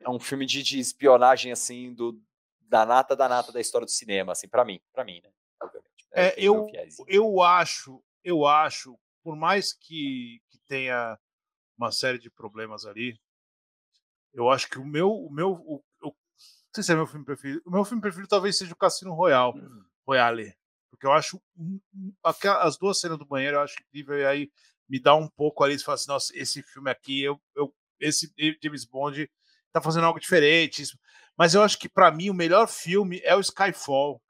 é um filme de, de espionagem, assim, do, da nata da nata da história do cinema, assim, pra mim, pra mim, né, obviamente. É, meu eu, eu acho, eu acho, por mais que, que tenha uma série de problemas ali, eu acho que o meu, o meu, o, o- não sei se é meu filme preferido, o meu filme preferido talvez seja o Cassino Royale, Royale, porque eu acho um- um- as duas cenas do banheiro eu acho incrível e aí me dá um pouco ali, você fala assim, nossa, esse filme aqui, eu, eu esse James Bond tá fazendo algo diferente, isso. mas eu acho que para mim o melhor filme é o Skyfall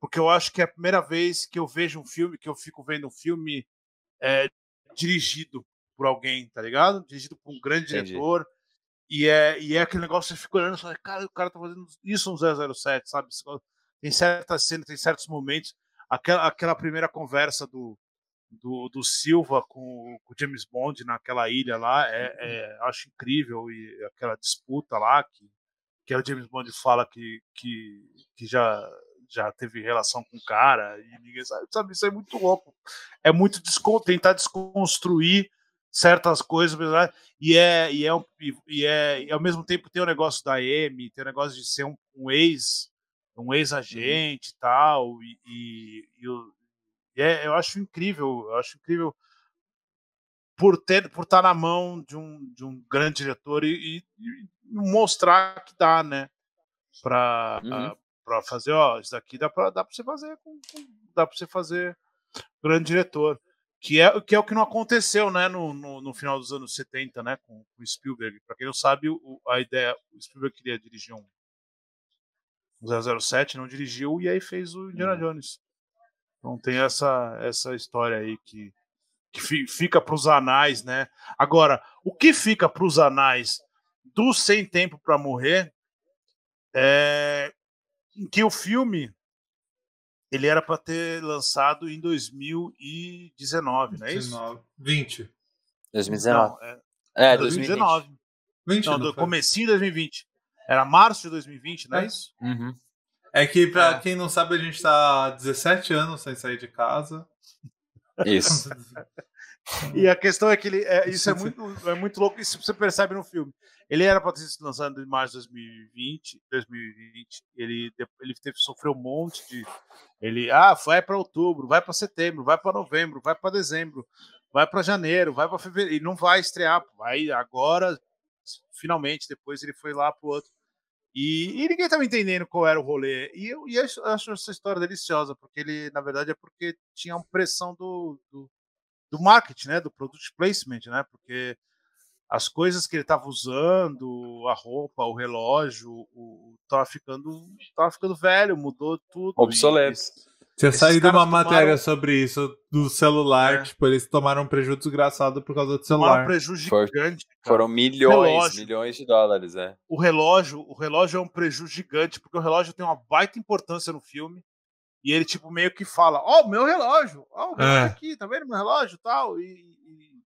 porque eu acho que é a primeira vez que eu vejo um filme, que eu fico vendo um filme é, dirigido por alguém, tá ligado? Dirigido por um grande Entendi. diretor. E é, e é aquele negócio você fica olhando e fala, cara, o cara tá fazendo isso no 007, sabe? Tem certas cenas, tem certos momentos. Aquela, aquela primeira conversa do, do, do Silva com, com o James Bond naquela ilha lá, é, é, acho incrível. E aquela disputa lá, que, que o James Bond fala que, que, que já, já teve relação com o cara, e ninguém sabe, sabe, isso é muito louco. É muito descon tentar desconstruir certas coisas, né? e é, e, é, e, é e ao mesmo tempo tem o negócio da M, tem o negócio de ser um, um ex, um ex-agente e tal, e, e, e o- e é, eu acho incrível, eu acho incrível por ter por estar na mão de um, de um grande diretor e, e- e mostrar que dá, né? Para Uhum. para fazer, ó, isso daqui dá para dá para você fazer com, com- dá para você fazer grande diretor, que é que é o que não aconteceu, né, no, no, no final dos anos 70, né, com o Spielberg. Para quem não sabe, o, a ideia, o Spielberg queria dirigir um 007, não dirigiu e aí fez o Indiana Jones. Então tem essa essa história aí que que fi- fica para os anais, né? Agora, o que fica para os anais do Sem Tempo para Morrer é que o filme ele era para ter lançado em 2019, não é isso? 19, 20. 2019. Não, é É, 2019. 2019. 20 Não, não do foi? comecinho de 2020. Era março de 2020, não é É. isso? Uhum. É que, pra É. quem não sabe, a gente tá há 17 anos sem sair de casa. Isso. E a questão é que ele, é, isso é muito, é muito louco, isso você percebe no filme. Ele era para ter sido lançado em março de 2020, 2020. Ele, ele teve, sofreu um monte de. Ele, ah, vai para outubro, vai para setembro, vai para novembro, vai para dezembro, vai para janeiro, vai para fevereiro. E não vai estrear, vai agora, finalmente. Depois ele foi lá pro outro. E, e ninguém estava entendendo qual era o rolê. E eu, e eu acho- acho essa história deliciosa, porque ele, na verdade, é porque tinha uma pressão do, do, do marketing, né? Do product placement, né? Porque as coisas que ele estava usando, a roupa, o relógio, o, tava ficando, tava ficando velho, mudou tudo. Obsoleto. Tinha Esses saído caras uma tomaram- matéria sobre isso do celular. É. Tipo, eles tomaram um prejuízo desgraçado por causa do tomaram um celular. prejuízo gigante. cara. Foram milhões, Relógio. milhões de dólares, é. o relógio, o relógio é um prejuízo gigante, porque o relógio tem uma baita importância no filme. E ele, tipo, meio que fala: Ó, o meu relógio, ó, o meu É. aqui, tá vendo meu relógio tal. E, e,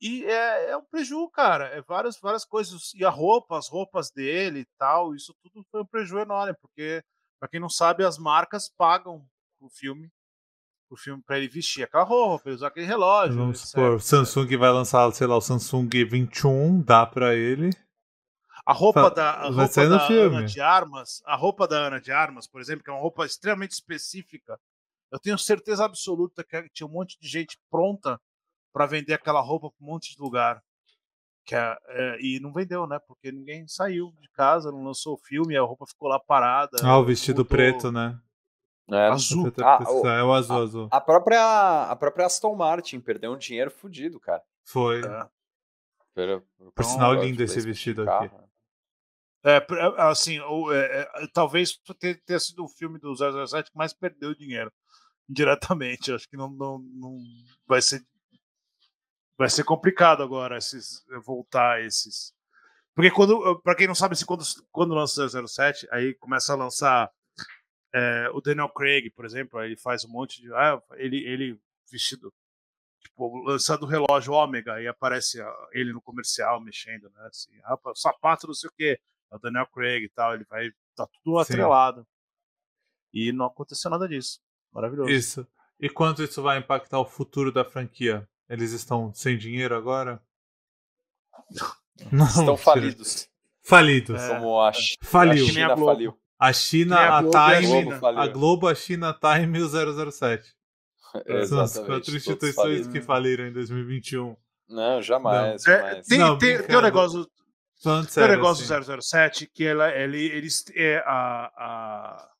e é, é um prejuízo, cara. É várias, várias coisas. E a roupa, as roupas dele e tal, isso tudo foi um prejuízo enorme, porque, pra quem não sabe, as marcas pagam o filme. O filme pra ele vestir aquela roupa, pra ele usar aquele relógio. Vamos etc, supor, o. Samsung vai lançar, sei lá, o Samsung 21, dá pra ele. A roupa Fa- da, a roupa da filme. Ana de Armas, a roupa da Ana de Armas, por exemplo, que é uma roupa extremamente específica, eu tenho certeza absoluta que tinha um monte de gente pronta para vender aquela roupa para um monte de lugar. Que é, é, e não vendeu, né? Porque ninguém saiu de casa, não lançou o filme, a roupa ficou lá parada. Ah, o vestido mudou- preto, né? É. Azul. Ah, o- é o azul, azul. A própria, a própria Aston Martin perdeu um dinheiro fudido, cara. Foi. É. Pelo, Por sinal, pelo lindo esse vestido carro. aqui. É, pr- é, assim, o- é, é, talvez tenha, tenha sido o filme do 007 que mais perdeu dinheiro indiretamente. Acho que não, não, não vai ser vai ser complicado agora esses voltar esses. Porque quando, para quem não sabe, assim, quando quando lança o 007, aí começa a lançar é, o Daniel Craig, por exemplo, ele faz um monte de ah, ele ele vestido tipo, lançando o relógio ômega e aparece ele no comercial mexendo, né? Assim, ah, sapato não sei o que, é o Daniel Craig e tal, ele vai, tá tudo atrelado. Sim. E não aconteceu nada disso. Maravilhoso. Isso. E quanto isso vai impactar o futuro da franquia? Eles estão sem dinheiro agora? Não, estão falidos. Falidos. É. Como a, Faliu. a China a faliu. A China, a, a Time, a, a Globo, a China, a Time e o 007. São as quatro instituições que faliram em 2021. Não, jamais. Não. jamais. É, tem, não, tem, tem um negócio. Tem um negócio assim. do 007 que ela, ele, eles. É, a, a,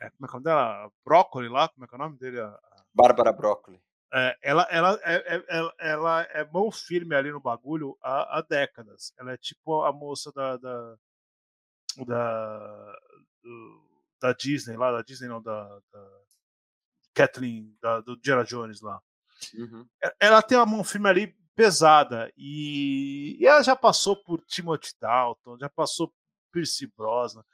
é, como é que é o nome dela? Brócoli lá? Como é que é o nome dele? Bárbara Brócoli. É, ela, ela, é, é, ela, ela é mão firme ali no bagulho há, há décadas. Ela é tipo a moça da. da, da, do, da Disney lá, da Disney não, da, da Kathleen, da, do Diana Jones lá. Uhum. Ela tem uma mão firme ali pesada e, e, ela já passou por Timothy Dalton, já passou por Percy Brosnan.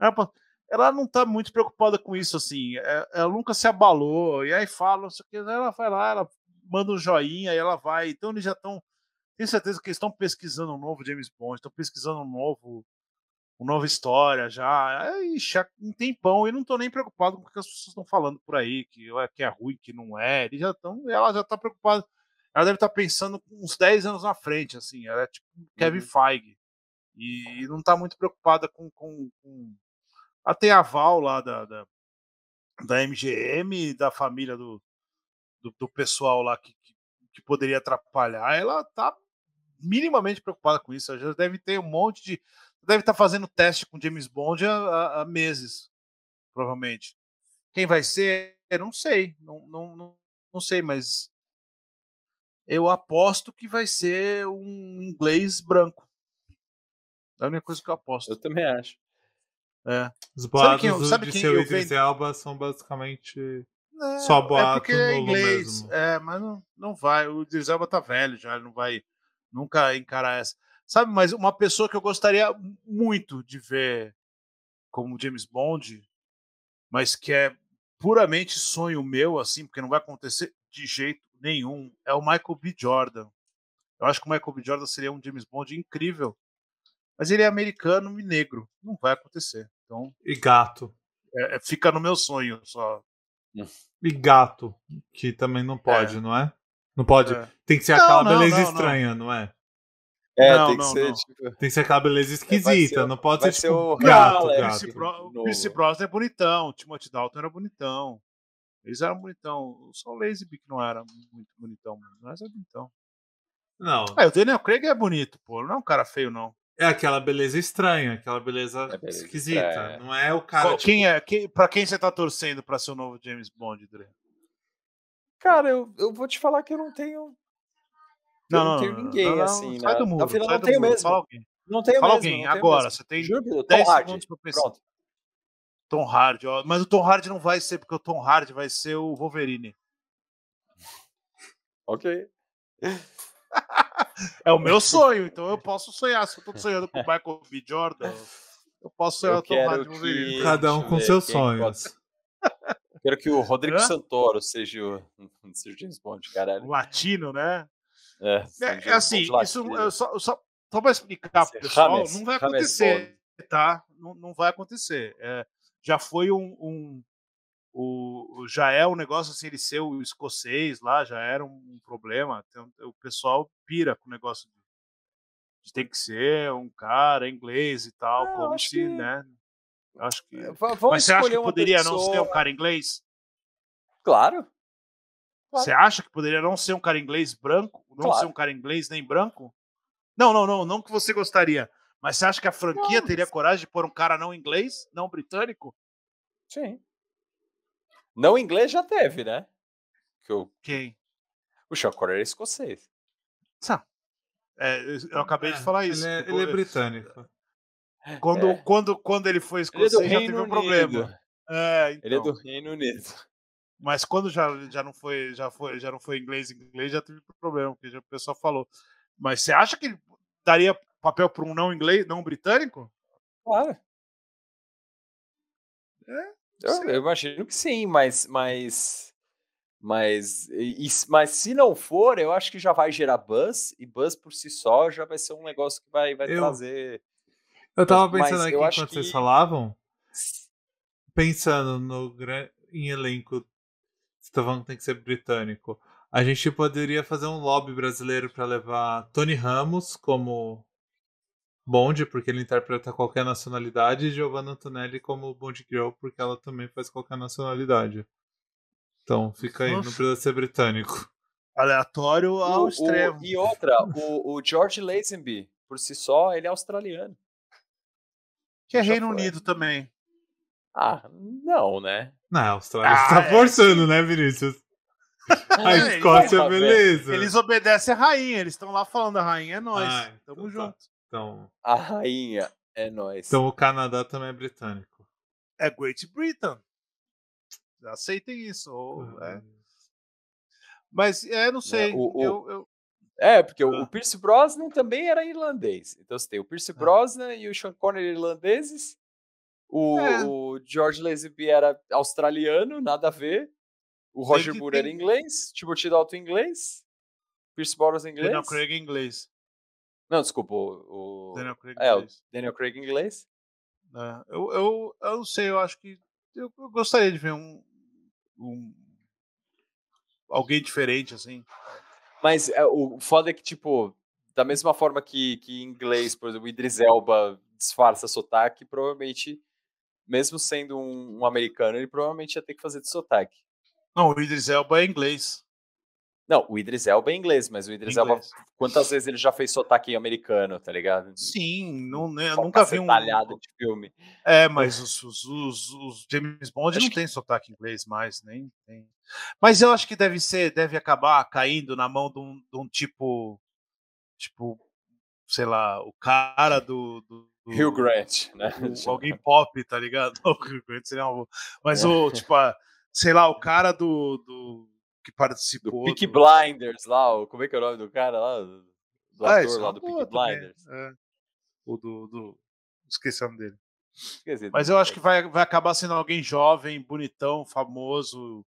Ela, ela não está muito preocupada com isso, assim. É, ela nunca se abalou. E aí fala, não o que, ela vai lá, ela manda um joinha e ela vai. Então eles já estão. Tenho certeza que eles estão pesquisando um novo James Bond, estão pesquisando um novo uma nova história já, já um tempão, e não tô nem preocupado com o que as pessoas estão falando por aí, que, é, que é ruim, que não é, eles já estão, ela já tá preocupada, ela deve estar tá pensando uns 10 anos na frente, assim, ela é tipo Kevin uhum. Feige, e, não tá muito preocupada com, com, com... até a Val lá da, da, da MGM, da família do, do, do pessoal lá que, que, que poderia atrapalhar, ela tá minimamente preocupada com isso, ela já deve ter um monte de deve estar tá fazendo teste com James Bond há, há, meses, provavelmente. Quem vai ser? Eu não sei, não, não, não, não sei, mas eu aposto que vai ser um inglês branco. É a única coisa que eu aposto. Eu também acho. É. Os boatos sabe quem, sabe de quem seu Idris Elba são basicamente é, só boatos é porque é inglês, mesmo. É, mas não, não vai. O Idris Elba tá velho já, ele não vai nunca encarar essa. Sabe, mas uma pessoa que eu gostaria muito de ver como James Bond, mas que é puramente sonho meu, assim, porque não vai acontecer de jeito nenhum, é o Michael B. Jordan. Eu acho que o Michael B. Jordan seria um James Bond incrível. Mas ele é americano e negro. Não vai acontecer. Então, e gato. É, é, fica no meu sonho só. E gato, que também não pode, é. não é? Não pode. É. Tem que ser não, aquela não, beleza não, estranha, não é? É, não, tem que não, ser, não. tipo. Tem que ser aquela beleza esquisita, ser, não pode ser, tipo, o gato, gato. O Chris Brosnan é bonitão, Timothy Dalton era bonitão. Eles eram bonitão. Só o Lazenby que não era muito bonitão, mas é bonitão. Não. É, o Daniel Craig é bonito, pô. Não é um cara feio, não. É aquela beleza estranha, aquela beleza, é beleza esquisita. É. Não é o cara. Qual, tipo... Quem é? Quem, pra quem você tá torcendo pra ser o novo James Bond, Dre? Cara, eu, eu vou te falar que eu não tenho não, não, não tenho ninguém não, assim. Sai né? do mundo, na sai não tenho mesmo. Fala alguém. Não tenho Fala mesmo, alguém, agora. Mesmo. Você tem Juro, 10 Tom segundos pra pensar. Pronto. Tom Hardy, ó. Mas o Tom Hardy não vai ser, porque o Tom Hardy vai ser o Wolverine. Ok. é o meu sonho, então eu posso sonhar. Se eu tô sonhando com o Michael B. Jordan, eu posso sonhar com o Tom Hardy Wolverine. Cada um com seus sonhos. Eu quero que o Rodrigo Hã? Santoro seja o, seja o James Bond, caralho. O latino, né? É, é, é assim, isso só, só, só para explicar para o pessoal, James, não vai acontecer, tá? Não, não vai acontecer. É, já foi um, um o, já é um negócio assim, ele ser o escocês lá, já era um problema. Então, o pessoal pira com o negócio de, de tem que ser um cara inglês e tal, é, como se, que... né? Acho que. Vamos Mas você acha que poderia pessoa... não ser um cara inglês? Claro. Você acha que poderia não ser um cara inglês branco? Não claro. ser um cara inglês nem branco? Não, não, não, não que você gostaria. Mas você acha que a franquia não, teria coragem de pôr um cara não inglês, não britânico? Sim. Não inglês já teve, né? Que eu... Quem? O Sean Connery é escocês. É, eu acabei de é, falar isso. Ele é, ele é britânico. Quando, é. quando, quando ele foi escocês, ele é já teve um problema. É, então. Ele é do então. Reino Unido. Mas quando já, já não foi, já foi, já não foi inglês inglês, já teve problema, porque já o pessoal falou. Mas você acha que ele daria papel para um não inglês, não britânico? Claro. É, eu, eu, imagino que sim, mas, mas Mas, e, mas se não for, eu acho que já vai gerar buzz, e buzz por si só já vai ser um negócio que vai, vai Eu- trazer. Eu tava Mas pensando aqui eu acho enquanto vocês que- falavam, pensando no em elenco, você tá falando que tem que ser britânico. A gente poderia fazer um lobby brasileiro pra levar Tony Ramos como Bond, porque ele interpreta qualquer nacionalidade, e Giovanna Antonelli como Bond Girl, porque ela também faz qualquer nacionalidade. Então, fica aí, não Nossa. precisa ser britânico. Aleatório ao O- o- extremo. e outra, o, o George Lazenby, por si só, ele é australiano. Que é já Reino foi. Unido também. Ah, não, né? Na Austrália Ah, tá é, forçando, né, Vinícius? A É, Escócia, porra, beleza. Eles obedecem a rainha, eles estão lá falando a rainha é nós. Ah, Tamo então tá. Então, A rainha é nós. então o Canadá também é britânico. É Great Britain. Aceitem isso. ou- é. Mas é, não sei. o- o- eu, eu- É, porque o, Ah. o Pierce Brosnan também era irlandês. Então você tem o Pierce Brosnan e o Sean Connery irlandeses. O, É. o George Lazenby era australiano, nada a ver. O Roger Moore era tem- inglês. Timothy Dalton inglês. Pierce Brosnan inglês. Daniel Craig inglês. Não, desculpa. O, o- Daniel Craig é, em o inglês. Daniel Craig inglês. É, eu, eu, eu não sei, eu acho que. Eu, eu gostaria de ver um, um- Alguém diferente, assim. Mas é, o foda é que, tipo, da mesma forma que, que em inglês, por exemplo, Idris Elba disfarça sotaque, provavelmente, mesmo sendo um, um americano, ele provavelmente ia ter que fazer de sotaque. Não, o Idris Elba é inglês. Não, o Idris Elba é inglês, mas o Idris Elba, Inglês. quantas vezes ele já fez sotaque americano, tá ligado? Sim, não, né, Só nunca vi um. cacetalhada de filme. É, mas os, os, os, os James Bond Acho não que- tem sotaque inglês mais, nem tem. Mas eu acho que deve ser, deve acabar caindo na mão de um, de um tipo, tipo, sei lá, o cara do, do, do Hugh Grant, né? o- alguém pop, tá ligado? O Hugh Grant seria uma. Mas o, tipo, a- sei lá, o cara do, do que Do participou. Peaky do- Blinders lá, o- como é que é o nome do cara lá? Do do Ah, ator é lá do também, Blinders. é. O do, do. Esqueci o nome dele. Esqueci. Mas eu acho que vai, vai acabar sendo alguém jovem, bonitão, famoso.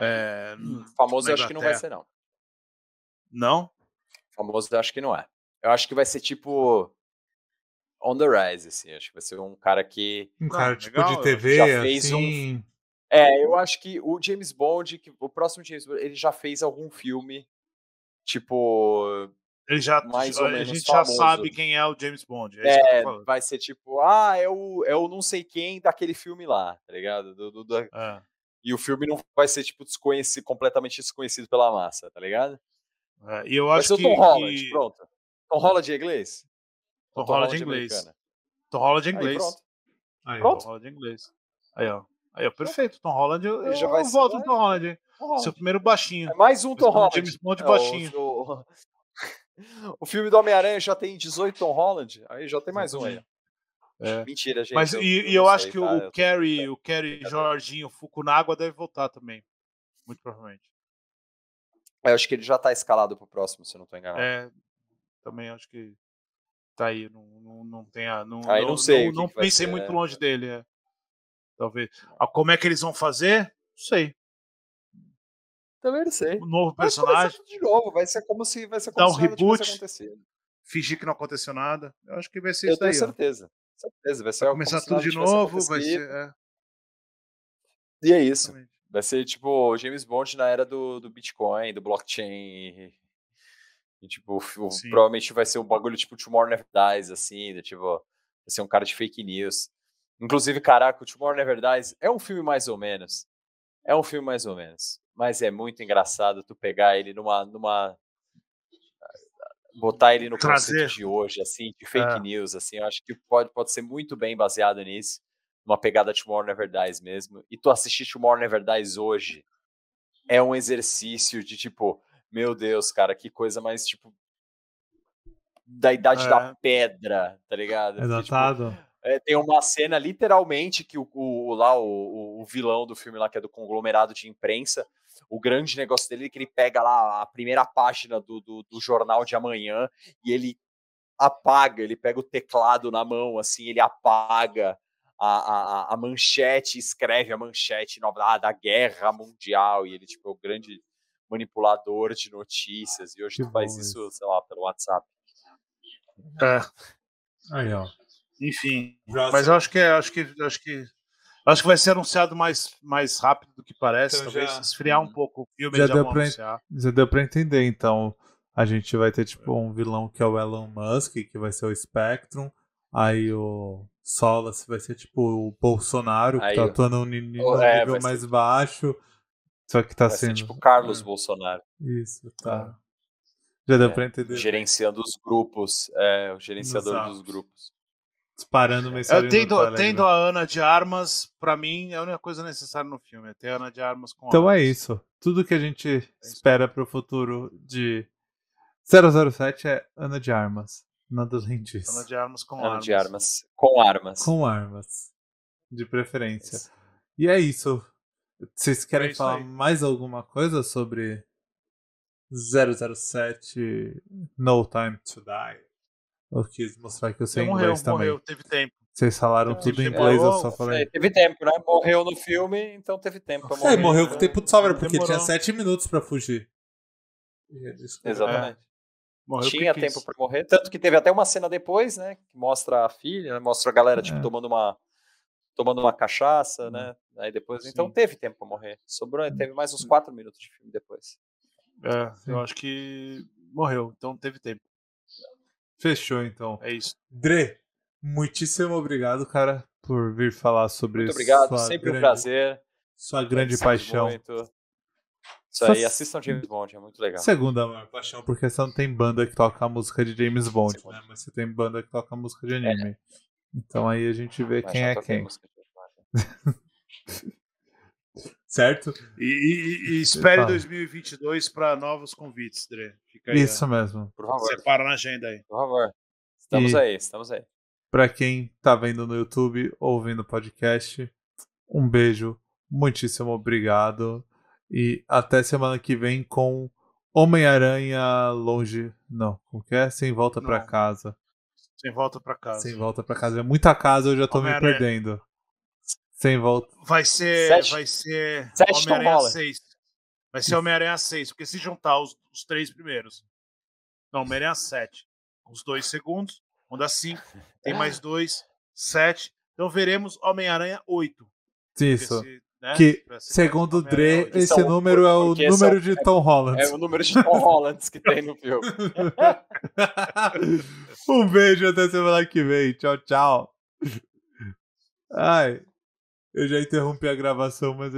É, Famoso na eu acho que não vai ser, não. Não? Famoso eu acho que não é. Eu acho que vai ser tipo on the rise, assim. Acho que vai ser um cara que. Um cara tipo legal, de TV, já fez um- assim. É, eu acho que o James Bond, que o próximo James Bond, ele já fez algum filme, tipo. Ele já, Mais ou a menos gente já famoso. sabe quem é o James Bond. É, isso que eu É, vai ser tipo, ah, é o, é o não sei quem daquele filme lá, tá ligado? Do- do- do- É, E o filme não vai ser, tipo, desconhecido, completamente desconhecido pela massa, tá ligado? é, E eu Vai acho ser o que. Tom Holland, que- pronto. Tom Holland é inglês? Tom Ou Holland em inglês. americana? Tom Holland em Aí, inglês. pronto. Aí, Pronto. Tom Holland inglês. Aí, ó. Aí, ó, perfeito. Tom Holland, eu, já vai eu voto no Tom Holland. hein? Seu primeiro baixinho. É mais um Tom Holland. James Bond É, o- baixinho. O, o filme do Homem-Aranha já tem 18 Tom Holland, aí já tem mais um aí. É. Mentira, gente. Mas eu, e, eu eu não acho sei, que o Kerry, o Kerry Jorginho Fukunaga deve voltar também. Muito provavelmente. eu acho que ele já tá escalado pro próximo, se eu não tô enganado. É, também acho que tá aí. Não, não, não tem a. Não, Aí não sei o Não, que não vai pensei ser, muito né? longe dele. É. Talvez. Ah, como é que eles vão fazer? Não sei. Também não sei. Um novo Mas vai personagem, de novo, vai ser como se vai ser Dá como um se reboot. fingir que não aconteceu nada. Eu acho que vai ser Eu isso tenho daí. ó. certeza. Certeza, vai ser Vai começar tudo de novo. Vai ser. É, E é isso. exatamente. Vai ser tipo o James Bond na era do, do Bitcoin, do blockchain. E, tipo, o- provavelmente vai ser um bagulho tipo Tomorrow Never Dies, assim, do tipo, vai ser um cara de fake news. Inclusive, caraca, o Tomorrow Never Dies é um filme mais ou menos. É um filme mais ou menos. Mas é muito engraçado tu pegar ele numa. numa botar ele no conceito de hoje, assim, de fake É. news, assim, eu acho que pode, pode ser muito bem baseado nisso uma pegada Tomorrow Never Dies mesmo. E tu assistir Tomorrow Never Dies hoje é um exercício de tipo, meu Deus, cara, que coisa mais tipo da idade É. da pedra, tá ligado? É tipo? É, tem uma cena literalmente que o, o- lá o, o- vilão do filme lá que é do conglomerado de imprensa, o grande negócio dele é que ele pega lá a primeira página do, do, do jornal de amanhã e ele apaga, ele pega o teclado na mão, assim, ele apaga a, a, a manchete, escreve a manchete ah, da guerra mundial, e ele tipo, é o grande manipulador de notícias, e hoje Que tu faz isso. sei lá, pelo WhatsApp. É, Aí, ó. Enfim. Mas eu acho que é, acho que acho que acho que vai ser anunciado mais, mais rápido do que parece. Então talvez já- esfriar um pouco o filme Já já deu pra- anunciar. Já deu pra entender, então. A gente vai ter, tipo, um vilão que é o Elon Musk, que vai ser o Spectrum. Aí o Solace vai ser, tipo, o Bolsonaro, que Aí tá o- atuando num ni- num o- é, nível ser mais baixo. Só que tá Vai ser sendo. tipo Carlos É, Bolsonaro, Isso, tá. Já deu É, pra entender. gerenciando os grupos, é, o gerenciador Exato. dos grupos. Disparando mensagem Eu tendo, tendo a Ana de Armas, pra mim, é a única coisa necessária no filme. É ter a Ana de Armas com Então é armas. isso. Tudo que a gente espera pro futuro de 007 é Ana de Armas. Nada além disso. Ana de Armas com Ano armas. de armas. Com armas. Com armas. De preferência. E é isso. Vocês querem É isso falar aí. mais alguma coisa sobre 007 No Time to Die? Eu quis mostrar que eu sei Então, morreu, inglês também. morreu, teve tempo. Vocês falaram Então, tudo em inglês, eu só É, falei. teve tempo, né? Morreu no filme, então teve tempo pra morrer. É, morreu com tempo de sobra, porque Demorou. tinha 7 minutos pra fugir. Exatamente. Morreu Tinha tempo pra morrer. Tanto que teve até uma cena depois, né? Que mostra a filha, né, mostra a galera, tipo, É. tomando uma. Tomando uma cachaça, né? Aí depois. Então Sim. teve tempo pra morrer. Sobrou, teve mais uns quatro minutos de filme depois. É, eu acho que morreu, então teve tempo. Fechou, então. É isso. Dre, muitíssimo obrigado, cara, por vir falar sobre Muito obrigado, sempre um grande, prazer. Sua grande paixão. muito. Isso aí, assistam James Bond, é muito legal. Segunda maior paixão, porque você não tem banda que toca a música de James Bond, Segunda. né? Mas você tem banda que toca a música de anime. Então aí a gente vê Mas quem é quem. música de James Bond. Certo? E, e- e espere Fala. 2022 para novos convites, Dre. Fica aí. Isso mesmo. Por ó. favor, Separa na agenda aí. por favor. Estamos E- aí, estamos aí. Pra quem tá vendo no YouTube, ouvindo o podcast, um beijo, muitíssimo obrigado. E até semana que vem com Homem-Aranha longe. Não, como que é? Sem volta pra Não. casa. Sem volta para casa. Sem volta pra casa. É muita casa, eu já tô me perdendo. Sem volta. Vai ser. Sete- Vai ser. Homem-Aranha Holland. 6. Vai ser Homem-Aranha 6, porque se juntar os, os três primeiros. Não, Homem-Aranha 7. Os dois segundos, um dá 5, tem mais dois, 7. Então veremos Homem-Aranha 8. porque Isso. se, né, Que, segundo o Homem-Aranha Dre, 8. esse são- número é o porque número são- de Tom Holland. É o número de Tom Hollands que tem no filme. um beijo até semana que vem. Tchau, tchau. Ai, eu já interrompi a gravação, mas